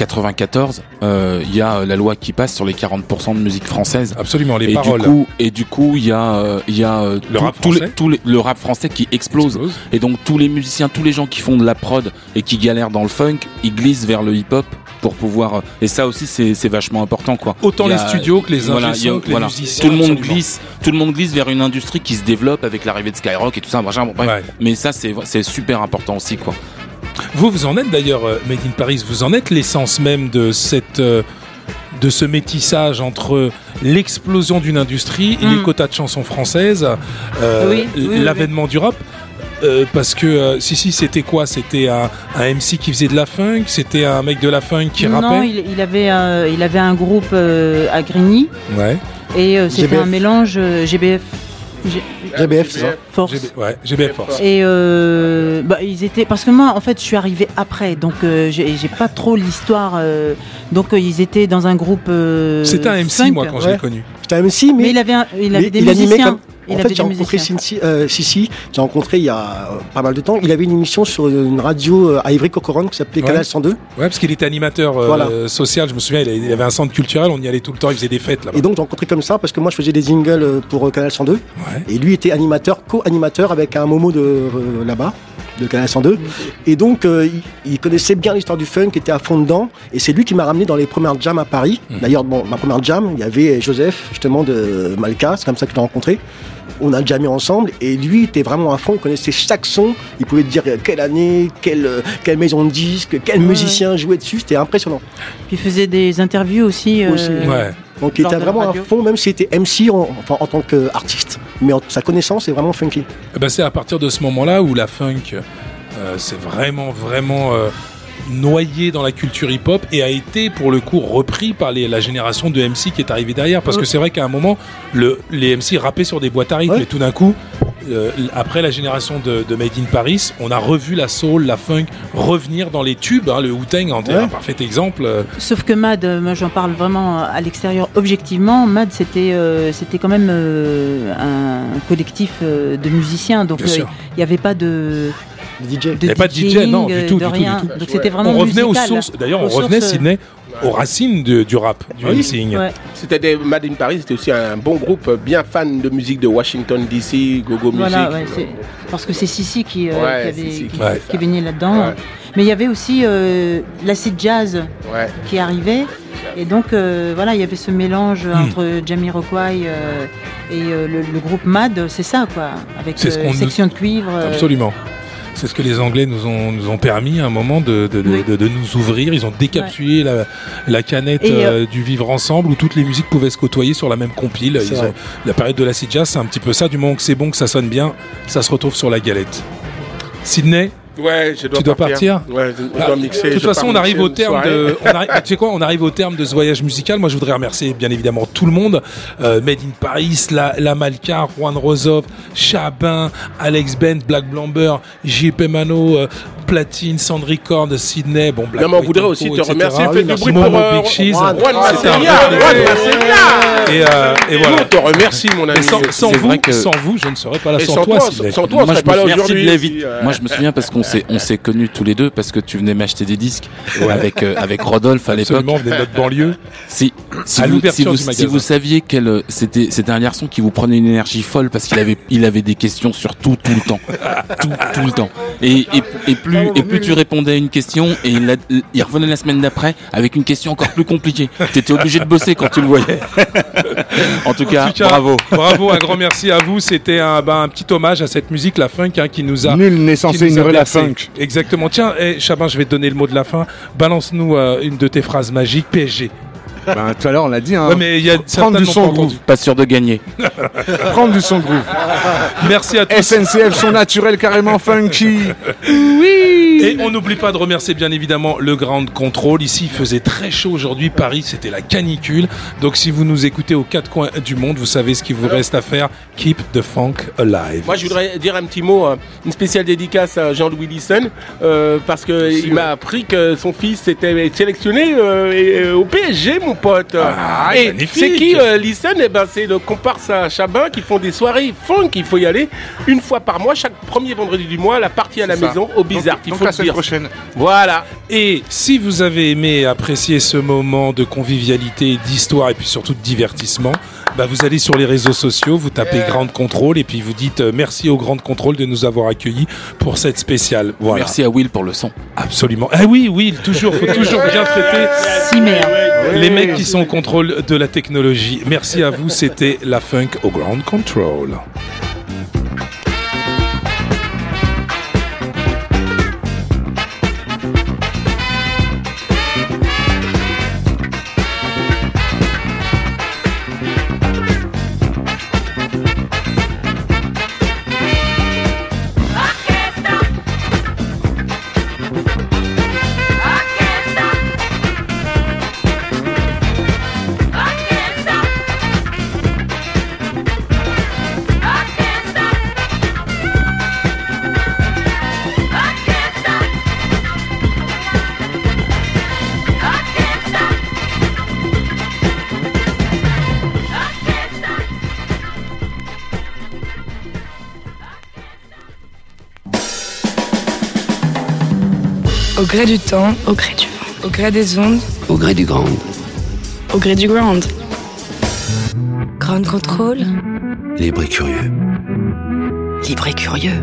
euh, 94, euh, il y a euh, la loi qui passe sur les 40% de musique française. Absolument, les et paroles. Du coup, et du coup, il y a, euh, il y a Le tout- rap les- les- le rap français qui explose. Explose. Et donc tous les musiciens, tous les gens qui font de la prod et qui galèrent dans le funk, ils glissent vers le hip-hop pour pouvoir. Et ça aussi, c'est vachement important, quoi. Autant les studios que les voilà, que les voilà. musiciens, Tout le monde absolument. glisse, tout le monde glisse vers une industrie qui se développe avec l'arrivée de Skyrock et tout ça. machin, bon, bref. Ouais. Mais ça, c'est super important aussi, quoi. Vous, vous en êtes d'ailleurs, euh, Made in Paris, vous en êtes l'essence même de cette. euh, de ce métissage entre l'explosion d'une industrie et les quotas de chansons françaises, euh, Oui, oui, oui, l'avènement du rap. Euh, parce que euh, si si c'était quoi? C'était un, un MC qui faisait de la funk, c'était un mec de la funk qui non, rappait? il, il avait un, il avait un groupe euh, à Grigny Ouais. et euh, c'était GBF. un mélange euh, GBF. G- GBF, c'est ça Force. GB, ouais, GBF Force. Et euh, bah, ils étaient parce que moi en fait je suis arrivée après donc euh, j'ai j'ai pas trop l'histoire euh, donc euh, ils étaient dans un groupe euh, C'était un MC funk. moi quand je Ouais. l'ai connu. C'était un MC, mais, mais il avait un- il avait mais des il animait musiciens comme. Il en fait, j'ai rencontré. Sissi, euh, Sissi, j'ai rencontré il y a euh, pas mal de temps. Il avait une émission sur une radio euh, à Ivry-Cocoron qui s'appelait Ouais. Canal 102. Ouais, parce qu'il était animateur euh, Voilà. social. Je me souviens, il avait- un centre culturel. On y allait tout le temps. Il faisait des fêtes là-bas. Et donc, j'ai rencontré comme ça parce que moi, je faisais des jingles pour euh, Canal 102. Ouais. Et lui était animateur, co-animateur avec un Momo de euh, là-bas, de Canal 102. Et donc, euh, il, il connaissait bien l'histoire du funk, était à fond dedans. Et c'est lui qui m'a ramené dans les premières jams à Paris. D'ailleurs, bon, ma première jam, il y avait Joseph, justement, de Malka. C'est comme ça que je l'ai rencontré. On a jamais ensemble et lui était vraiment à fond, il connaissait chaque son, il pouvait te dire euh, quelle année, quelle, euh, quelle maison de disque, quel Ouais, musicien jouait dessus, c'était impressionnant. Puis il faisait des interviews aussi. euh, Aussi, Ouais. Donc il était vraiment à fond, même s'il était MC en, enfin, en tant qu'artiste. Mais en- sa connaissance est vraiment funky. Eh ben, c'est à partir de ce moment-là où la funk euh, s'est vraiment, vraiment euh, noyée dans la culture hip-hop et a été, pour le coup, repris par les- la génération de MC qui est arrivée derrière. Parce que c'est vrai qu'à un moment, le, les MC rappaient sur des boîtes à rythme. Ouais. Et tout d'un coup, euh, après la génération de, de Made in Paris, on a revu la soul, la funk revenir dans les tubes. hein. le Wu-Tang en est Ouais. un parfait exemple. euh, Sauf que Mad, euh, moi j'en parle vraiment à l'extérieur objectivement. Mad c'était euh, c'était quand même euh, un collectif euh, de musiciens, donc il n'y avait pas de DJ. de Il n'y avait pas de DJ, non, du tout, de du tout, rien. du tout. Donc c'était vraiment on revenait aux musical. sources. D'ailleurs, on Aux revenait, sources, Sydney, aux racines de- du rap, du Oui. MCing. ouais. C'était des Mad in Paris, c'était aussi un bon groupe bien fan de musique de Washington DC, Go-Go Voilà, Music. ouais, parce que c'est Sissi qui, euh, Ouais, qui, avait- Sissi qui- qui- Ouais. qui est baigné là-dedans. Ouais. Mais il y avait aussi euh, l'acid jazz Ouais. qui arrivait. Et donc, euh, voilà, il y avait ce mélange Hmm. entre Jamiroquai euh, et euh, le, le groupe MAD, c'est ça, quoi. Avec ce euh, nous- section de cuivre. euh, Absolument. C'est ce que les Anglais nous ont, nous ont permis à un moment de, de, de- Oui. de- de nous ouvrir. Ils ont décapsulé la, la canette Et, euh, du vivre ensemble où toutes les musiques pouvaient se côtoyer sur la même compile. Ils ont- la période de l'acid jazz, c'est un petit peu ça. Du moment que c'est bon, que ça sonne bien, ça se retrouve sur la galette. Sydney, Ouais, je dois Tu dois partir Ouais, je, je Bah, dois mixer. de toute façon, on arrive au terme de. on arrive- tu sais quoi On arrive au terme de ce voyage musical. Moi, je voudrais remercier bien évidemment tout le monde. Euh, Made in Paris, la, la Malka, Juan Rozov, Chabin, Alex Bent, Black Blamber, JP Mano, euh, platine, Sound Record, Sydney, bon, Black Non, mais on voudrait aussi te etc. remercier. Du bruit pour euh, Big Cheese. Et, voilà. Nous, on te remercie, mon ami. Sans, vous, vrai que- sans vous, je ne serais pas là. Sans, toi, sans toi, on Moi, serait je me pas là souviens- aujourd'hui. Merci de si, euh, Moi, je me souviens parce qu'on s'est on s'est connus tous les deux parce que tu venais m'acheter des disques avec euh, avec Rodolphe à l'époque. Absolument, venez de notre banlieue. Si si vous, si l'ouverture vous, du si magasin. vous saviez quel c'était c'était un garçon qui vous prenait une énergie folle parce qu'il avait il avait des questions sur tout tout le temps tout tout le temps et et, et plus et plus tu répondais à une question et il, a- il revenait la semaine d'après avec une question encore plus compliquée. T'étais obligé de bosser quand tu le voyais. *laughs* en tout cas, En tout cas, bravo. Bravo, un grand merci à vous. C'était un, un petit hommage à cette musique, la funk, hein, qui nous a. Nul n'est censé ignorer la funk. Exactement. Tiens, eh, Chabin, je vais te donner le mot de la fin. Balance-nous euh, une de tes phrases magiques, PSG. Ben, tout à l'heure, on l'a dit. Hein. Ouais, mais il y a Prendre du son groove. Pas sûr de gagner. *laughs* Prendre du son groove. Merci à tous. SNCF, son naturel carrément funky. Et on n'oublie pas de remercier bien évidemment le Grand Control. Ici, il faisait très chaud aujourd'hui. Paris, c'était la canicule. Donc, si vous nous écoutez aux quatre coins du monde, vous savez ce qu'il vous reste à faire. Keep the funk alive. Moi, je voudrais dire un petit mot, euh, une spéciale dédicace à Jean-Louis Lisson, euh, parce que il m'a appris que son fils était sélectionné euh, et, euh, au PSG, mon pote. Ah, et magnifique. c'est qui euh, Lisson Eh ben, c'est le comparse à Chabin qui font des soirées funk. Il faut y aller une fois par mois, chaque premier vendredi du mois, la partie à la ça. maison au Bizarre. Donc- Il donc faut la le semaine dire. prochaine. Voilà. Et si vous avez aimé et apprécié ce moment de convivialité, d'histoire et puis surtout de divertissement, bah vous allez sur les réseaux sociaux, vous tapez Grande Contrôle et puis vous dites euh, merci au Grande Contrôle de nous avoir accueillis pour cette spéciale. Voilà. Merci à Will pour le son. Absolument. Ah oui, oui, toujours, faut toujours bien traiter Si, les mecs qui sont au contrôle de la technologie. Merci à vous, c'était la funk au Ground Control. Gré du temps, au gré du vent, au gré des ondes, Au gré du grand. au gré du ground. Ground Control, Libre et curieux. libre et curieux.